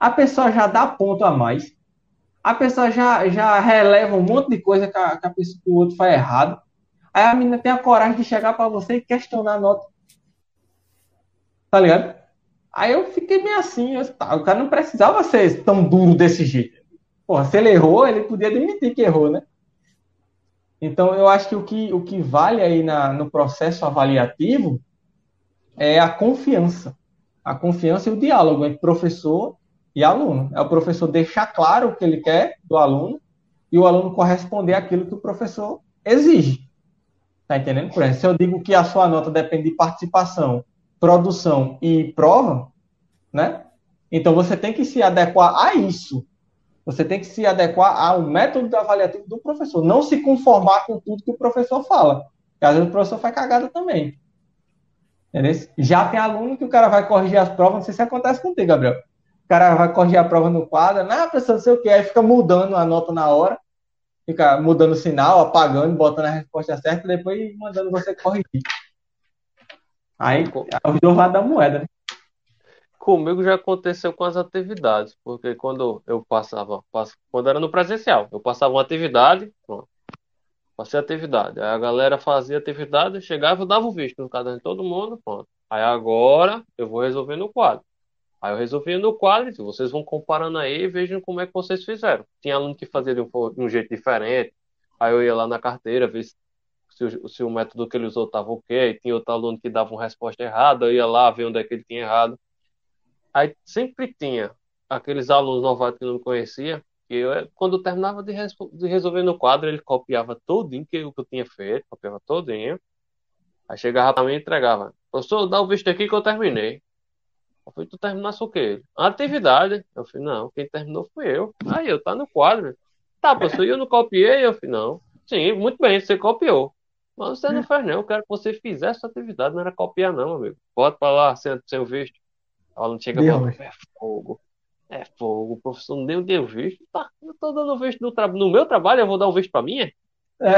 a pessoa já dá ponto a mais, a pessoa já, já releva um monte de coisa que, a, que, a pessoa, que o outro faz errado. Aí a menina tem a coragem de chegar para você e questionar a nota. Tá ligado? Aí eu fiquei meio assim, eu, tá, o cara não precisava ser tão duro desse jeito. Porra, se ele errou, ele podia admitir que errou, né? Então eu acho que o que, o que vale aí na, no processo avaliativo é a confiança. A confiança e o diálogo entre professor e aluno. É o professor deixar claro o que ele quer do aluno e o aluno corresponder àquilo que o professor exige. Tá entendendo? Por exemplo, se eu digo que a sua nota depende de participação produção e prova, né? Então você tem que se adequar a isso. Você tem que se adequar ao método avaliativo do professor, não se conformar com tudo que o professor fala. Porque às vezes o professor faz cagada também. Entendeu? Já tem aluno que o cara vai corrigir as provas, não sei se acontece contigo, Gabriel. O cara vai corrigir a prova no quadro, não, professor, não sei o que, aí fica mudando a nota na hora, fica mudando o sinal, apagando, botando a resposta certa, depois mandando você corrigir. Aí, os dois lados da moeda, né? Comigo já aconteceu com as atividades, porque quando eu passava, quando era no presencial, eu passava uma atividade, pronto, passei a atividade, aí a galera fazia atividade, chegava, eu dava o visto no caderno de todo mundo, pronto. Aí agora eu vou resolver no quadro. Aí eu resolvi no quadro, e vocês vão comparando aí e vejam como é que vocês fizeram. Tinha aluno que fazia de um, de um jeito diferente, aí eu ia lá na carteira, ver se o, se o método que ele usou estava ok, tinha outro aluno que dava uma resposta errada, eu ia lá ver onde é que ele tinha errado. Aí sempre tinha aqueles alunos novatos que não conhecia, que eu, quando eu terminava de, de, resolver no quadro, ele copiava todinho que, o que eu tinha feito, copiava todinho. Aí chegava para mim e entregava. Professor, dá o visto aqui que eu terminei. Eu falei, tu terminasse o quê? A atividade. Eu falei, não, quem terminou foi eu. Aí eu, tá no quadro. Tá, professor, e eu não copiei? Eu falei, não. Sim, muito bem, você copiou. Mas você não faz, não. Eu quero que você fizesse essa atividade, não era copiar, não, amigo. Bota pra lá, sem, sem o visto. Ela não chega pra é fogo. É fogo, o professor não deu, deu visto. Tá, eu tô dando visto no, tra... no meu trabalho, eu vou dar um visto pra minha? É.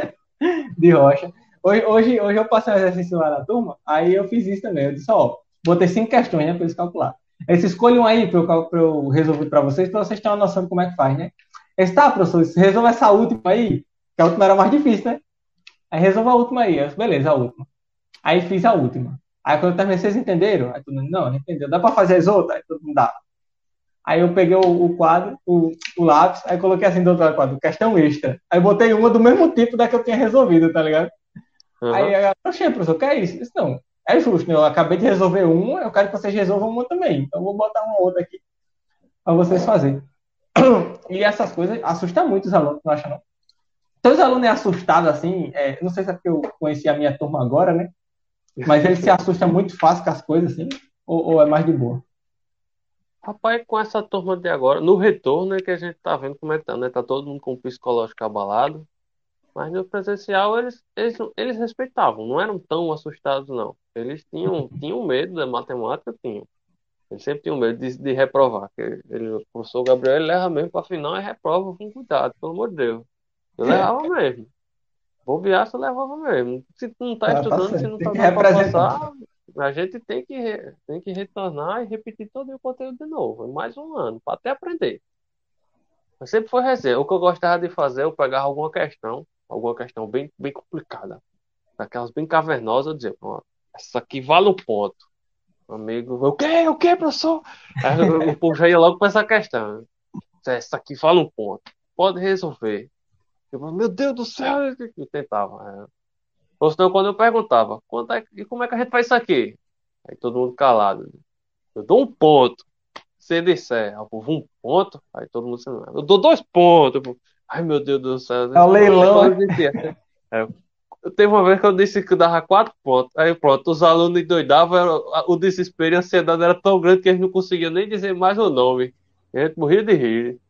é *laughs* De rocha. Hoje, hoje, hoje eu passei um exercício lá na turma, aí eu fiz isso também. Eu disse, ó, botei cinco questões, né, pra eles calcular. Eles escolham aí pra eu, pra eu resolver pra vocês, pra vocês terem uma noção de como é que faz, né? Eles, tá, professor, resolve essa última aí, que a última era mais difícil, né? Aí resolva a última aí. Eu, beleza, a última. Aí fiz a última. Aí quando eu terminei, vocês entenderam? Aí todo mundo, não, não entendeu. Dá pra fazer as outras? Aí todo mundo dá. Aí eu peguei o, o quadro, o, o, lápis, aí coloquei assim do outro lado do quadro, questão extra. Aí botei uma do mesmo tipo da que eu tinha resolvido, tá ligado? Uhum. Aí eu achei, professor, o que é isso? Isso não. É justo, né? Eu acabei de resolver uma, eu quero que vocês resolvam uma também. Então eu vou botar uma outra aqui para vocês fazerem. *clears throat* E essas coisas assustam muito os alunos, não acham não? Seus alunos é assustado assim, é, não sei se é porque eu conheci a minha turma agora, né? Mas ele se assusta muito fácil com as coisas, assim, ou, ou é mais de boa? Rapaz, com essa turma de agora, no retorno é que a gente tá vendo como é que tá, né? Tá todo mundo com o psicológico abalado. Mas no presencial eles, eles, eles respeitavam, não eram tão assustados, não. Eles tinham, *laughs* tinham medo da matemática, tinham. Eles sempre tinham medo de, de reprovar. Ele, o professor Gabriel ele leva mesmo para final e reprova com cuidado, pelo amor de Deus. Eu levava mesmo. Bobear, você levava mesmo. Se tu não tá estudando, tá se não tá dando pra passar, a gente tem que, tem que retornar e repetir todo o conteúdo de novo, mais um ano, para até aprender. Mas sempre foi resenha. O que eu gostava de fazer, eu pegava alguma questão, alguma questão bem, bem complicada, daquelas bem cavernosas, eu dizia, essa aqui vale um ponto. Amigo, o quê? O quê, professor? Aí, o povo já ia logo para essa questão. Essa aqui vale um ponto. Pode resolver. Eu, meu Deus do céu, eu tentava. É. Ou senão, quando eu perguntava, quanto é, e como é que a gente faz isso aqui? Aí todo mundo calado. Eu dou um ponto. Se ele disser, ah, povo, um ponto, aí todo mundo se Eu dou dois pontos. Ai, meu Deus do céu. É o leilão. É, teve uma vez que eu disse que dava quatro pontos. Aí pronto, os alunos endoidavam, o desespero e a ansiedade era tão grande que eles não conseguiam nem dizer mais o nome. A gente morria de rir.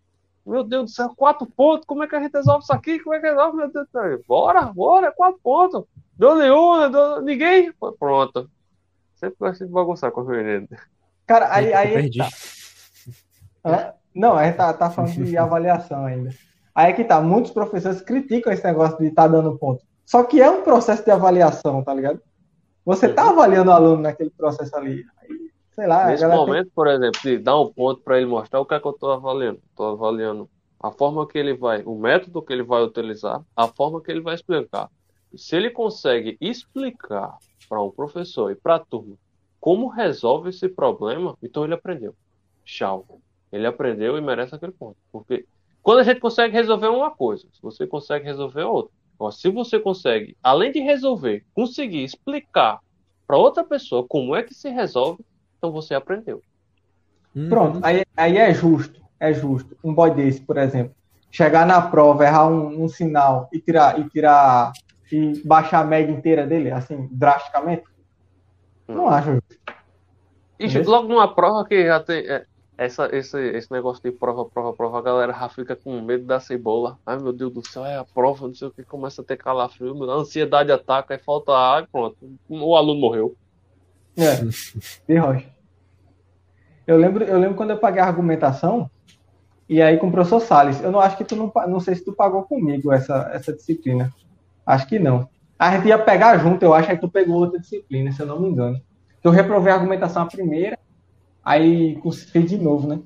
Meu Deus do céu, quatro pontos, como é que a gente resolve isso aqui? Como é que resolve? Meu Deus do céu. Bora, bora, quatro pontos. Deu nenhum, deu... ninguém. Pronto. Sempre gosto de bagunçar com o menino. Cara, aí. aí tá. Não, a gente tá, tá falando de *laughs* avaliação ainda. Aí é que tá, muitos professores criticam esse negócio de estar tá dando ponto. Só que é um processo de avaliação, tá ligado? Você tá avaliando o aluno naquele processo ali. Aí, sei lá. Nesse momento, tem... por exemplo, de dar um ponto para ele mostrar o que é que eu estou avaliando. Estou avaliando a forma que ele vai, o método que ele vai utilizar, a forma que ele vai explicar. Se ele consegue explicar para um professor e para a turma como resolve esse problema, então ele aprendeu. Tchau. Ele aprendeu e merece aquele ponto. Porque quando a gente consegue resolver uma coisa, se você consegue resolver outra, Ó, se você consegue, além de resolver, conseguir explicar para outra pessoa como é que se resolve, então você aprendeu. Uhum. Pronto, aí, aí é justo, é justo. Um boy desse, por exemplo, chegar na prova, errar um, um sinal e tirar e tirar e baixar a média inteira dele, assim, drasticamente. Não hum. acho justo. E logo numa prova que já tem. É, essa, esse, esse negócio de prova, prova, prova, a galera já fica com medo da cebola. Ai meu Deus do céu, é a prova, não sei o que, começa a ter calafrio, a ansiedade ataca, aí falta ar, e pronto, o aluno morreu. É, de rocha. Eu lembro, eu lembro quando eu paguei a argumentação, e aí com o professor Salles, eu não acho que tu não, não sei se tu pagou comigo essa, essa disciplina. Acho que não. A gente ia pegar junto, eu acho, que tu pegou outra disciplina, se eu não me engano. Eu reprovei a argumentação a primeira, Aí fez de novo, né?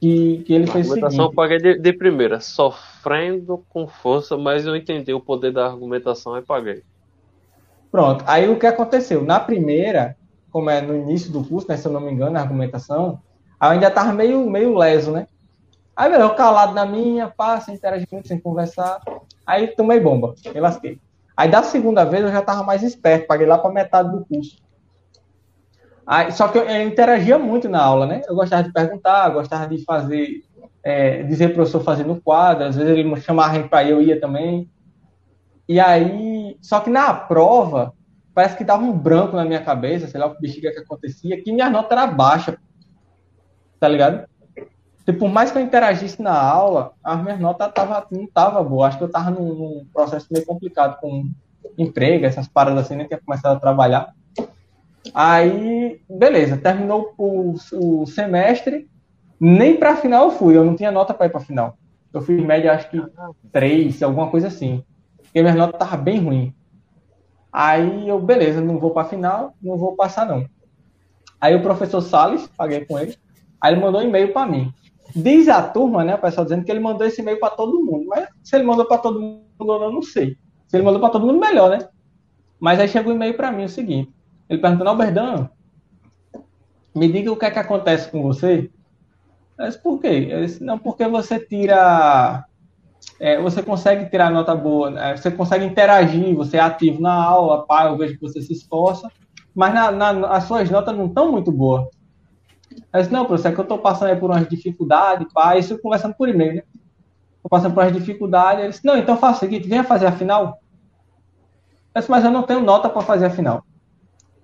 Que, que ele fez a argumentação eu paguei de, de, primeira, sofrendo com força, mas eu entendi o poder da argumentação e paguei. Pronto. Aí o que aconteceu? Na primeira, como é no início do curso, né, se eu não me engano, a argumentação, eu ainda tava meio, meio leso, né? Aí, eu calado na minha, pá, sem interagir muito, sem conversar. Aí tomei bomba, me lasquei. Aí da segunda vez eu já tava mais esperto, paguei lá para metade do curso. Aí, só que eu, eu, interagia muito na aula, né? Eu gostava de perguntar, gostava de fazer, é, dizer para o professor fazer no quadro, às vezes ele chamava para ir, eu ia também. E aí, só que na prova, parece que dava um branco na minha cabeça, sei lá o bexiga que acontecia, que minha nota era baixa, tá ligado? E por mais que eu interagisse na aula, as minhas notas tava, não tava boa. Acho que eu tava num, num processo meio complicado com emprego, essas paradas assim, nem tinha começado a trabalhar. Aí, beleza, terminou o, o semestre, nem para final eu fui, eu não tinha nota para ir para final. Eu fiz média, acho que três, alguma coisa assim. E minha nota tava bem ruim. Aí eu, beleza, não vou para final, não vou passar não. Aí o professor Salles, paguei com ele, aí ele mandou um e-mail para mim. Diz a turma, né, o pessoal dizendo que ele mandou esse e-mail para todo mundo, mas se ele mandou para todo mundo, eu não sei. Se ele mandou para todo mundo, melhor, né? Mas aí chegou um e-mail para mim o seguinte: ele perguntou, Alberdão, me diga o que é que acontece com você. Eu disse, por quê? Eu disse, não, porque você tira. É, você consegue tirar nota boa, né? você consegue interagir, você é ativo na aula, pá, eu vejo que você se esforça, mas na, na, as suas notas não estão muito boas. Eu disse, não, professor, é que eu estou passando aí por umas dificuldades, pá, isso conversando por e-mail, né? Estou passando por umas dificuldades. Ele disse, não, então faça o seguinte, venha fazer a final. Eu disse, mas eu não tenho nota para fazer a final.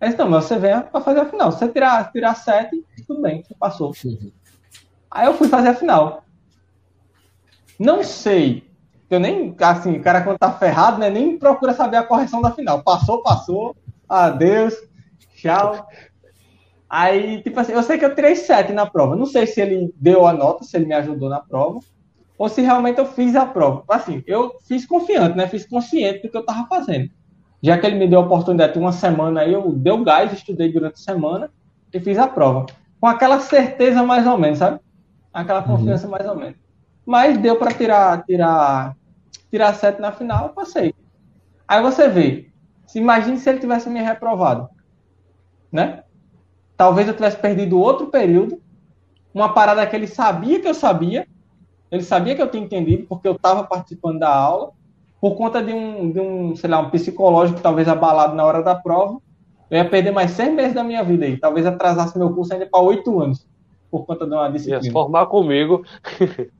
Aí, então, mas você vem para fazer a final. Se você tirar, tirar sete, tudo bem, você passou. Aí eu fui fazer a final. Não sei. Eu nem, assim, o cara quando tá ferrado, né, nem procura saber a correção da final. Passou, passou. Adeus. Tchau. Aí, tipo assim, eu sei que eu tirei sete na prova. Não sei se ele deu a nota, se ele me ajudou na prova, ou se realmente eu fiz a prova. Assim, eu fiz confiante, né? Fiz consciente do que eu tava fazendo. Já que ele me deu a oportunidade de uma semana aí, eu dei o gás, estudei durante a semana e fiz a prova. Com aquela certeza mais ou menos, sabe? Aquela confiança uhum. mais ou menos. Mas deu para tirar, tirar, tirar sete na final, eu passei. Aí você vê, se imagine se ele tivesse me reprovado, né? Talvez eu tivesse perdido outro período, uma parada que ele sabia que eu sabia, ele sabia que eu tinha entendido, porque eu estava participando da aula, por conta de um, de um, sei lá, um psicológico talvez abalado na hora da prova, eu ia perder mais seis meses da minha vida aí. Talvez atrasasse meu curso ainda para oito anos, por conta de uma disciplina. Ia se formar comigo. *laughs*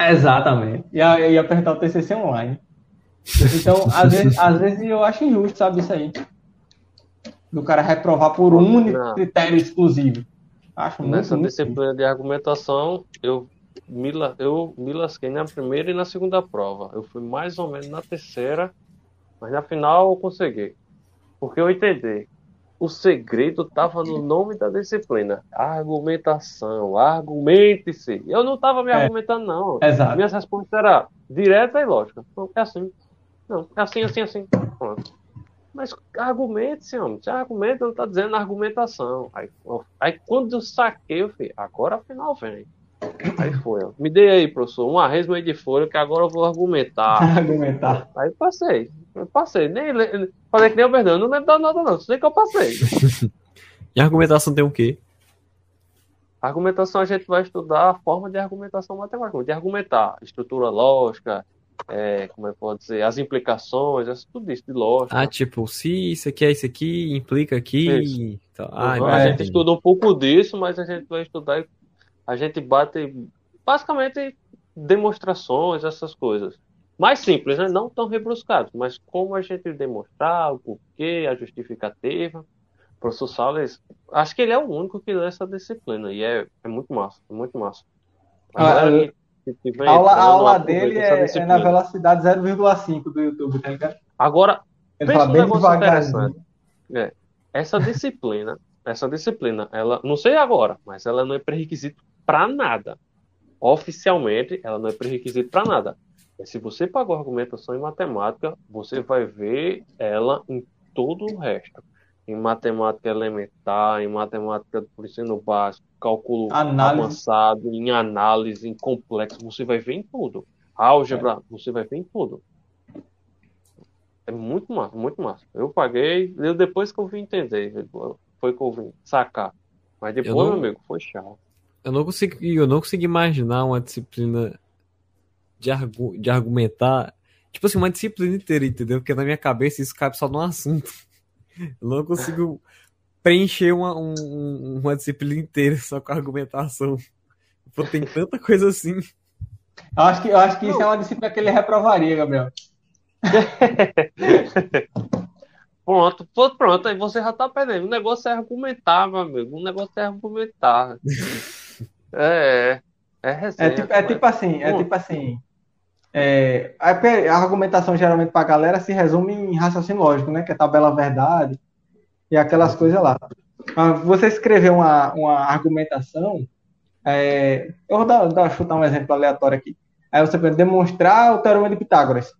Exatamente. Ia, ia apertar o TCC online. Então, às *laughs* vezes, às vezes eu acho injusto, sabe, isso aí. Do cara reprovar por um único Não. critério exclusivo. Acho muito, Nessa muito disciplina de argumentação, eu me, eu me lasquei na primeira e na segunda prova. Eu fui mais ou menos na terceira, mas na final eu consegui. Porque eu entendi. O segredo estava no nome da disciplina. Argumentação, argumente-se. Eu não estava me é. argumentando, não. Exato. Minhas respostas eram direta e lógica. Não, é assim. Não, é assim, assim, assim. Pronto. Mas argumente-se, homem. Se argumenta, não está dizendo argumentação. Aí, aí quando eu saquei, eu falei, agora afinal vem. Aí foi, ó. Me dê aí, professor, uma resma aí de folha que agora eu vou argumentar. *laughs* argumentar. Aí passei. Eu passei. Nem, falei que nem o Bernardo, não lembro da nota, não. Sei que eu passei. *laughs* e argumentação tem o quê? Argumentação a gente vai estudar a forma de argumentação matemática, de argumentar, estrutura lógica, é, como é que pode dizer, as implicações, tudo isso de lógica. Ah, tipo, se isso aqui é isso aqui, implica aqui. Então, ah, a gente estuda um pouco disso, mas a gente vai estudar a gente bate basicamente demonstrações, essas coisas. Mais simples, né? não tão rebruscados, mas como a gente demonstrar o porquê, a justificativa. O professor Salles, acho que ele é o único que dá essa disciplina e é, é muito massa, é muito massa. Ah, a, a aula, a aula dele é, é, na velocidade 0,5 do YouTube, tá ligado? Agora, ele pensa um negócio interessante. É, essa disciplina, essa disciplina, ela, não sei agora, mas ela não é pré-requisito para nada. Oficialmente, ela não é pré-requisito para nada. Mas se você pagou argumentação em matemática, você vai ver ela em todo o resto. Em matemática elementar, em matemática do ensino básico, cálculo análise. avançado, em análise, em complexo, você vai ver em tudo. Álgebra, é. você vai ver em tudo. É muito massa, muito massa. Eu paguei, eu depois que eu vim entender, foi que eu vim sacar. Mas depois, não... meu amigo, foi chato eu não consegui, eu não consegui imaginar uma disciplina de, argu, de argumentar, tipo assim, uma disciplina inteira, entendeu? Porque na minha cabeça isso cabe só num assunto. Eu não consigo preencher uma, um, uma disciplina inteira só com argumentação. Pô, tem tanta coisa assim. Eu acho que, eu acho que isso é uma disciplina que ele reprovaria, Gabriel. *laughs* Pronto, pronto, aí você já tá perdendo. O negócio é argumentar, meu amigo. O negócio é argumentar. É, é, é É tipo, é tipo assim, é tipo assim. É, a, argumentação geralmente para a galera se resume em raciocínio lógico, né? Que é tabela verdade e aquelas coisas lá. Você escrever uma, uma argumentação, é, eu vou dar, dar, chutar um exemplo aleatório aqui. Aí você pode demonstrar o teorema de Pitágoras.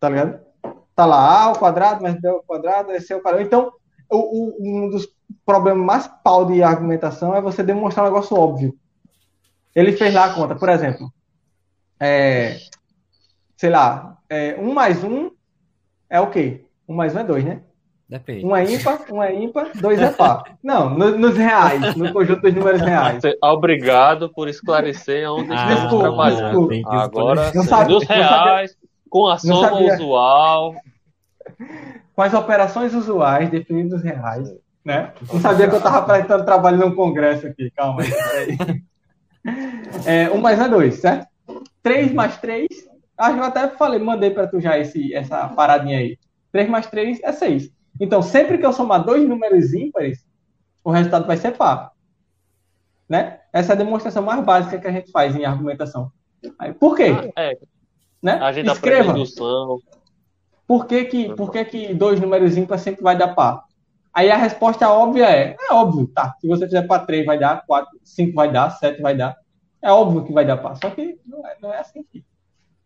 Tá ligado? Tá lá A ao quadrado mais B ao quadrado, é o quadrado. Então, o, o, um dos problemas mais pau de argumentação é você demonstrar um negócio óbvio. Ele fez lá a conta, por exemplo, é, sei lá, é, um mais um é o quê? Um mais um é dois, né? Depende. Um é ímpar, um é ímpar, dois é par. Não, no, nos reais, no conjunto dos números reais. Obrigado por esclarecer onde ah, estamos trabalhando. Agora, não nos reais, sabia, com a soma usual. Com as operações usuais definidas nos reais. Né? Não sabia que eu estava apresentando trabalho num congresso aqui, calma aí. *laughs* É, um mais é dois, certo? Três mais três, acho que eu até falei, mandei para tu já esse, essa paradinha aí. Três mais três é seis. Então, sempre que eu somar dois números ímpares, o resultado vai ser par. Né? Essa é a demonstração mais básica que a gente faz em argumentação. Por quê? Ah, é. Né? A gente Escreva. Por que, que, por que, que dois números ímpares sempre vai dar par? Aí a resposta óbvia é, é óbvio, tá. Se você fizer para 3 vai dar, 4, 5 vai dar, 7 vai dar. É óbvio que vai dar par. Só que não é, não é assim.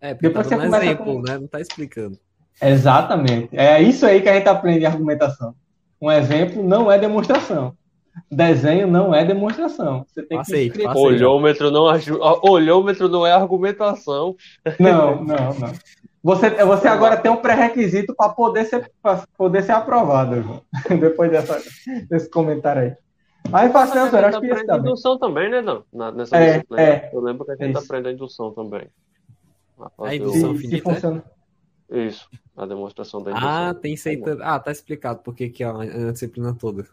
É, porque Depois tá você começa exemplo, com... né? Não tá explicando. Exatamente. É isso aí que a gente aprende em argumentação. Um exemplo não é demonstração. Desenho não é demonstração. Você tem Passei, que escrever. Olhômetro não, aju... Olhômetro não é argumentação. Não, não, não. Você, você agora tem um pré-requisito para poder ser, pra poder ser aprovado, João. *laughs* depois dessa, desse comentário aí. Mas faz Mas tempo, a eu acho que aprende também. indução também, né? Na, nessa É, disciplina. é. Eu lembro que a gente Isso. aprende a indução também. A indução. Se, se finita, é? funciona. Isso, a demonstração da indução. Ah, tem isso aí. tam- Ah, tá explicado por que é a disciplina toda.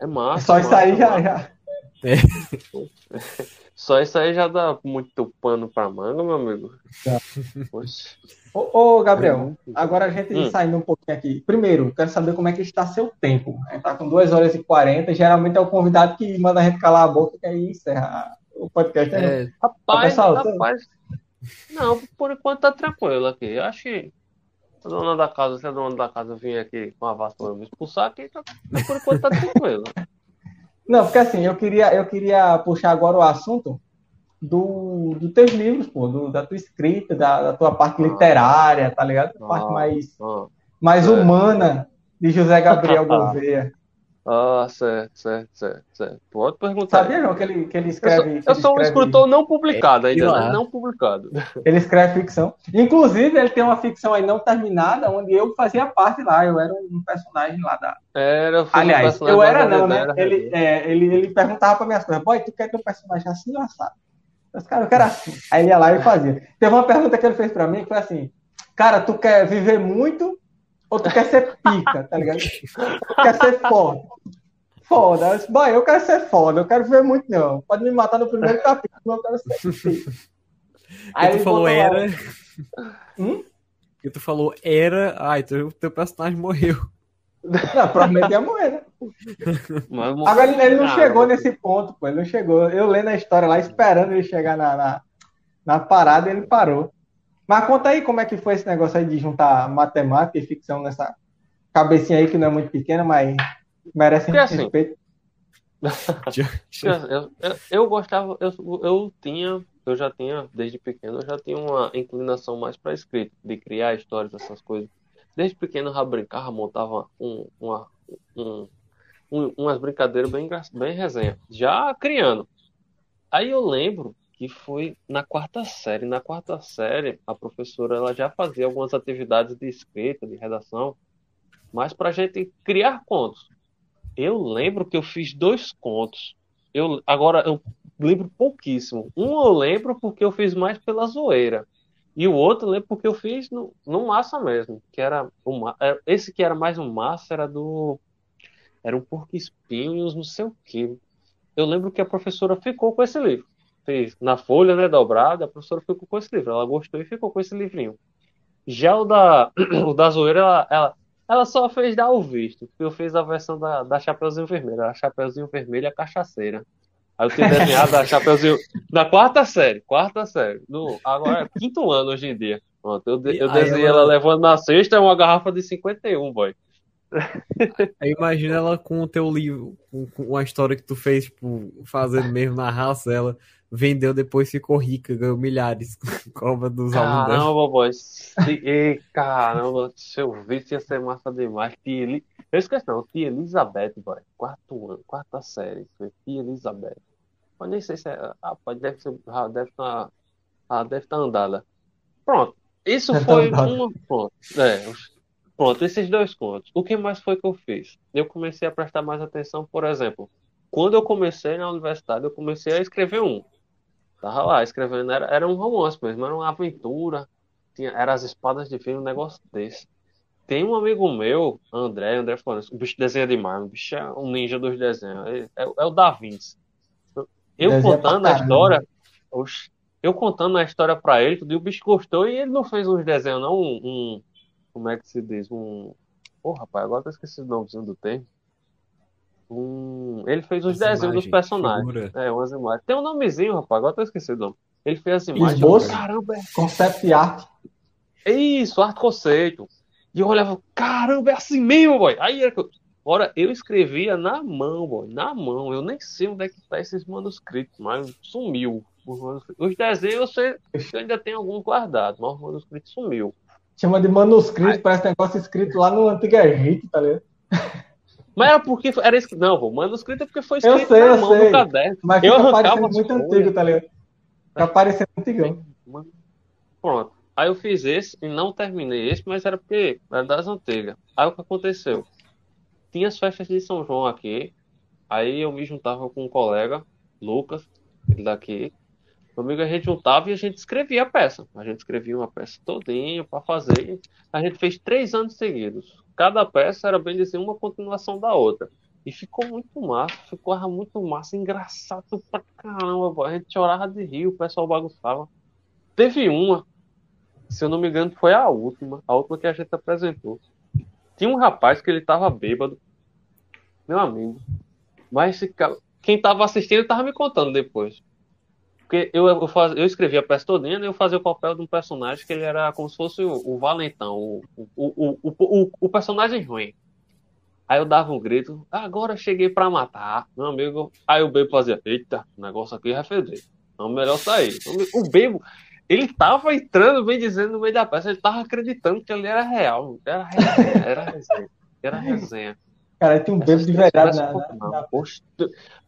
É massa. Só isso aí massa, já, já. Só isso aí já dá muito pano pra manga, meu amigo. Tá. Poxa. Ô, ô, Gabriel, agora a gente Hum. saindo um pouquinho aqui. Primeiro, quero saber como é que está seu tempo. A gente tá com 2 horas e 40. Geralmente é o convidado que manda a gente calar a boca e aí encerra o podcast. né? É, Rapaz, pessoal, tá- rapaz. Não, por enquanto tá tranquilo aqui. Eu acho que a dona da casa, se a dona da casa vir aqui com a vassoura me expulsar aqui, tá, por enquanto tá tranquilo. Não, porque assim, eu queria, eu queria puxar agora o assunto do, dos teus livros, pô, do- da tua escrita, da, da tua parte literária, tá ligado? A parte Ah. mais, Ah, mais É. humana de José Gabriel *laughs* Gouveia. Ah, certo, certo, certo, certo. Pode perguntar. Sabia, não, que ele, que ele Eu escreve. sou, que eu sou um escreve- escritor não publicado ainda, né? lá? Não publicado. *laughs* Ele escreve ficção. Inclusive, ele tem uma ficção aí não terminada, onde eu fazia parte lá. Eu era um personagem lá da. Era, eu um Aliás, personagem eu era não, né? Ele, é, ele, ele perguntava para minhas coisas: Boy, tu quer ter um personagem assim ou assado? Eu disse, cara, eu quero assim. Aí ele ia lá e fazia. Teve uma pergunta que ele fez para mim que foi assim: Cara, tu quer viver muito ou tu quer ser pica, tá ligado? Tu quer ser foda. Foda. Eu disse, eu quero ser foda, eu quero viver muito, não. Pode me matar no primeiro capítulo, eu quero ser pica. *laughs* que tu ele falou botou lá, era. Hum? Que tu falou era. Ai, teu, teu personagem morreu. Não, provavelmente ia morrer, né? Mas- Agora ele, ele não Ah, chegou nesse ponto, pô. Ele não chegou. Eu lendo a história lá, esperando ele chegar na, na, na parada, ele parou. Mas conta aí como é que foi esse negócio aí de juntar matemática e ficção nessa cabecinha aí que não é muito pequena, mas merece Porque assim, respeito. *laughs* Eu, eu, eu gostava, eu, eu tinha, eu já tinha, desde pequeno, eu já tinha uma inclinação mais para escrita, de criar histórias, essas coisas. Desde pequeno eu já brincava, montava um, uma, um, um- umas brincadeiras bem, bem resenha, já criando. Aí eu lembro que foi na quarta série. Na quarta série, a professora ela já fazia algumas atividades de escrita, de redação, mas para a gente criar contos. Eu lembro que eu fiz dois contos. Eu, agora, eu lembro pouquíssimo. Um eu lembro porque eu fiz mais pela zoeira. E o outro eu lembro porque eu fiz no, no massa mesmo. Que era o ma- é, Esse que era mais um massa era do. Era um porco espinho e uns não sei o quê. Eu lembro que a professora ficou com esse livro. Fez na folha, né, dobrada, a professora ficou com esse livro. Ela gostou e ficou com esse livrinho. Já o da, *clears throat* o da zoeira, ela, ela, ela só fez dar o visto. Eu fiz a versão da, da Chapeuzinho Vermelho. A Chapeuzinho Vermelho e a Cachaceira. Aí eu tinha desenhado a Chapeuzinho na quarta série. Quarta série. No, agora é quinto ano hoje em dia. Pronto, eu, eu desenhei ela- ela levando na sexta uma garrafa de 51, boy. Aí imagina ela com o teu livro, com, com a história que tu fez, tipo, fazendo mesmo na raça, ela vendeu, depois ficou rica, ganhou milhares *laughs* com a obra dos alunos. Caramba, Ei, caramba, se eu visse ia ser massa demais. Tia Eli... Eu esqueci, não. Tia Elizabeth, boy. Quarto ano, quarta série. Foi Tia Elizabeth. Mas nem sei se é. Ah, pode, deve ser. Ah, deve estar. Ah, deve estar andada. Pronto. Isso Deve tá foi uma. Pronto. É, pronto, esses dois contos. O que mais foi que eu fiz? Eu comecei a prestar mais atenção, por exemplo. Quando eu comecei na universidade, eu comecei a escrever um. Tava lá escrevendo, era, era um romance mesmo, era uma aventura. Tinha, era as espadas de filme, um negócio desse. Tem um amigo meu, André, André Florencio, o bicho desenha demais, o bicho é um ninja dos desenhos. É, é- é o Da Vinci. Eu, Desenha contando a história, oxe, eu contando a história pra ele, tudo, e o bicho gostou e ele não fez uns desenhos, não. Um, um- como é que se diz? Um. Pô, rapaz, agora eu esqueci o nomezinho do termo. Um, ele fez os As desenhos dos personagens. figura. É, umas imagens. Tem um nomezinho, rapaz, agora eu esqueci o nome. Ele fez as imagens. Esboço? Caramba, Concept art. é isso, arte conceito. E eu olhava, caramba, é assim mesmo, boy. Aí era que eu... Ora, eu escrevia na mão, boy, na mão. Eu nem sei onde é que tá esses manuscritos, mas sumiu. Os, desenhos eu, sei, eu ainda tenho alguns guardados, mas os manuscritos sumiu. Chama de manuscrito, parece negócio escrito lá no antigo Egito, tá ligado? *laughs* Mas era porque era escrito. Não, pô, manuscrito é porque foi escrito Eu sei, na eu mão sei. no caderno. Mas Eu fica parecendo muito folhas. antigo, tá ligado? Fica parecendo antigão. Pronto. Aí eu fiz esse e não terminei esse, mas era porque era das antigas. Aí o que aconteceu? Tinha as festas de São João aqui. Aí eu me juntava com um colega, Lucas, daqui. Amigo, a gente juntava e a gente escrevia a peça. A gente escrevia uma peça todinha para fazer. A gente fez três anos seguidos. Cada peça era bem dizer uma continuação da outra. E ficou muito massa, ficou muito massa, engraçado pra caramba. A gente chorava de rir, o pessoal bagunçava. Teve uma, se eu não me engano, foi a última, a última que a gente apresentou. Tinha um rapaz que ele tava bêbado, meu amigo. Mas esse cara- quem tava assistindo tava me contando depois. Porque eu, eu, faz, eu escrevi a peça todinha e eu fazia o papel de um personagem que ele era como se fosse o, o valentão, o, o, o, o, personagem ruim. Aí eu dava um grito, agora cheguei pra matar, meu amigo. Aí o bebo fazia, eita, o negócio aqui vai feder. Então melhor sair. O bebo, ele tava entrando, bem dizendo, no meio da peça, ele tava acreditando que ele era real. Era resenha, era resenha. Era resenha. Cara, tinha um bebo de verdade na, na, na... Poxa,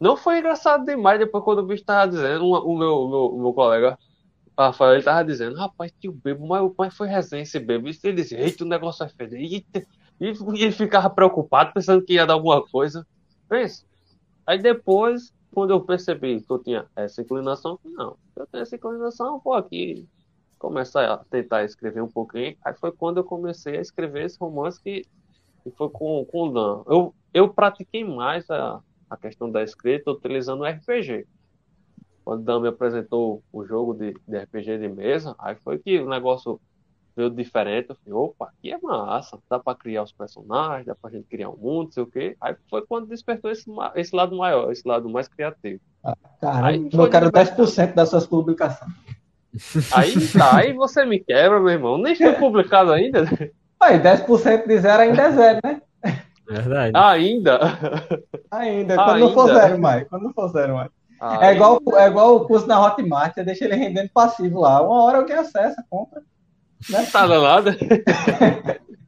Não foi engraçado demais depois quando o bicho tava dizendo, um- o meu, o meu, o meu colega, Rafael, ele tava dizendo, rapaz, tinha o bebo, mas, mas foi resenha esse bebo. E ele dizia, eita, o negócio feder. Eita. E, e ele ficava preocupado, pensando que ia dar alguma coisa. Pensa. Aí depois, quando eu percebi que eu tinha essa inclinação, não, eu tenho essa inclinação, vou aqui começar a tentar escrever um pouquinho. Aí foi quando eu comecei a escrever esse romance que, que foi com, com o Dan. Eu, eu pratiquei mais a, a questão da escrita utilizando o RPG. Quando o Dan me apresentou o jogo de, de RPG de mesa, aí foi que o negócio veio diferente. Eu falei, opa, aqui é massa, dá pra criar os personagens, dá pra gente criar um mundo, não sei o quê. Aí foi quando despertou esse, esse lado maior, esse lado mais criativo. Caramba, Aí eu foi quero de verdade. 10% das suas publicações. Aí tá, aí você me quebra, meu irmão. Nem foi publicado ainda. Aí, 10% de zero ainda é zero, né? Verdade. Ainda. Ainda, quando não for Ainda. zero mais. Quando não for zero mais. Ainda. É igual, é igual o curso na Hotmart, você deixa ele rendendo passivo lá. Uma hora alguém acessa, compra. Né? Tá danado.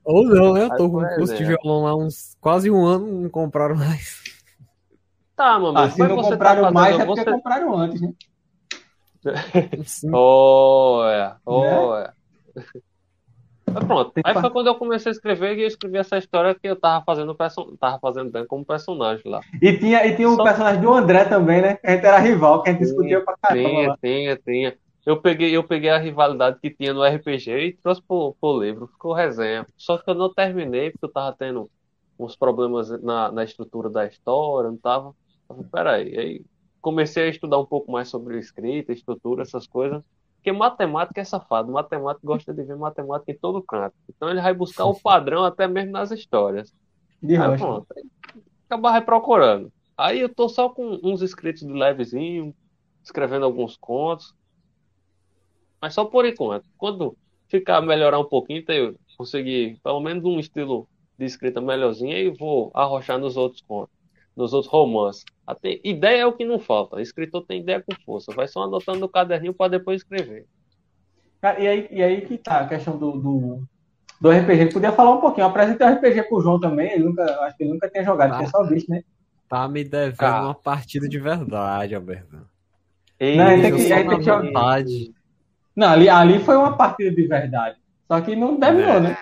Ou não, né? Eu tô com um curso de violão lá uns quase um ano, não compraram mais. Tá, amigo. Ah, se mas não você tá compraram fazendo- mais é porque você- compraram antes, né? *laughs* Sim. Olha, olha. Mas pronto. Tem Aí foi quando eu comecei a escrever e eu escrevi essa história que eu tava fazendo, perso... tava fazendo bem como personagem lá. E tinha, e tinha o Só- personagem do André também, né? A gente era rival, que a gente discutia pra caramba Tinha, lá. tinha, tinha. Eu peguei, eu peguei a rivalidade que tinha no RPG e trouxe pro, pro livro. Ficou resenha. Só que eu não terminei porque eu tava tendo uns problemas na, na estrutura da história, não tava. Eu falei, peraí. Aí comecei a estudar um pouco mais sobre escrita, estrutura, essas coisas. Porque matemática é safado. Matemática gosta de ver matemática em todo canto. Então ele vai buscar o padrão até mesmo nas histórias. De Aí rocha. pronto. Aí Acabava procurando. Aí eu tô só com uns escritos de levezinho, escrevendo alguns contos. Mas só por enquanto. Quando ficar melhorar um pouquinho, eu conseguir pelo menos um estilo de escrita melhorzinho, aí vou arrochar nos outros contos, nos outros romances. Até, ideia é o que não falta. Escritor tem ideia com força. Vai só anotando no caderninho para depois escrever. Cara, e aí, e aí que tá a questão do, do, do RPG. Podia falar um pouquinho. Eu apresentei o RPG pro João também. Ele nunca, acho que ele nunca tinha jogado, Ah. tinha só visto, né? Tá me devendo Cara. uma partida de verdade, Alberto. Não, aí tem que- aí tem que. Não, ali, ali foi uma partida de verdade. Só que não terminou, É. né?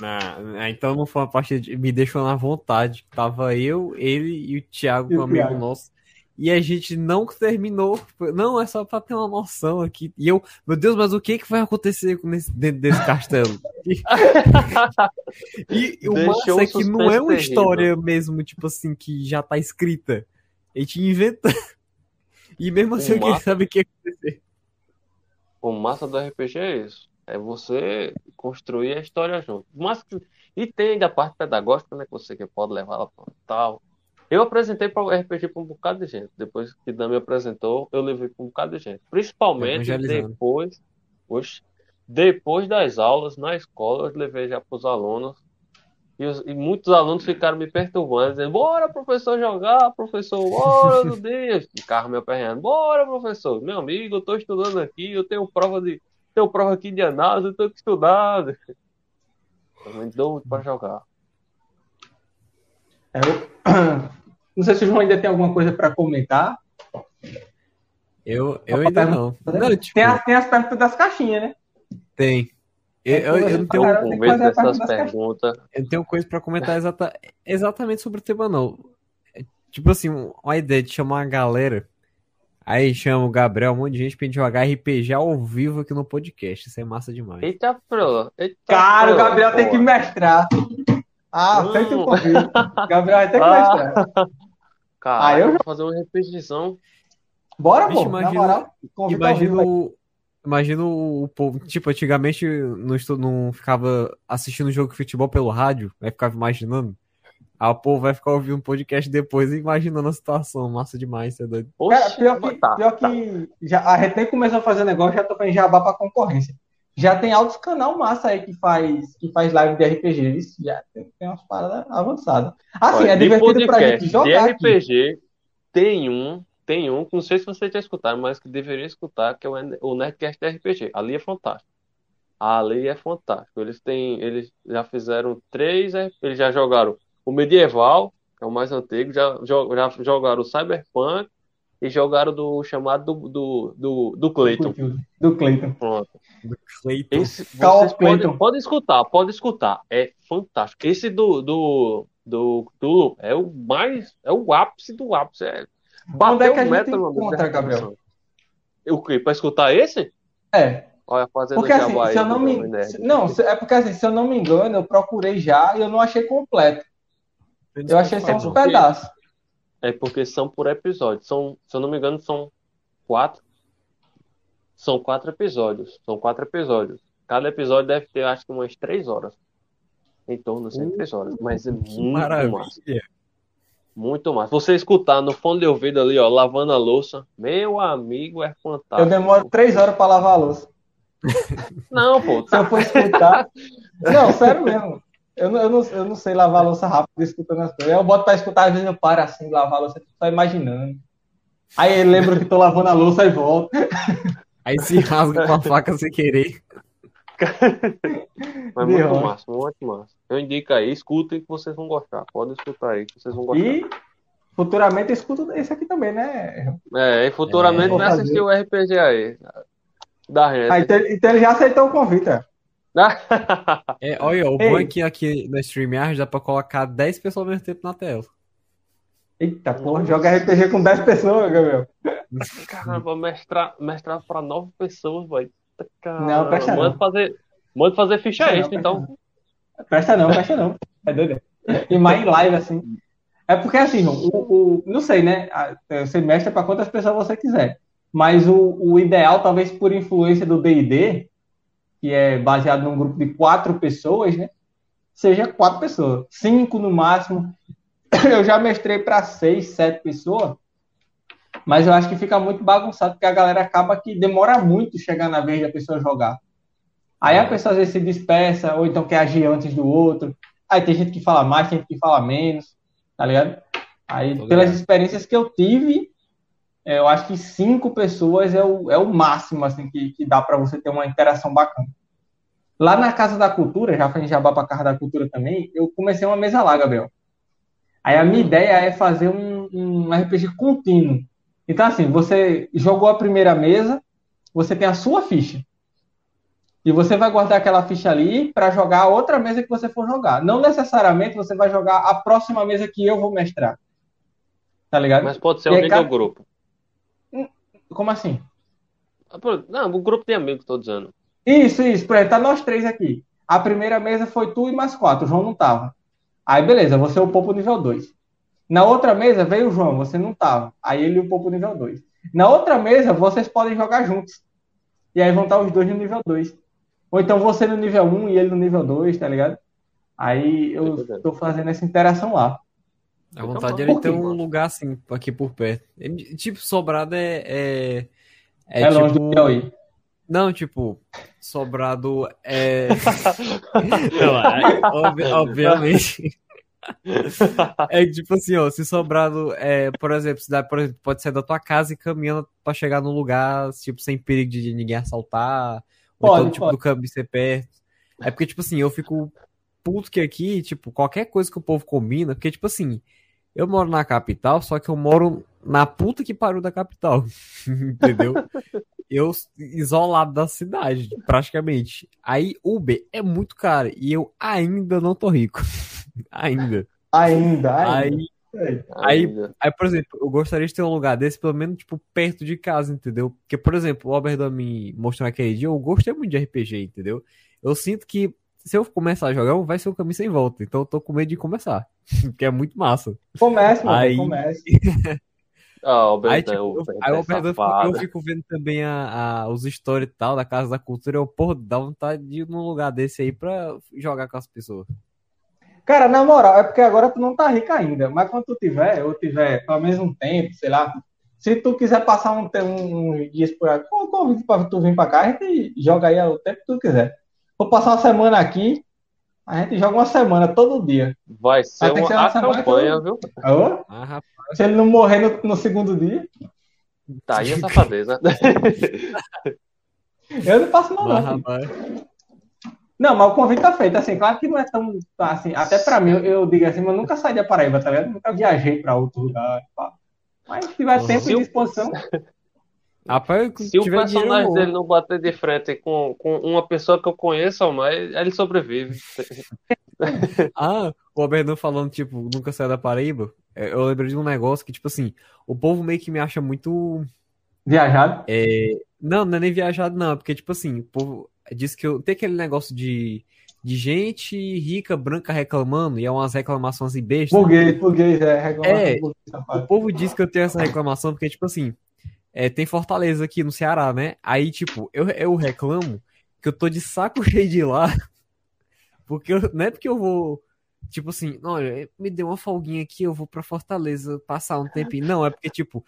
Não, então não foi uma partida de... Me deixou na vontade. Tava eu, ele e o Thiago, E um o amigo Thiago. nosso. E a gente não terminou. Não, é só pra ter uma noção aqui. E eu, meu Deus, mas o que que vai acontecer com nesse, dentro desse castelo? *laughs* E, e o Deixou massa um é que não é uma terrível. história mesmo, tipo assim, que já tá escrita. A gente inventa. E mesmo assim, O massa- saber o que ia acontecer. O massa do RPG é isso. É você construir a história junto. Mas, e tem ainda a parte pedagógica, né? Que você que pode levar ela para tal. Eu apresentei para o RPG para um bocado de gente. Depois que Dan me apresentou, eu levei para um bocado de gente. Principalmente Evangelizando. depois, oxe, depois das aulas na escola, eu levei já para os alunos. E, os- e muitos alunos ficaram me perturbando, dizendo: Bora, professor, jogar, professor, bora, *laughs* meu Deus. Ficava me aperreando: Bora, professor, meu amigo, eu estou estudando aqui, eu tenho prova de, tenho prova aqui de análise, eu tenho que estudar. Tô muito doido pra jogar. É, eu- *coughs* Não sei se o João ainda tem alguma coisa para comentar. Eu, eu ainda pergunta, não. né? Não, tipo, Tem, as, tem as perguntas das caixinhas, né? tem. Eu, eu, eu não tenho, a dessas perguntas. eu não tenho coisa pra comentar exata, exatamente sobre o tema, não. É, Tipo assim, uma ideia de chamar uma galera. Aí chama o Gabriel, um monte de gente pra gente jogar RPG ao vivo aqui no podcast. Isso é massa demais. Eita, pro. Eita, Cara, o pro, Gabriel tem que pô. mestrar. Ah, Não. aceita o convite. Gabriel vai ter que Ah. mestrar. Cara, Ah, eu vou fazer uma repetição. Bora, Bicho, pô. Na moral, vivo, velho. o, o povo. Tipo, antigamente não, não ficava assistindo jogo de futebol pelo rádio, aí ficava imaginando. Aí o povo vai ficar ouvindo um podcast depois e imaginando a situação. Massa demais, você é doido. Cara, pior que, tá, pior tá. que já, a gente nem começou a fazer negócio, já tô fazendo jabá pra concorrência. Já tem altos canal massa aí que faz, que faz live de RPG. Isso já tem, tem umas paradas avançadas. Assim, Olha, é de divertido pra podcast, gente jogar de aqui. RPG, tem um, tem um, que não sei se você já escutaram, mas que deveria escutar, que é o, Nerdcast de RPG. Ali é fantástico. Ali é fantástico. Eles têm, eles já fizeram três, eles já jogaram o medieval, que é o mais antigo, já, já jogaram o Cyberpunk e jogaram do chamado do, do, do, do Clayton. Do Cleiton. Pronto. Do Cleiton. Esse, vocês Clayton. podem, podem escutar, podem escutar. É fantástico. Esse do, do, do Cthulhu é o mais, é o ápice do ápice. É, Onde é que a gente meta, encontra, Gabriel? O quê? Pra escutar esse? É, Olha, fazendo porque assim, se eu aí não me. Não, é porque assim, se eu não me engano, eu procurei já e eu não achei completo. Eu achei só uns porque- pedaços. É porque são por episódio. São, se eu não me engano, são quatro. São quatro episódios. São quatro episódios. Cada episódio deve ter, acho que umas três horas. Em torno de três horas. Mas é Que muito massa. maravilha. Muito massa. Você escutar no fone de ouvido ali, ó, lavando a louça, meu amigo, é Eu fantástico. demoro três horas pra lavar a louça. Não, pô, Se eu for escutar. *laughs* Não, sério mesmo. Eu não, eu, não, eu não sei lavar a louça rápido escutando as coisas. Eu boto pra escutar, às vezes eu paro assim, lavar a louça, só imaginando. Aí eu lembro que tô lavando a louça e volto. Aí se rasga com a faca sem querer. mas muito rocha. massa, muito massa. Eu indico aí, escutem que vocês vão gostar. Podem escutar aí que vocês vão gostar. E futuramente eu escuto esse aqui também, né? É, e futuramente É. vai assistir o RPG aí. Da Ah, então, então ele já aceitou o convite. ó. É, olha, o Ei. bom é que aqui no StreamYard dá pra colocar 10 pessoas ao mesmo tempo na tela. Eita, porra, joga RPG com 10 pessoas, Gabriel. *laughs* Caramba, mestrar, mestrar pra nove pessoas, vai. Não, presta não. Manda fazer, manda fazer ficha Presta não, extra, presta então. Presta não, presta não. É doido. E mais em live, assim. É porque, assim, o, o- não sei, né? A- Você mestra para quantas pessoas você quiser. Mas o, o ideal, talvez por influência do D&D, que é baseado num grupo de quatro pessoas, né? Seja quatro pessoas. Cinco no máximo. *clears throat* Eu já mestrei para seis, sete pessoas. Mas eu acho que fica muito bagunçado, porque a galera acaba que demora muito chegar na vez da pessoa jogar. Aí a pessoa às vezes se dispersa, ou então quer agir antes do outro. Aí tem gente que fala mais, tem gente que fala menos, tá ligado? Aí, Tô pelas ligado. experiências que eu tive, eu acho que cinco pessoas é o, é o máximo, assim, que, que dá pra você ter uma interação bacana. Lá na Casa da Cultura, já fazendo jabá pra Casa da Cultura também, eu comecei uma mesa lá, Gabriel. Aí a minha ideia é fazer um, um RPG contínuo. Então, assim, você jogou a primeira mesa, você tem a sua ficha. E você vai guardar aquela ficha ali para jogar a outra mesa que você for jogar. Não necessariamente você vai jogar a próxima mesa que eu vou mestrar. Tá ligado? Mas pode ser cada- do grupo. Como assim? Ah, Não, o grupo de amigos, tô dizendo. Isso, isso. Por exemplo, tá nós três aqui. A primeira mesa foi tu e mais quatro. O João não tava. Aí, beleza, você upou pro nível 2. Na outra mesa veio o João, você não tava. Aí ele upou pro nível 2. Na outra mesa, vocês podem jogar juntos. E aí vão estar os dois no nível 2. Ou então você no nível 1 um e ele no nível 2, tá ligado? Aí eu entendendo. tô fazendo essa interação lá. A vontade Então, era ter um lugar assim, aqui por perto. É, Tipo, Sobrado é. É, É, é longe tipo. do Piauí. Não, tipo, Sobrado é. *laughs* Não, é, obvi- obviamente. É tipo assim, ó, se Sobrado é, por exemplo, se dá, por exemplo, pode sair da tua casa e caminhando pra chegar num lugar, tipo, sem perigo de ninguém assaltar, Ou Pode, então, tipo, pode. do câmbio ser perto. É porque, tipo assim, eu fico puto que aqui, tipo, qualquer coisa que o povo combina, porque, tipo assim, eu moro na capital, só que eu moro na puta que pariu da capital. *laughs* Entendeu? Eu isolado da cidade, praticamente. Aí Uber é muito caro e eu ainda não tô rico. *laughs* ainda. Ainda, Aí, ainda. Aí- Ainda. aí, por exemplo, eu gostaria de ter um lugar desse, pelo menos, tipo, perto de casa, entendeu? Porque, por exemplo, o Albert me mostrou aquele dia, eu gostei muito de RPG, entendeu? Eu sinto que se eu começar a jogar, vai ser um caminho sem volta. Então eu tô com medo de começar. *laughs* Porque é muito massa. Comece, mano, Aí- comece. *laughs* Ah, o Aí, Beto, tipo, o eu, aí é o Alberto, eu fico, safado. eu fico vendo também a, a- os stories e tal da Casa da Cultura. Eu, porra, dá vontade de ir num lugar desse aí pra jogar com as pessoas. Cara, na moral, é porque agora tu não tá rico ainda, mas quando tu tiver, ou tiver pelo menos um tempo, sei lá, se tu quiser passar um, um, uns dias por aqui, eu convido pra tu vir pra cá, a gente joga aí o tempo que tu quiser. Vou passar uma semana aqui, a gente joga uma semana todo dia. Vai ser uma ser uma campanha, eu- viu? Ah, rapaz, se ele não morrer no, no segundo dia, Tá aí a safadeza. *laughs* eu não passo mal não. mas o convite tá feito, assim, claro que não é tão, tá, assim, até pra mim, eu, eu digo assim, mas eu nunca saí da Paraíba, tá ligado? Nunca viajei pra outro lugar, pá. Mas se tiver tempo e disposição, Rapaz, Se o personagem dele não bater de frente com, com uma pessoa que eu conheço ou mais, ele sobrevive. *laughs* Ah, o Alberto falando, tipo, nunca saiu da Paraíba. É, Eu lembrei de um negócio que, tipo assim, o povo meio que me acha muito. viajado. Não, não é nem viajado, não. é Porque, tipo assim, o povo diz que eu. Tem aquele negócio de, de gente rica, branca reclamando, e é umas reclamações assim bestas. Burguês, burguês, é, reclamação É. burguês, O povo diz que eu tenho essa reclamação porque, tipo assim, é, tem Fortaleza aqui no Ceará, né? Aí, tipo, eu, eu reclamo que eu tô de saco *laughs* cheio de ir lá. Porque eu- não é porque eu vou, tipo assim, olha, me deu uma folguinha aqui, eu vou pra Fortaleza passar um tempinho. Não, é porque, tipo,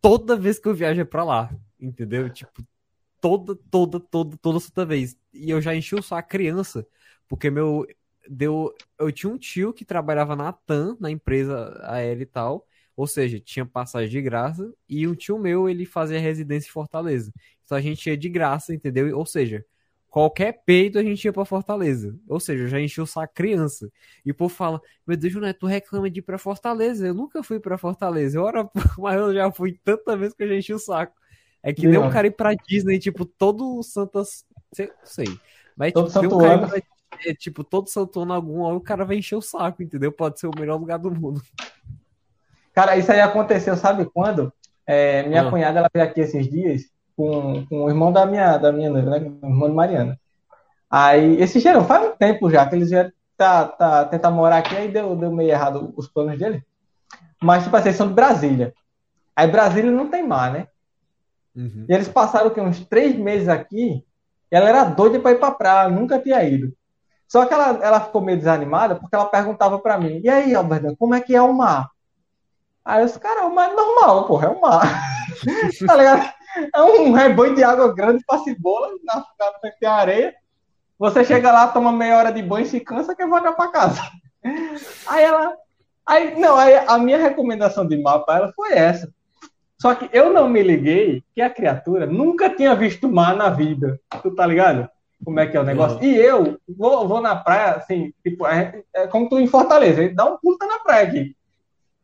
toda vez que eu viajo é pra lá, entendeu? Tipo, toda, toda, toda, toda santa vez. E eu já enchi o saco criança, porque meu. Deu, eu tinha um tio que trabalhava na TAM, na empresa aérea e tal. Ou seja, tinha passagem de graça. E um tio meu, ele fazia residência em Fortaleza. Então a gente ia de graça, entendeu? Ou seja, qualquer peito a gente ia pra Fortaleza. Ou seja, eu já enchi o saco criança. E o povo fala: Meu Deus, Neto, tu reclama de ir pra Fortaleza. Eu nunca fui pra Fortaleza. Ora, *laughs* mas eu já fui tanta vez que eu já enchi o saco. É que nem um cara ir pra Disney, tipo, todo Santas. Sei, não sei. Mas Todo tipo, um cara pra- é, tipo, todo santo ano algum, o cara vai encher o saco, entendeu? Pode ser o melhor lugar do mundo. Cara, isso aí aconteceu, sabe quando? É, minha Ah. cunhada, ela veio aqui esses dias com, com o irmão da minha, da minha noiva, né? O irmão de Mariana. Aí, esse gerou, faz um tempo já que eles vieram tá, tá, tentar morar aqui, aí deu, deu meio errado os planos dele. Mas, tipo assim, eles são de Brasília. Aí, Brasília não tem mar, né? Uhum. E eles passaram o quê? uns três meses aqui. Ela era doida para ir para praia, nunca tinha ido. Só que ela, ela ficou meio desanimada porque ela perguntava para mim: E aí, Alberto, como é que é o mar? Aí eu disse: Cara, o mar é normal, porra, é o mar. *laughs* tá ligado? É um rebanho de água grande para cebola, na, na frente tem areia. Você chega lá, toma meia hora de banho, se cansa, quer voltar para casa. *laughs* Aí ela. Aí, não, aí a minha recomendação de mar para ela foi essa. Só que eu não me liguei que a criatura nunca tinha visto mar na vida. Tu tá ligado? Como é que é o negócio? Uhum. E eu vou, vou na praia, assim, tipo, é, é como tu em Fortaleza, dá um pulo tá na praia aqui.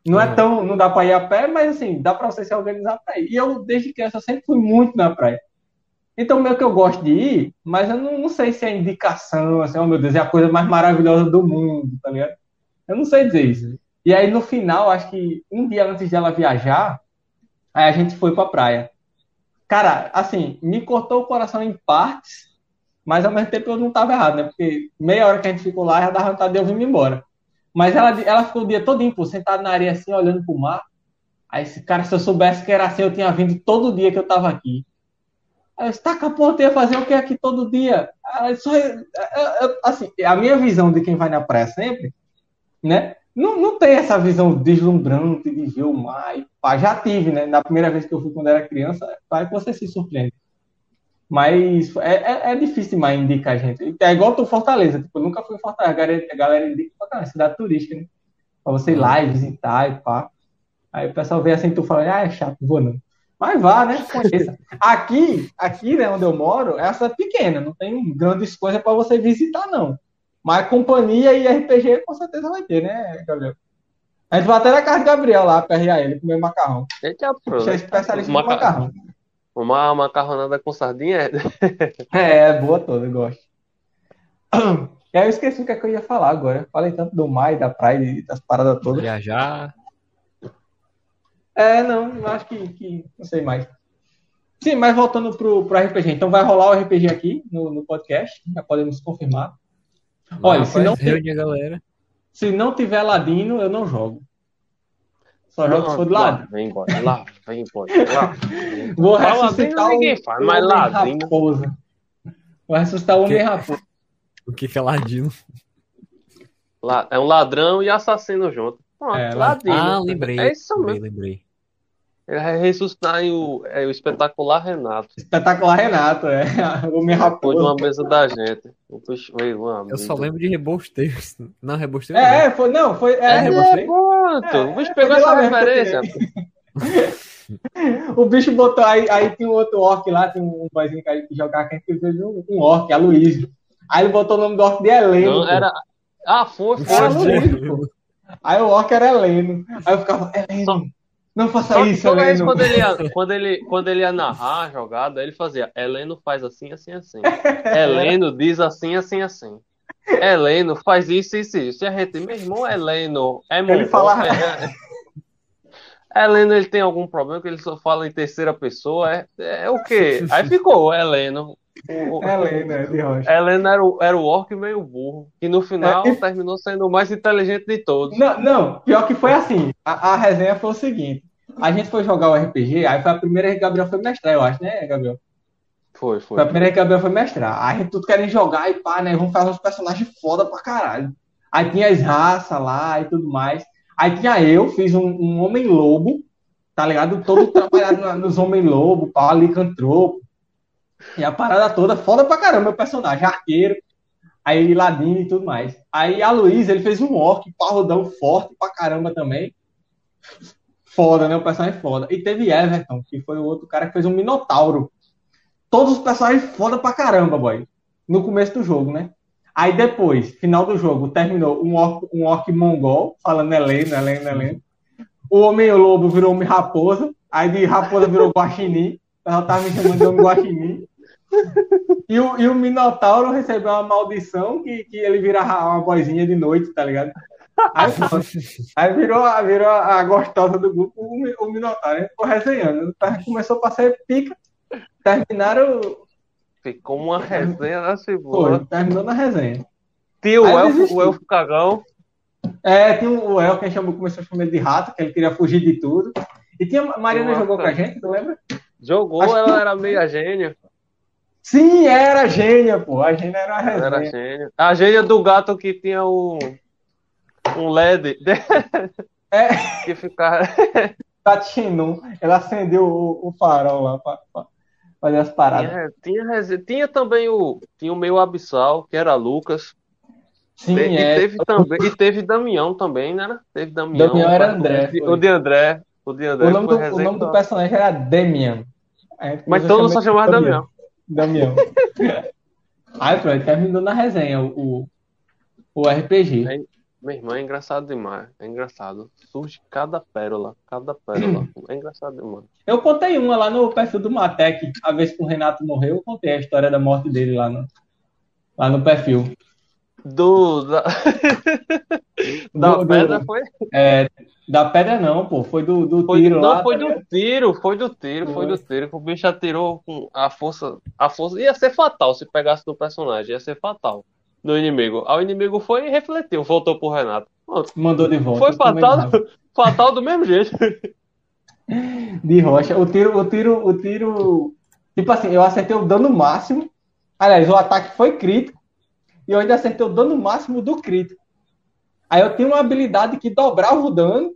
Não é Uhum. tão, não dá pra ir a pé, mas assim, dá pra você se organizar pra ir. E eu, desde criança, sempre fui muito na praia. Então, meio que eu gosto de ir, mas eu não, não sei se é indicação, assim, oh meu Deus, é a coisa mais maravilhosa do mundo, tá ligado? Eu não sei dizer isso. E aí, no final, acho que um dia antes dela viajar, aí a gente foi pra praia. Cara, assim, me cortou o coração em partes, mas ao mesmo tempo eu não tava errado, né? Porque meia hora que a gente ficou lá, já dava vontade de eu vir embora. Mas ela, ela ficou o dia todo pô, sentada na areia assim, olhando pro mar. Aí, esse cara, se eu soubesse que era assim, eu tinha vindo todo dia que eu tava aqui. Aí eu disse, tá, porra, tu ia fazer o que aqui todo dia? Aí, só, eu- eu- eu- assim, a minha visão de quem vai na praia sempre, né? Não, não tem essa visão deslumbrante de ver o mar. Pá, já tive, né? Na primeira vez que eu fui quando era criança, vai que você se surpreende. Mas é, é, é difícil demais indicar a gente. É igual tu Fortaleza. Tipo, eu nunca fui em Fortaleza. A galera, a galera indica Fortaleza, cidade turística, né? Pra você ir lá e visitar e pá. Aí o pessoal vê assim, tu fala, ah, é chato, vou não. Mas vá, né? *laughs* Conheça. Aqui, aqui, né, onde eu moro, é essa pequena, não tem grandes coisas para você visitar, não. Mas companhia e RPG com certeza vai ter, né, Gabriel? A gente vai até na casa de Gabriel lá, perrear ele, comer macarrão. Eita. Você é especialista em macarrão. Uma macarronada com sardinha é. *laughs* É, é boa toda, eu gosto. E *clears throat* aí eu esqueci o que, é que eu ia falar agora. Falei tanto do mar e da praia e das paradas todas. Viajar. É, não, eu acho que, que não sei mais. Sim, mas voltando pro, pro RPG. Então vai rolar o RPG aqui no, no podcast, já podemos confirmar. Olha, se Rapaz, não- reúne galera. Se não tiver ladino, eu não jogo. Só jogo se for do lá lado. vem, boy. Lá vem, boy. Lá. Vou ressuscitar o, faz, mas raposa. Vou ressuscitar o homem Que- raposa. O que que é ladino? Lá- É um ladrão e assassino junto. Pronto, É, ladino. Ah, lembrei. É isso lembrei, mesmo. lembrei. Ele vai ressuscitar em o, é, o espetacular Renato. Espetacular Renato, é. *laughs* O Depois de raposa. uma mesa da gente. O bicho veio uma Eu só lembro de rebosteiros. Não, rebosteiros É, é, foi, não, foi. É, É, É, rebostei. pronto. É, o bicho é, pegou foi essa referência. *laughs* O bicho botou aí, aí tem um outro orc lá, tem um boyzinho que a gente jogava que a gente fez um, um orc, Aloysio. Aí ele botou o nome do orc de Heleno. Não, era. Ah, foi, foi. Era foi. Aloysio, pô. Aí o orc era Heleno. Aí eu ficava, Heleno, Só- não faça Só isso, toda Heleno. quando ele, ia, *laughs* quando, ele, quando ele ia narrar a jogada, ele fazia Heleno faz assim, assim, assim. Heleno diz assim, assim, assim. Heleno faz isso, isso, isso. E a gente, meu irmão, Heleno é Ele fala- é- *laughs* Heleno, ele tem algum problema que ele só fala em terceira pessoa? É, é o quê? Aí ficou Heleno. O- Heleno, é de rocha. Heleno era o, era o orc meio burro, que no final É, e- terminou sendo o mais inteligente de todos. Não, não, pior que foi assim. A, a resenha foi o seguinte: a gente foi jogar o RPG, aí foi a primeira que o Gabriel foi mestrar, eu acho, né, Gabriel? Foi, Foi foi. a primeira que o Gabriel foi mestrar. Aí a gente tudo querendo jogar e pá, né? Vamos fazer uns personagens foda pra caralho. Aí tinha as raças lá e tudo mais. Aí tinha eu, fiz um, um homem-lobo, tá ligado? Todo *laughs* trabalhado na- nos homem-lobo, pá, licantropo. E a parada toda, foda pra caramba, meu personagem, arqueiro. Aí ladino e tudo mais. Aí a Luísa, ele fez um orc, parrudão forte pra caramba também. Foda, né? O personagem foda. E teve Everton, que foi o outro cara que fez um minotauro. Todos os personagens foda pra caramba, boy. No começo do jogo, né? Aí depois, final do jogo, terminou um orc, um orc mongol, falando Heleno, Heleno, Heleno. O Homem-Lobo virou Homem Raposa. Aí de Raposa virou Guaxinim. Ela tava me chamando de Homem Guaxinim. E o, e o Minotauro recebeu uma maldição que, que ele vira uma vozinha de noite, tá ligado? Aí. Aí virou, a- virou a gostosa do grupo, o, o Minotauro. Ficou resenhando. Começou a ser pica. Terminaram. Ficou uma resenha da Foi, figura. terminou na resenha. Tinha o elfo, o elfo cagão. É, tinha o El, que chamou, começou a chamar de rato, que ele queria fugir de tudo. E tinha a Mariana Nossa. jogou com a gente, tu lembra? Jogou, Acho que- ela era meia gênia. Sim, era a gênia, pô. A gênia era a Ela era resenha. gênia. A gênia do gato que tinha um, um LED *laughs* É, que ficava. *laughs* Tatinum. Ela acendeu o, o farol lá pra fazer as paradas. Tinha, tinha, tinha também o. Tinha o meio abissal, que era Lucas. Sim, Te- é. e, teve também, e teve Damião também, né? Teve Damião. Damião era André, O de André. O de André O nome, do, o nome do personagem era gente Mas começou todos só a chamar chamavam ele de Damião. Damião. *laughs* Aí, pronto, terminou na resenha o, o RPG. É, Meu irmão, é engraçado demais. É engraçado. Surge cada pérola, cada pérola. *clears throat* É engraçado demais. Eu contei uma lá no perfil do Matec, a vez que o Renato morreu, eu contei a história da morte dele lá no, lá no perfil. Do. Da, *laughs* da Do- do- pedra foi. É, da pedra não, pô, foi do, do foi tiro não, lá. foi tá do ligado? tiro, foi do tiro, foi Foi. do tiro. O bicho atirou com a força. A força. Ia ser fatal se pegasse no personagem, ia ser fatal. No inimigo. Aí o inimigo foi e refletiu, voltou pro Renato. Pronto. Mandou de volta. Foi fatal, *laughs* fatal do mesmo jeito. De rocha. O tiro, o tiro, o tiro. Tipo assim, eu acertei o dano máximo. Aliás, o ataque foi crítico. E eu ainda acertei o dano máximo do crítico. Aí eu tenho uma habilidade que dobrava o dano.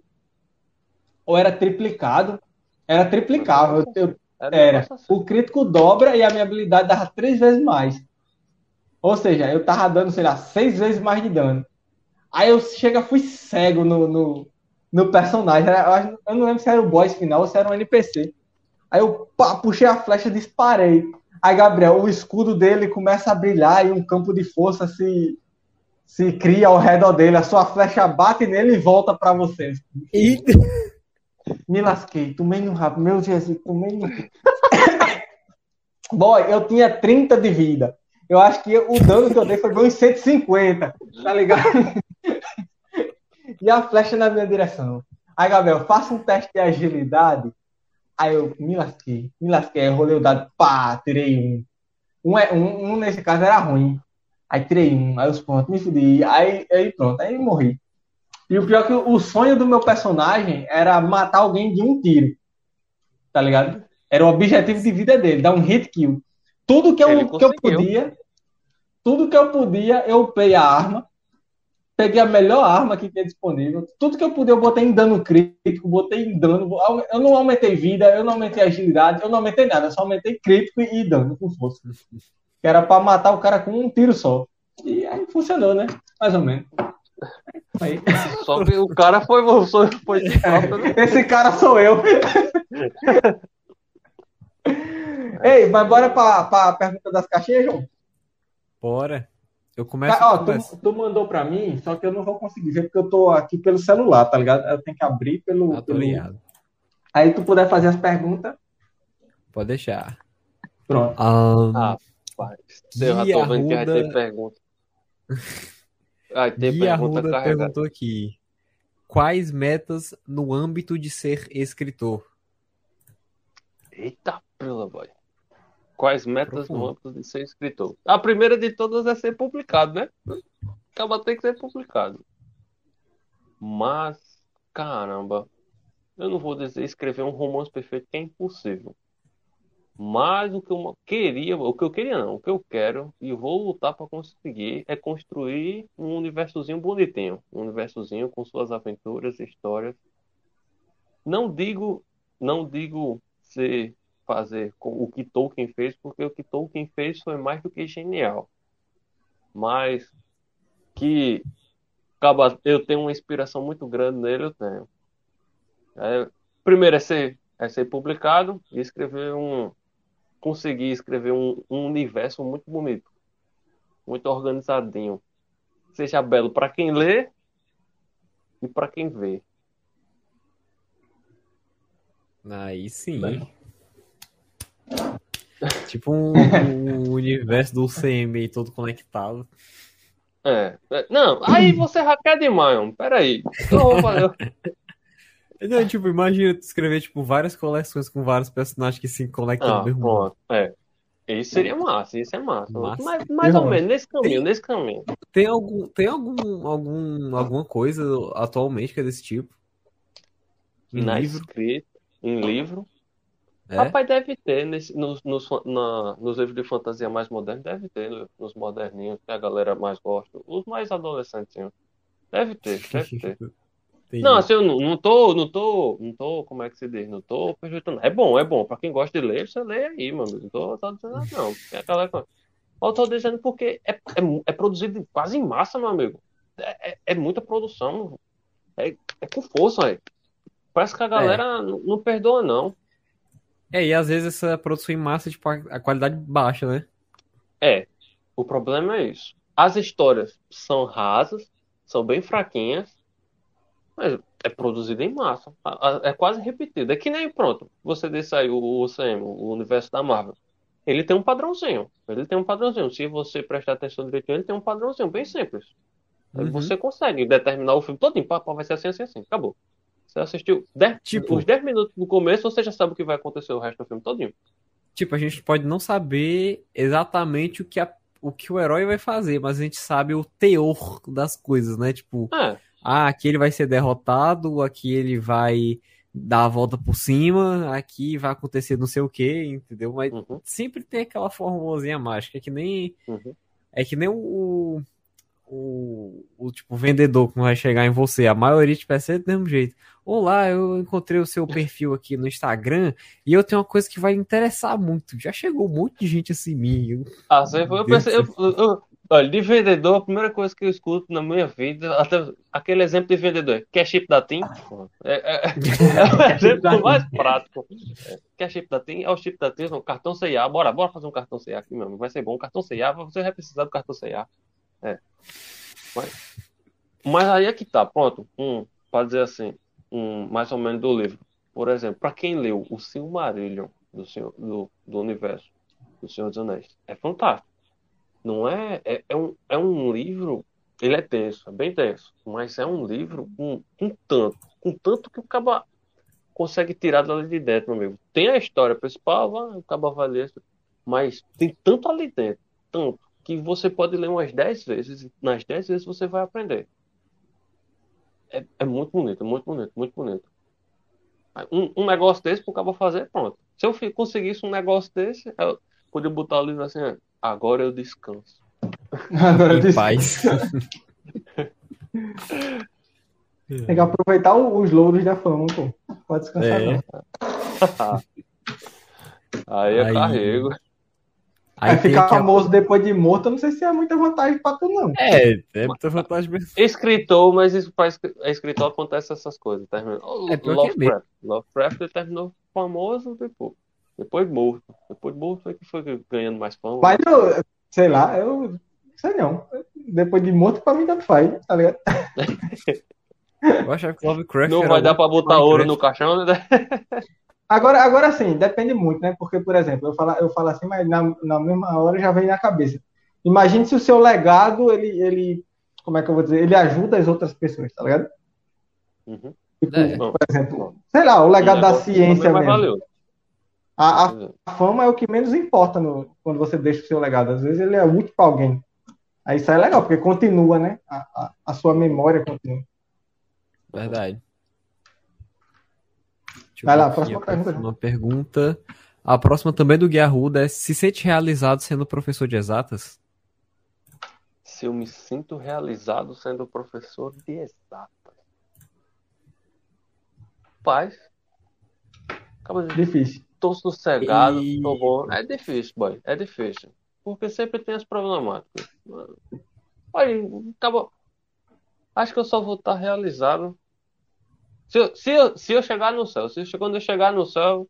Ou era triplicado. Era triplicável. Eu, eu- Era, o crítico dobra e a minha habilidade dava três vezes mais. Ou seja, eu tava dando, sei lá, seis vezes mais de dano. Aí eu chega, fui cego no, no, no personagem. Eu, não lembro se era o boss final ou se era um NPC. Aí eu pá, puxei a flecha e disparei. Aí, Gabriel, o escudo dele começa a brilhar e um campo de força se, se cria ao redor dele. A sua flecha bate nele e volta para você. E... Me lasquei, tomei no rabo. Meu Jesus, tomei no. *coughs* Boy, eu tinha 30 de vida. Eu acho que o dano que eu dei foi uns 150, tá ligado? e a flecha na minha direção. Aí, Gabriel, faça um teste de agilidade. Aí eu me lasquei, me lasquei. Rolei o dado, pá, tirei um. Um, é, um, um nesse caso era ruim. Aí tirei um, aí os pontos, me fudi. Aí, aí pronto, aí morri. E o pior é que o sonho do meu personagem era matar alguém de um tiro. Tá ligado? Era o objetivo de vida dele, dar um hit kill. Tudo que eu, que eu podia, tudo que eu podia, eu upei a arma. Peguei a melhor arma que tinha disponível. Tudo que eu podia, eu botei em dano crítico, botei em dano. Eu não aumentei vida, eu não aumentei agilidade, eu não aumentei nada, eu só aumentei crítico e dano com força. Que era pra matar o cara com um tiro só. E aí funcionou, né? Mais ou menos. Aí. *laughs* Só que o cara foi você, foi de falta, né? Esse cara sou eu. *laughs* Ei, mas bora pra, pra pergunta das caixinhas, João? Bora. Eu começo. Ah, ó, tu, tu, mandou pra mim, só que eu não vou conseguir ver porque eu tô aqui pelo celular, tá ligado? Eu tenho que abrir pelo. Ah, tô ligado. Aí tu puder fazer as perguntas. Pode deixar. Pronto. Um... Ah, pai. Eu já tô vendo que vai ter pergunta. Ah, tem Gui pergunta Arruda perguntou aqui. Quais metas no âmbito de ser escritor? Eita, pela boy. Quais metas Profundo. no âmbito de ser escritor? A primeira de todas é ser publicado, né? Acaba tem que ser publicado. Mas, caramba, eu não vou dizer escrever um romance perfeito que é impossível. Mas o que eu queria, o que eu queria não, o que eu quero e vou lutar para conseguir é construir um universozinho bonitinho, um universozinho com suas aventuras, histórias. Não digo, não digo ser fazer o que Tolkien fez, porque o que Tolkien fez foi mais do que genial. Mas que acaba, eu tenho uma inspiração muito grande nele, eu tenho. É, primeiro é ser, é ser publicado e escrever um, conseguir escrever um, um universo muito bonito, muito organizadinho. Seja belo para quem lê e para quem vê. Aí sim. Tipo um, um, universo do CM todo conectado. É. é. Não, aí você hackeia demais, mano. Peraí. Fazer. *laughs* Não, tipo, imagina tu escrever, tipo, várias coleções com vários personagens que se conectam ah, no mesmo pronto. É. Isso seria massa, isso é massa. massa. Mas, mais ou menos, nesse caminho, tem, nesse caminho. Tem, algum, tem algum, algum, alguma coisa atualmente que é desse tipo? Em Na livro? Escrita, em livro. É? Rapaz, deve ter. Nesse, nos, nos, na, nos livros de fantasia mais modernos, deve ter. Nos moderninhos, que a galera mais gosta. Os mais adolescentes. Deve ter, deve *laughs* ter. Não, assim, eu não, não tô, não tô, não tô, como é que se diz? Não tô projetando. É bom, é bom. Pra quem gosta de ler, você lê aí, mano. Não tô, tô dizendo nada, não. É aquela coisa. Eu tô dizendo porque é, é, é, produzido quase em massa, meu amigo. É, é, é muita produção. É, é com força, aí. Parece que a galera é. não, não, perdoa, não. É, e às vezes essa produção em massa, tipo, a qualidade baixa, né? É. O problema é isso. As histórias são rasas, são bem fraquinhas, mas é produzido em massa. É quase repetido. É que nem, pronto, você disse aí o UCM, o universo da Marvel. Ele tem um padrãozinho. Ele tem um padrãozinho. Se você prestar atenção direitinho, ele tem um padrãozinho bem simples. Uhum. Você consegue determinar o filme todo em papo, vai ser assim, assim, assim. Acabou. Você assistiu dez, tipo, os 10 minutos no começo, você já sabe o que vai acontecer o resto do filme todinho. Tipo, a gente pode não saber exatamente o que, a, o que o herói vai fazer, mas a gente sabe o teor das coisas, né? Tipo, é ah, aqui ele vai ser derrotado, aqui ele vai dar a volta por cima, aqui vai acontecer não sei o que, entendeu? Mas uhum. sempre tem aquela formulazinha mágica, que nem. Uhum. É que nem o, o, o, tipo vendedor que vai chegar em você. A maioria tipo, é do mesmo jeito. Olá, eu encontrei o seu perfil aqui no Instagram e eu tenho uma coisa que vai interessar muito. Já chegou um monte de gente assim mim. Ah, você foi, eu pensei, eu, eu, Olha, de vendedor, a primeira coisa que eu escuto na minha vida, até aquele exemplo de vendedor, quer chip da TIM? É, é, é *laughs* o exemplo mais prático. É, quer chip da TIM? É o chip da TIM, um cartão CIA. Bora, bora fazer um cartão CIA aqui mesmo. Vai ser bom. Cartão CIA, você vai precisar do cartão CIA. É. Mas, mas aí é que tá, pronto. Um, para dizer assim, um, mais ou menos do livro. Por exemplo, para quem leu o Silmarillion do, Senhor, do, do universo do Senhor dos Anéis, é fantástico. Não é, é, é, um, é um livro, ele é tenso, é bem tenso, mas é um livro com, com tanto, com tanto que o caba consegue tirar dali de dentro, meu amigo. Tem a história principal, o caba vai ler, mas tem tanto ali dentro, tanto, que você pode ler umas 10 vezes, e nas 10 vezes você vai aprender. É, é muito bonito, é muito bonito, muito bonito. Um, um negócio desse pro cabo fazer, pronto. Se eu conseguisse um negócio desse, eu podia botar o livro assim, agora eu descanso. *laughs* Agora eu descanso. *laughs* Tem que aproveitar os louros da fama, pô. Pode descansar. É. *laughs* Aí eu Aí... carrego. Aí ficar famoso a... depois de morto, eu não sei se é muita vantagem pra tu, não. É, é muita vantagem mesmo. Escritor, mas isso para escritor acontece essas coisas. Terminou. É, Lovecraft. Lovecraft terminou famoso depois. Depois morto. Depois morto foi que foi ganhando mais fama. Mas eu, sei lá, eu sei não. Depois de morto, pra mim tanto faz, tá ligado? *laughs* eu achava que Lovecraft. Não vai dar pra botar ouro no caixão, né? *laughs* Agora, agora sim, depende muito, né? Porque, por exemplo, eu falo, eu falo assim, mas na, na mesma hora já vem na cabeça. Imagine se o seu legado, ele, ele, como é que eu vou dizer, ele ajuda as outras pessoas, tá ligado? Uhum. Tipo, é. Por exemplo, sei lá, o legado da ciência mesmo. A, a, a, fama é o que menos importa no, quando você deixa o seu legado. Às vezes ele é útil para alguém. Aí isso é legal, porque continua, né? A, a, a sua memória continua. Verdade. Vai lá, próxima pergunta. Uma pergunta. A próxima também do Guia Ruda é: se sente realizado sendo professor de exatas? Se eu me sinto realizado sendo professor de exatas. Paz. Acaba de... Difícil. Tô sossegado, e... tô bom. É difícil, boy. É difícil. Porque sempre tem as problemáticas. Olha, acabou. Acho que eu só vou estar realizado se eu, se, eu, se eu chegar no céu, se eu, quando eu chegar no céu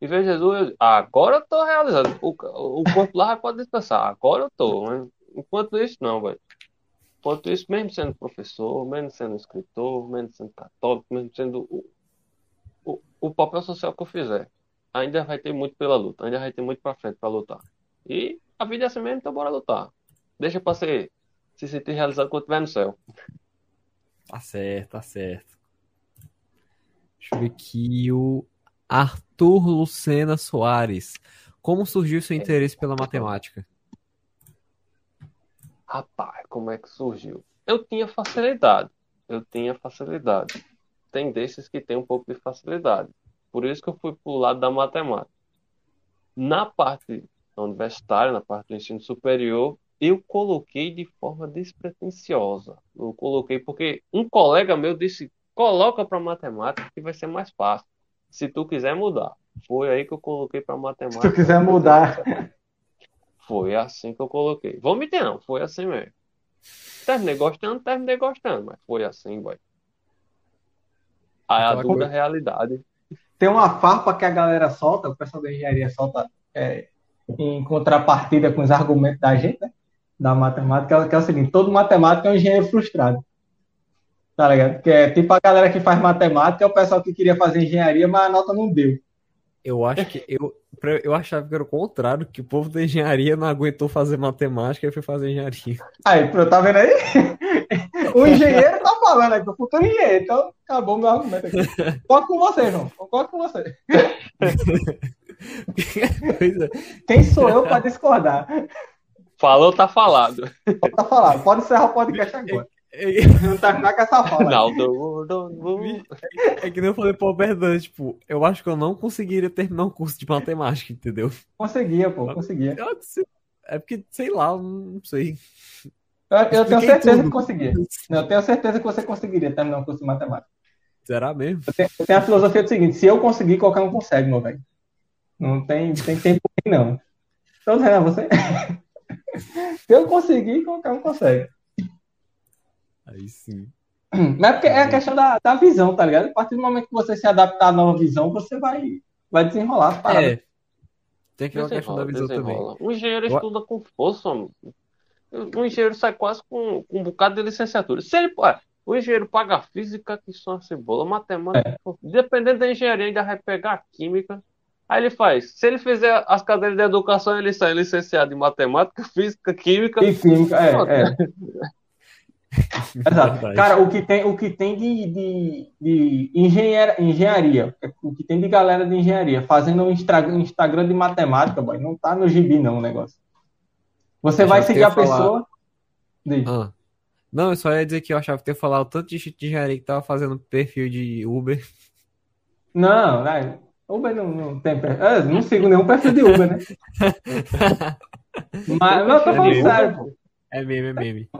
e ver Jesus, eu, agora eu tô realizado. O, o corpo lá pode descansar. Agora eu tô. Mas enquanto isso, não, velho. Enquanto isso, mesmo sendo professor, mesmo sendo escritor, mesmo sendo católico, mesmo sendo o, o, o papel social que eu fizer, ainda vai ter muito pela luta, ainda vai ter muito pra frente pra lutar. E a vida é assim mesmo, então bora lutar. Deixa pra ser, se sentir realizado quando estiver no céu. Tá certo, tá certo. Deixa eu ver aqui o Arthur Lucena Soares. Como surgiu seu interesse pela matemática? Rapaz, como é que surgiu? Eu tinha facilidade. Eu tinha facilidade. Tem desses que tem um pouco de facilidade. Por isso que eu fui para o lado da matemática. Na parte universitária, na parte do ensino superior, eu coloquei de forma despretensiosa. Eu coloquei porque um colega meu disse Coloca para matemática que vai ser mais fácil. Se tu quiser mudar. Foi aí que eu coloquei para matemática. Se tu quiser mudar. Foi assim que eu coloquei. Vou mentir, não. Foi assim mesmo. Terminei gostando, terminei gostando, mas foi assim, boy. Aí a dura realidade. Tem uma farpa que a galera solta, o pessoal da engenharia solta é, em contrapartida com os argumentos da gente, né? Da matemática, que é o seguinte: todo matemático é um engenheiro frustrado. Tá ligado? Que é tipo a galera que faz matemática, é o pessoal que queria fazer engenharia, mas a nota não deu. Eu acho que eu, eu achava que era o contrário, que o povo da engenharia não aguentou fazer matemática e foi fazer engenharia. Aí, tá vendo aí? o engenheiro tá falando aqui, o futuro engenheiro, então acabou meu argumento aqui. Concordo com você, João. Concordo com você. É. Quem sou eu para discordar? Falou, tá falado. Tá falado. Pode encerrar o podcast agora. Não terminar com essa fala. *laughs* Não. É que nem eu falei pro Berdan, tipo, eu acho que eu não conseguiria terminar um curso de matemática, entendeu? Conseguia, pô, conseguia. É porque, sei lá, não sei. Eu, eu tenho certeza tudo. que conseguia. Eu tenho certeza que você conseguiria terminar um curso de matemática. Será mesmo? Eu tenho, eu tenho a filosofia do seguinte: se eu conseguir, qualquer um consegue, meu velho. Não tem, tem tempo não. Então, é você. *laughs* Se eu conseguir, qualquer um consegue. Aí sim. Mas é porque é a questão da, da visão, tá ligado? A partir do momento que você se adaptar à nova visão, você vai, vai desenrolar as paradas. É. Tem que ver a questão da visão também. O engenheiro estuda com força, mano. O engenheiro sai quase com, com um bocado de licenciatura. Se ele, ué, o engenheiro paga física, que são a cebola, matemática. É. Dependendo da engenharia, ainda vai pegar química. Aí ele faz. Se ele fizer as cadeiras de educação, ele sai licenciado em matemática, física, química. E química, é, é. *laughs* *laughs* Exato. Verdade. Cara, o que tem, o que tem de, de, de engenheira, engenharia, o que tem de galera de engenharia fazendo um Instagram de matemática, boy, não tá no gibi não o negócio. Você Eu vai seguir a falar. pessoa. Ah. Não, eu só ia dizer que eu achava que ter falado tanto de de engenharia que tava fazendo perfil de Uber. Não, né? Uber não, não tem perfil. Eu não sigo nenhum perfil de Uber, né? *laughs* Mas não, eu tô falando Perfil de sério, pô. É meme, é meme.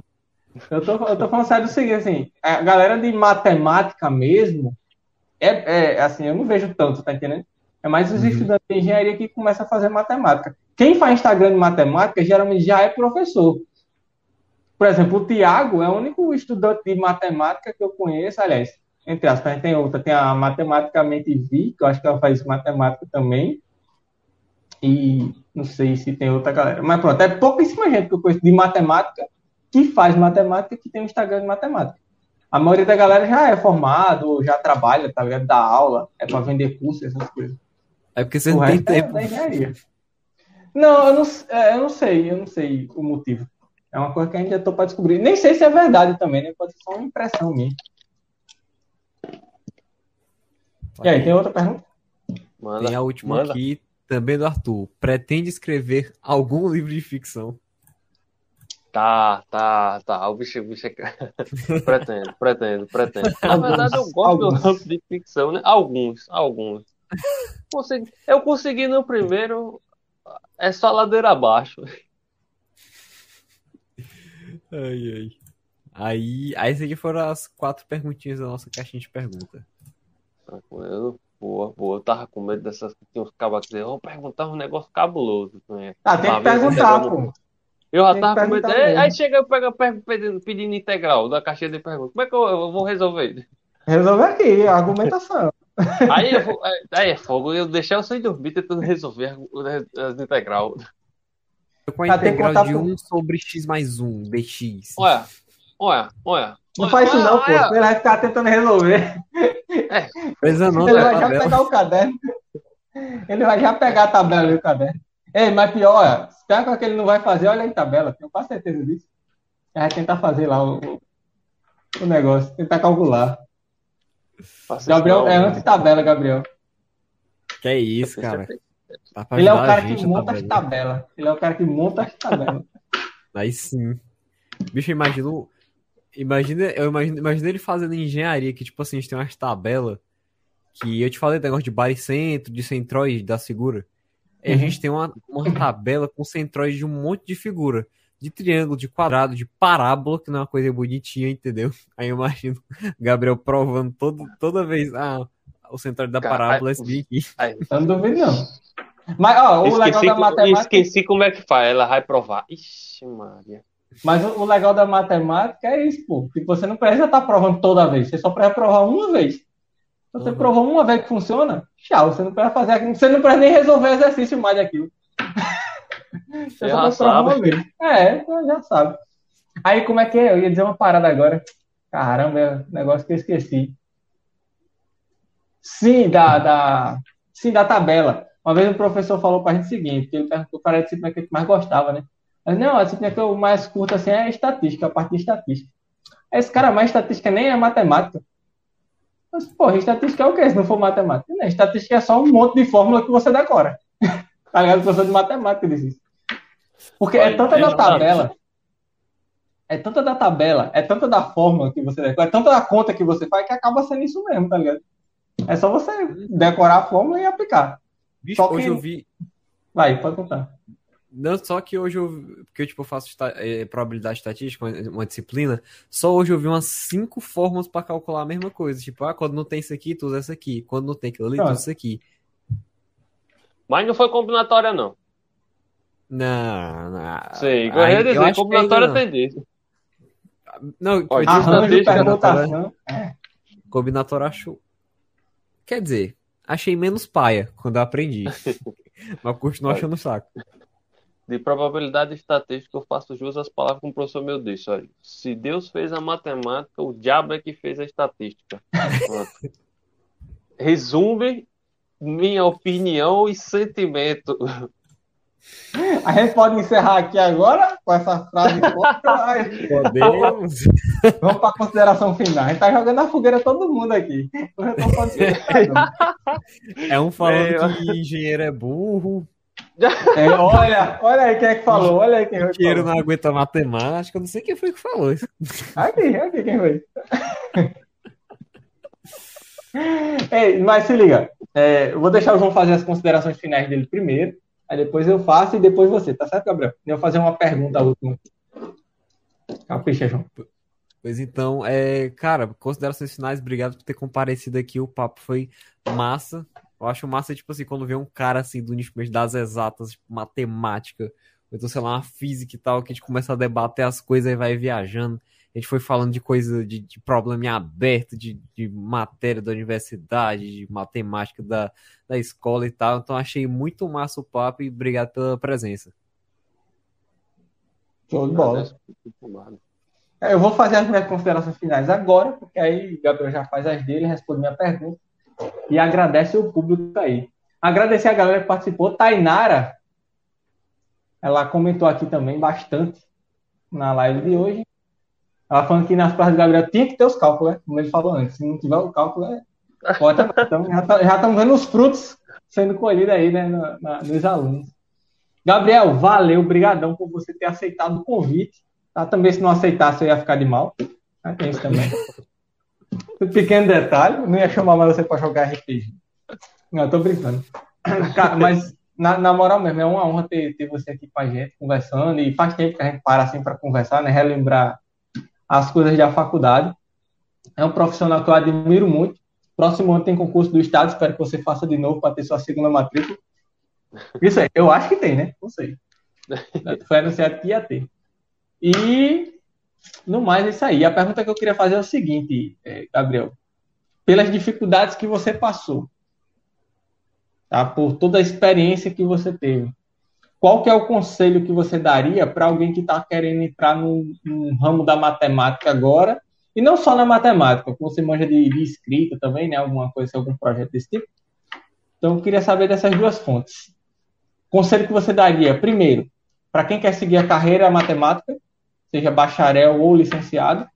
Eu tô, eu tô falando sério do seguinte, assim, a galera de matemática mesmo, é, é assim, eu não vejo tanto, tá entendendo? É mais os Uhum. estudantes de engenharia que começam a fazer matemática. Quem faz Instagram de matemática geralmente já é professor. Por exemplo, o Tiago é o único estudante de matemática que eu conheço, aliás, entre aspas, tem outra, tem a Matematicamente Vi, que eu acho que ela faz matemática também, e não sei se tem outra galera. Mas pronto, é pouquíssima gente que eu conheço de matemática que faz matemática que tem um Instagram de matemática. A maioria da galera já é formado, ou já trabalha, tá ligado? Dá aula, é para vender curso, essas coisas. É porque você O não tem é tempo. da engenharia. Não, eu não, é, eu não sei, eu não sei o motivo. É uma coisa que ainda estou para descobrir. Nem sei se é verdade também, né? Pode ser só uma impressão minha. E aí, tem outra pergunta? Manda, Tem a última manda. aqui, também do Arthur. Pretende escrever algum livro de ficção? Tá, tá, tá. O bicho, o bicho é... *laughs* pretendo, pretendo, pretendo. *laughs* Na verdade, eu gosto Alguns. do ramo de ficção, né? Alguns, alguns. Consegui... Eu consegui no primeiro, é só ladeira abaixo. Ai, ai. Aí, aí, essas aqui foram as quatro perguntinhas da nossa caixinha de pergunta. Tranquilo. Boa, boa. Eu tava com medo dessas que tinha uns cabos que diziam, perguntar um negócio cabuloso. Né? Ah, tem que perguntar, pô. Eu já tava com medo. Aí, mesmo. aí chega eu pego, pego, pedindo, pedindo integral da caixinha de perguntas. Como é que eu, eu vou resolver? Resolver aqui, a argumentação. Aí, eu vou- aí é fogo. Eu deixei eu sem dormir tentando resolver as, integral. Com a Ah, que integral de pro- 1 sobre x mais 1, dx. Olha, olha, olha. Não olha, faz isso olha, não, pô. olha. Ele vai ficar tentando resolver. Coisa não, Ele vai já tabela. pegar o caderno. Ele vai já pegar a tabela e o caderno. Ei, mas pior, se tem uma que ele não vai fazer, olha aí a tabela. Tenho quase certeza disso. Vai tentar fazer lá o, o- negócio, tentar calcular. Isso Gabriel não, é mano. anti-tabela, Gabriel. Que é isso, cara. Tá pra Ele é o cara que monta as tabela. tabelas. Ele é o cara que monta as tabelas. Aí sim. Bicho, eu imagino. Imagina, eu imagino, imagino ele fazendo engenharia, que tipo assim, a gente tem umas tabelas que eu te falei do negócio de baricentro, de centroide da figura. E a Uhum. gente tem uma, uma tabela com centroide de um monte de figura. De triângulo, de quadrado, de parábola, que não é uma coisa bonitinha, entendeu? *laughs* Aí eu imagino Gabriel provando todo, toda vez. Ah, o centroide da parábola é aí- esse aqui. Aí, Eu não duvido, não. Mas, ó, o legal esqueci, da co- matemática. esqueci como é que faz. Ela vai provar. Ixi, Maria. Mas o, o legal da matemática é isso, pô. Que você não precisa estar provando toda vez. Você só precisa provar uma vez. Se você Uhum. provou uma vez que funciona, tchau. Você não precisa fazer aquilo. Você não precisa nem resolver exercício mais daquilo. *laughs* Você Já sabe. É, então já sabe. Aí, como é que é? Eu ia dizer uma parada agora. Caramba, é um negócio que eu esqueci. Sim, da, da, sim, da tabela. Uma vez o professor falou pra gente o seguinte, que ele perguntou para a disciplina que a gente mais gostava, né? Mas não, a disciplina que eu mais curto assim é estatística, a parte de estatística. Esse cara, mais estatística nem é matemática. Mas, porra, estatística é o quê se não for matemática? Não, estatística é só um monte de fórmula que você decora. *laughs* tá ligado? Professor de matemática disse isso. Porque é Olha, tanta é da tabela, é tanta da tabela, é tanta da fórmula que você decora, é tanta da conta que você faz que acaba sendo isso mesmo, tá ligado? É só você decorar a fórmula e aplicar. Bicho, que- hoje eu vi. Vai, pode contar. Não, só que hoje eu. Porque eu, tipo, eu faço esta- eh, probabilidade estatística, uma, uma disciplina. Só hoje eu vi umas cinco fórmulas pra calcular a mesma coisa. Tipo, ah, quando não tem isso aqui, tu usa essa aqui. Quando não tem aquilo ali, tu usa Pronto. isso aqui. Mas não foi combinatória, não. Não, não. Sei, eu ia dizer, combinatória tem disso. Não, Ó, Arranjo, estatística, permutação. combinatória achou. Quer dizer, achei menos paia quando eu aprendi. *laughs* Mas continuo achando saco. De probabilidade estatística, eu faço jus às palavras que o professor meu disse. Olha, se Deus fez a matemática, o diabo é que fez a estatística. *laughs* Resume minha opinião e sentimento. A gente pode encerrar aqui agora com essa frase. Podemos. Vamos para a consideração final. A gente tá jogando a fogueira todo mundo aqui. É um falando É, que engenheiro é burro, *laughs* É, olha, olha aí quem é que falou. Olha aí quem foi que engenheiro falou. não aguenta matemática. Eu não sei quem foi que falou isso. Aqui, aqui quem foi. *laughs* Ei, mas se liga. É, eu vou deixar o João fazer as considerações finais dele primeiro. Aí depois eu faço e depois você, tá certo, Gabriel? Eu vou fazer uma pergunta última. Capricha, João. Pois então, é, cara, considerações finais, obrigado por ter comparecido aqui. O papo foi massa. Eu acho massa, tipo assim, quando vê um cara assim do nicho das exatas, tipo, matemática, ou então, sei lá, uma física e tal, que a gente começa a debater as coisas e vai viajando. A gente foi falando de coisa, de, de problema em aberto, de, de matéria da universidade, de matemática da, da escola e tal. Então, achei muito massa o papo e obrigado pela presença. Show de bola. É, Eu vou fazer as minhas considerações finais agora, porque aí o Gabriel já faz as dele, responde minha pergunta e agradece o público tá aí. Agradecer a galera que participou. Tainara, ela comentou aqui também bastante na live de hoje. Ela falando que nas provas do Gabriel tinha que ter os cálculos, né? Como ele falou antes. Se não tiver o cálculo, é ótimo. *laughs* Então, já tá- estamos vendo os frutos sendo colhidos aí, né, na- na- nos alunos. Gabriel, valeu, brigadão por você ter aceitado o convite. Tá? Também se não aceitasse, eu ia ficar de mal. Né? Tem isso também. *laughs* Um pequeno detalhe, não ia chamar mais você para jogar RPG. Não, eu tô brincando. Cara, mas na, na moral mesmo, é uma honra ter, ter você aqui com a gente, conversando, e faz tempo que a gente para assim para conversar, né? Relembrar as coisas da faculdade. É um profissional que eu admiro muito. Próximo ano tem concurso do Estado, espero que você faça de novo para ter sua segunda matrícula. Isso aí, eu acho que tem, né? Não sei. *laughs* Foi anunciado que ia ter. E, no mais, é isso aí. A pergunta que eu queria fazer é o seguinte, eh, Gabriel. Pelas dificuldades que você passou, tá? por toda a experiência que você teve, qual que é o conselho que você daria para alguém que está querendo entrar no, no ramo da matemática agora? E não só na matemática, como você manja de, de escrita também, né? Alguma coisa, algum projeto desse tipo. Então, eu queria saber dessas duas fontes. Conselho que você daria, primeiro, para quem quer seguir a carreira matemática, seja bacharel ou licenciado,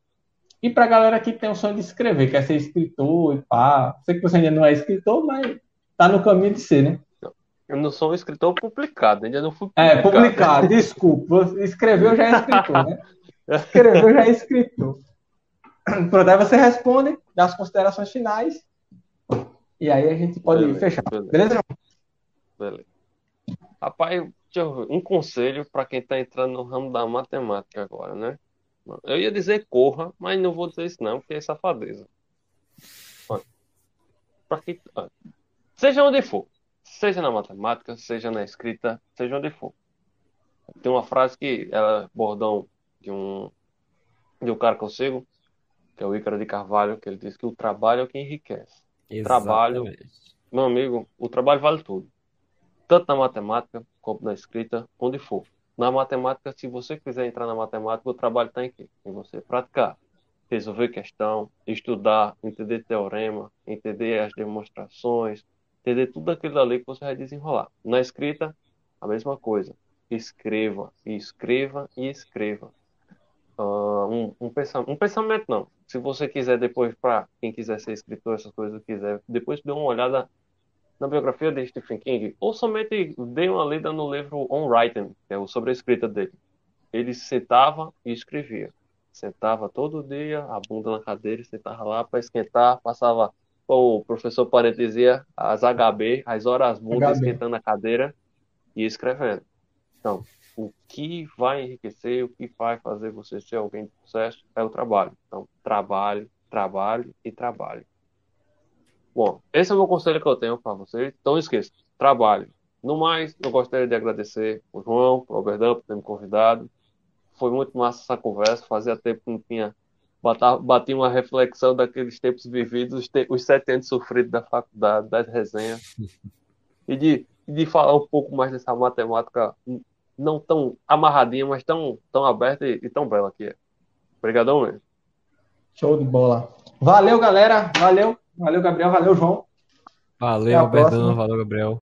e para a galera que tem o sonho de escrever, quer ser escritor e pá. Sei que você ainda não é escritor, mas tá no caminho de ser, né? Eu não sou um escritor publicado, ainda não fui É, publicado, *laughs* desculpa. Escreveu já é escritor, né? *laughs* Escreveu já é escritor. Pronto, aí você responde, dá as considerações finais, e aí a gente pode Beleza, fechar. beleza. Beleza. Rapaz, deixa eu ver, um conselho para quem está entrando no ramo da matemática agora, né? Eu ia dizer corra, mas não vou dizer isso não, porque é safadeza. Quem, olha, seja onde for, seja na matemática, seja na escrita, seja onde for. Tem uma frase que ela é bordão de um de um cara que eu sigo, que é o Ícaro de Carvalho, que ele diz que o trabalho é o que enriquece. Trabalho. Exatamente. Meu amigo, o trabalho vale tudo. Tanto na matemática como na escrita, onde for. Na matemática, se você quiser entrar na matemática, o trabalho está em quê? Em você praticar, resolver questão, estudar, entender teorema, entender as demonstrações, entender tudo aquilo ali que você vai desenrolar. Na escrita, a mesma coisa. Escreva, e escreva e escreva. Ah, um, um, pensamento, um pensamento não. Se você quiser depois, para quem quiser ser escritor, essas coisas quiser, depois dê uma olhada na biografia de Stephen King, ou somente dê uma lida no livro On Writing, que é o sobre a escrita dele. Ele sentava e escrevia. Sentava todo dia, a bunda na cadeira, sentava lá para esquentar, passava, o professor Paredes dizia, as HB, as horas HB. esquentando a cadeira e escrevendo. Então, o que vai enriquecer, o que vai fazer você ser alguém de sucesso é o trabalho. Então, trabalho, trabalho e trabalho. Bom, esse é o meu conselho que eu tenho para vocês. Então, não esqueça, trabalho. No mais, eu gostaria de agradecer o João, o Alberdão, por ter me convidado. Foi muito massa essa conversa. Fazia tempo que não tinha. Bati uma reflexão daqueles tempos vividos, os, os sete anos sofridos da faculdade, das resenhas. E de, de falar um pouco mais dessa matemática não tão amarradinha, mas tão, tão aberta e, e tão bela que é. Obrigadão mesmo. Show de bola. Valeu, galera. Valeu. Valeu, Gabriel. Valeu, João. Valeu, Albertão. Valeu, Gabriel.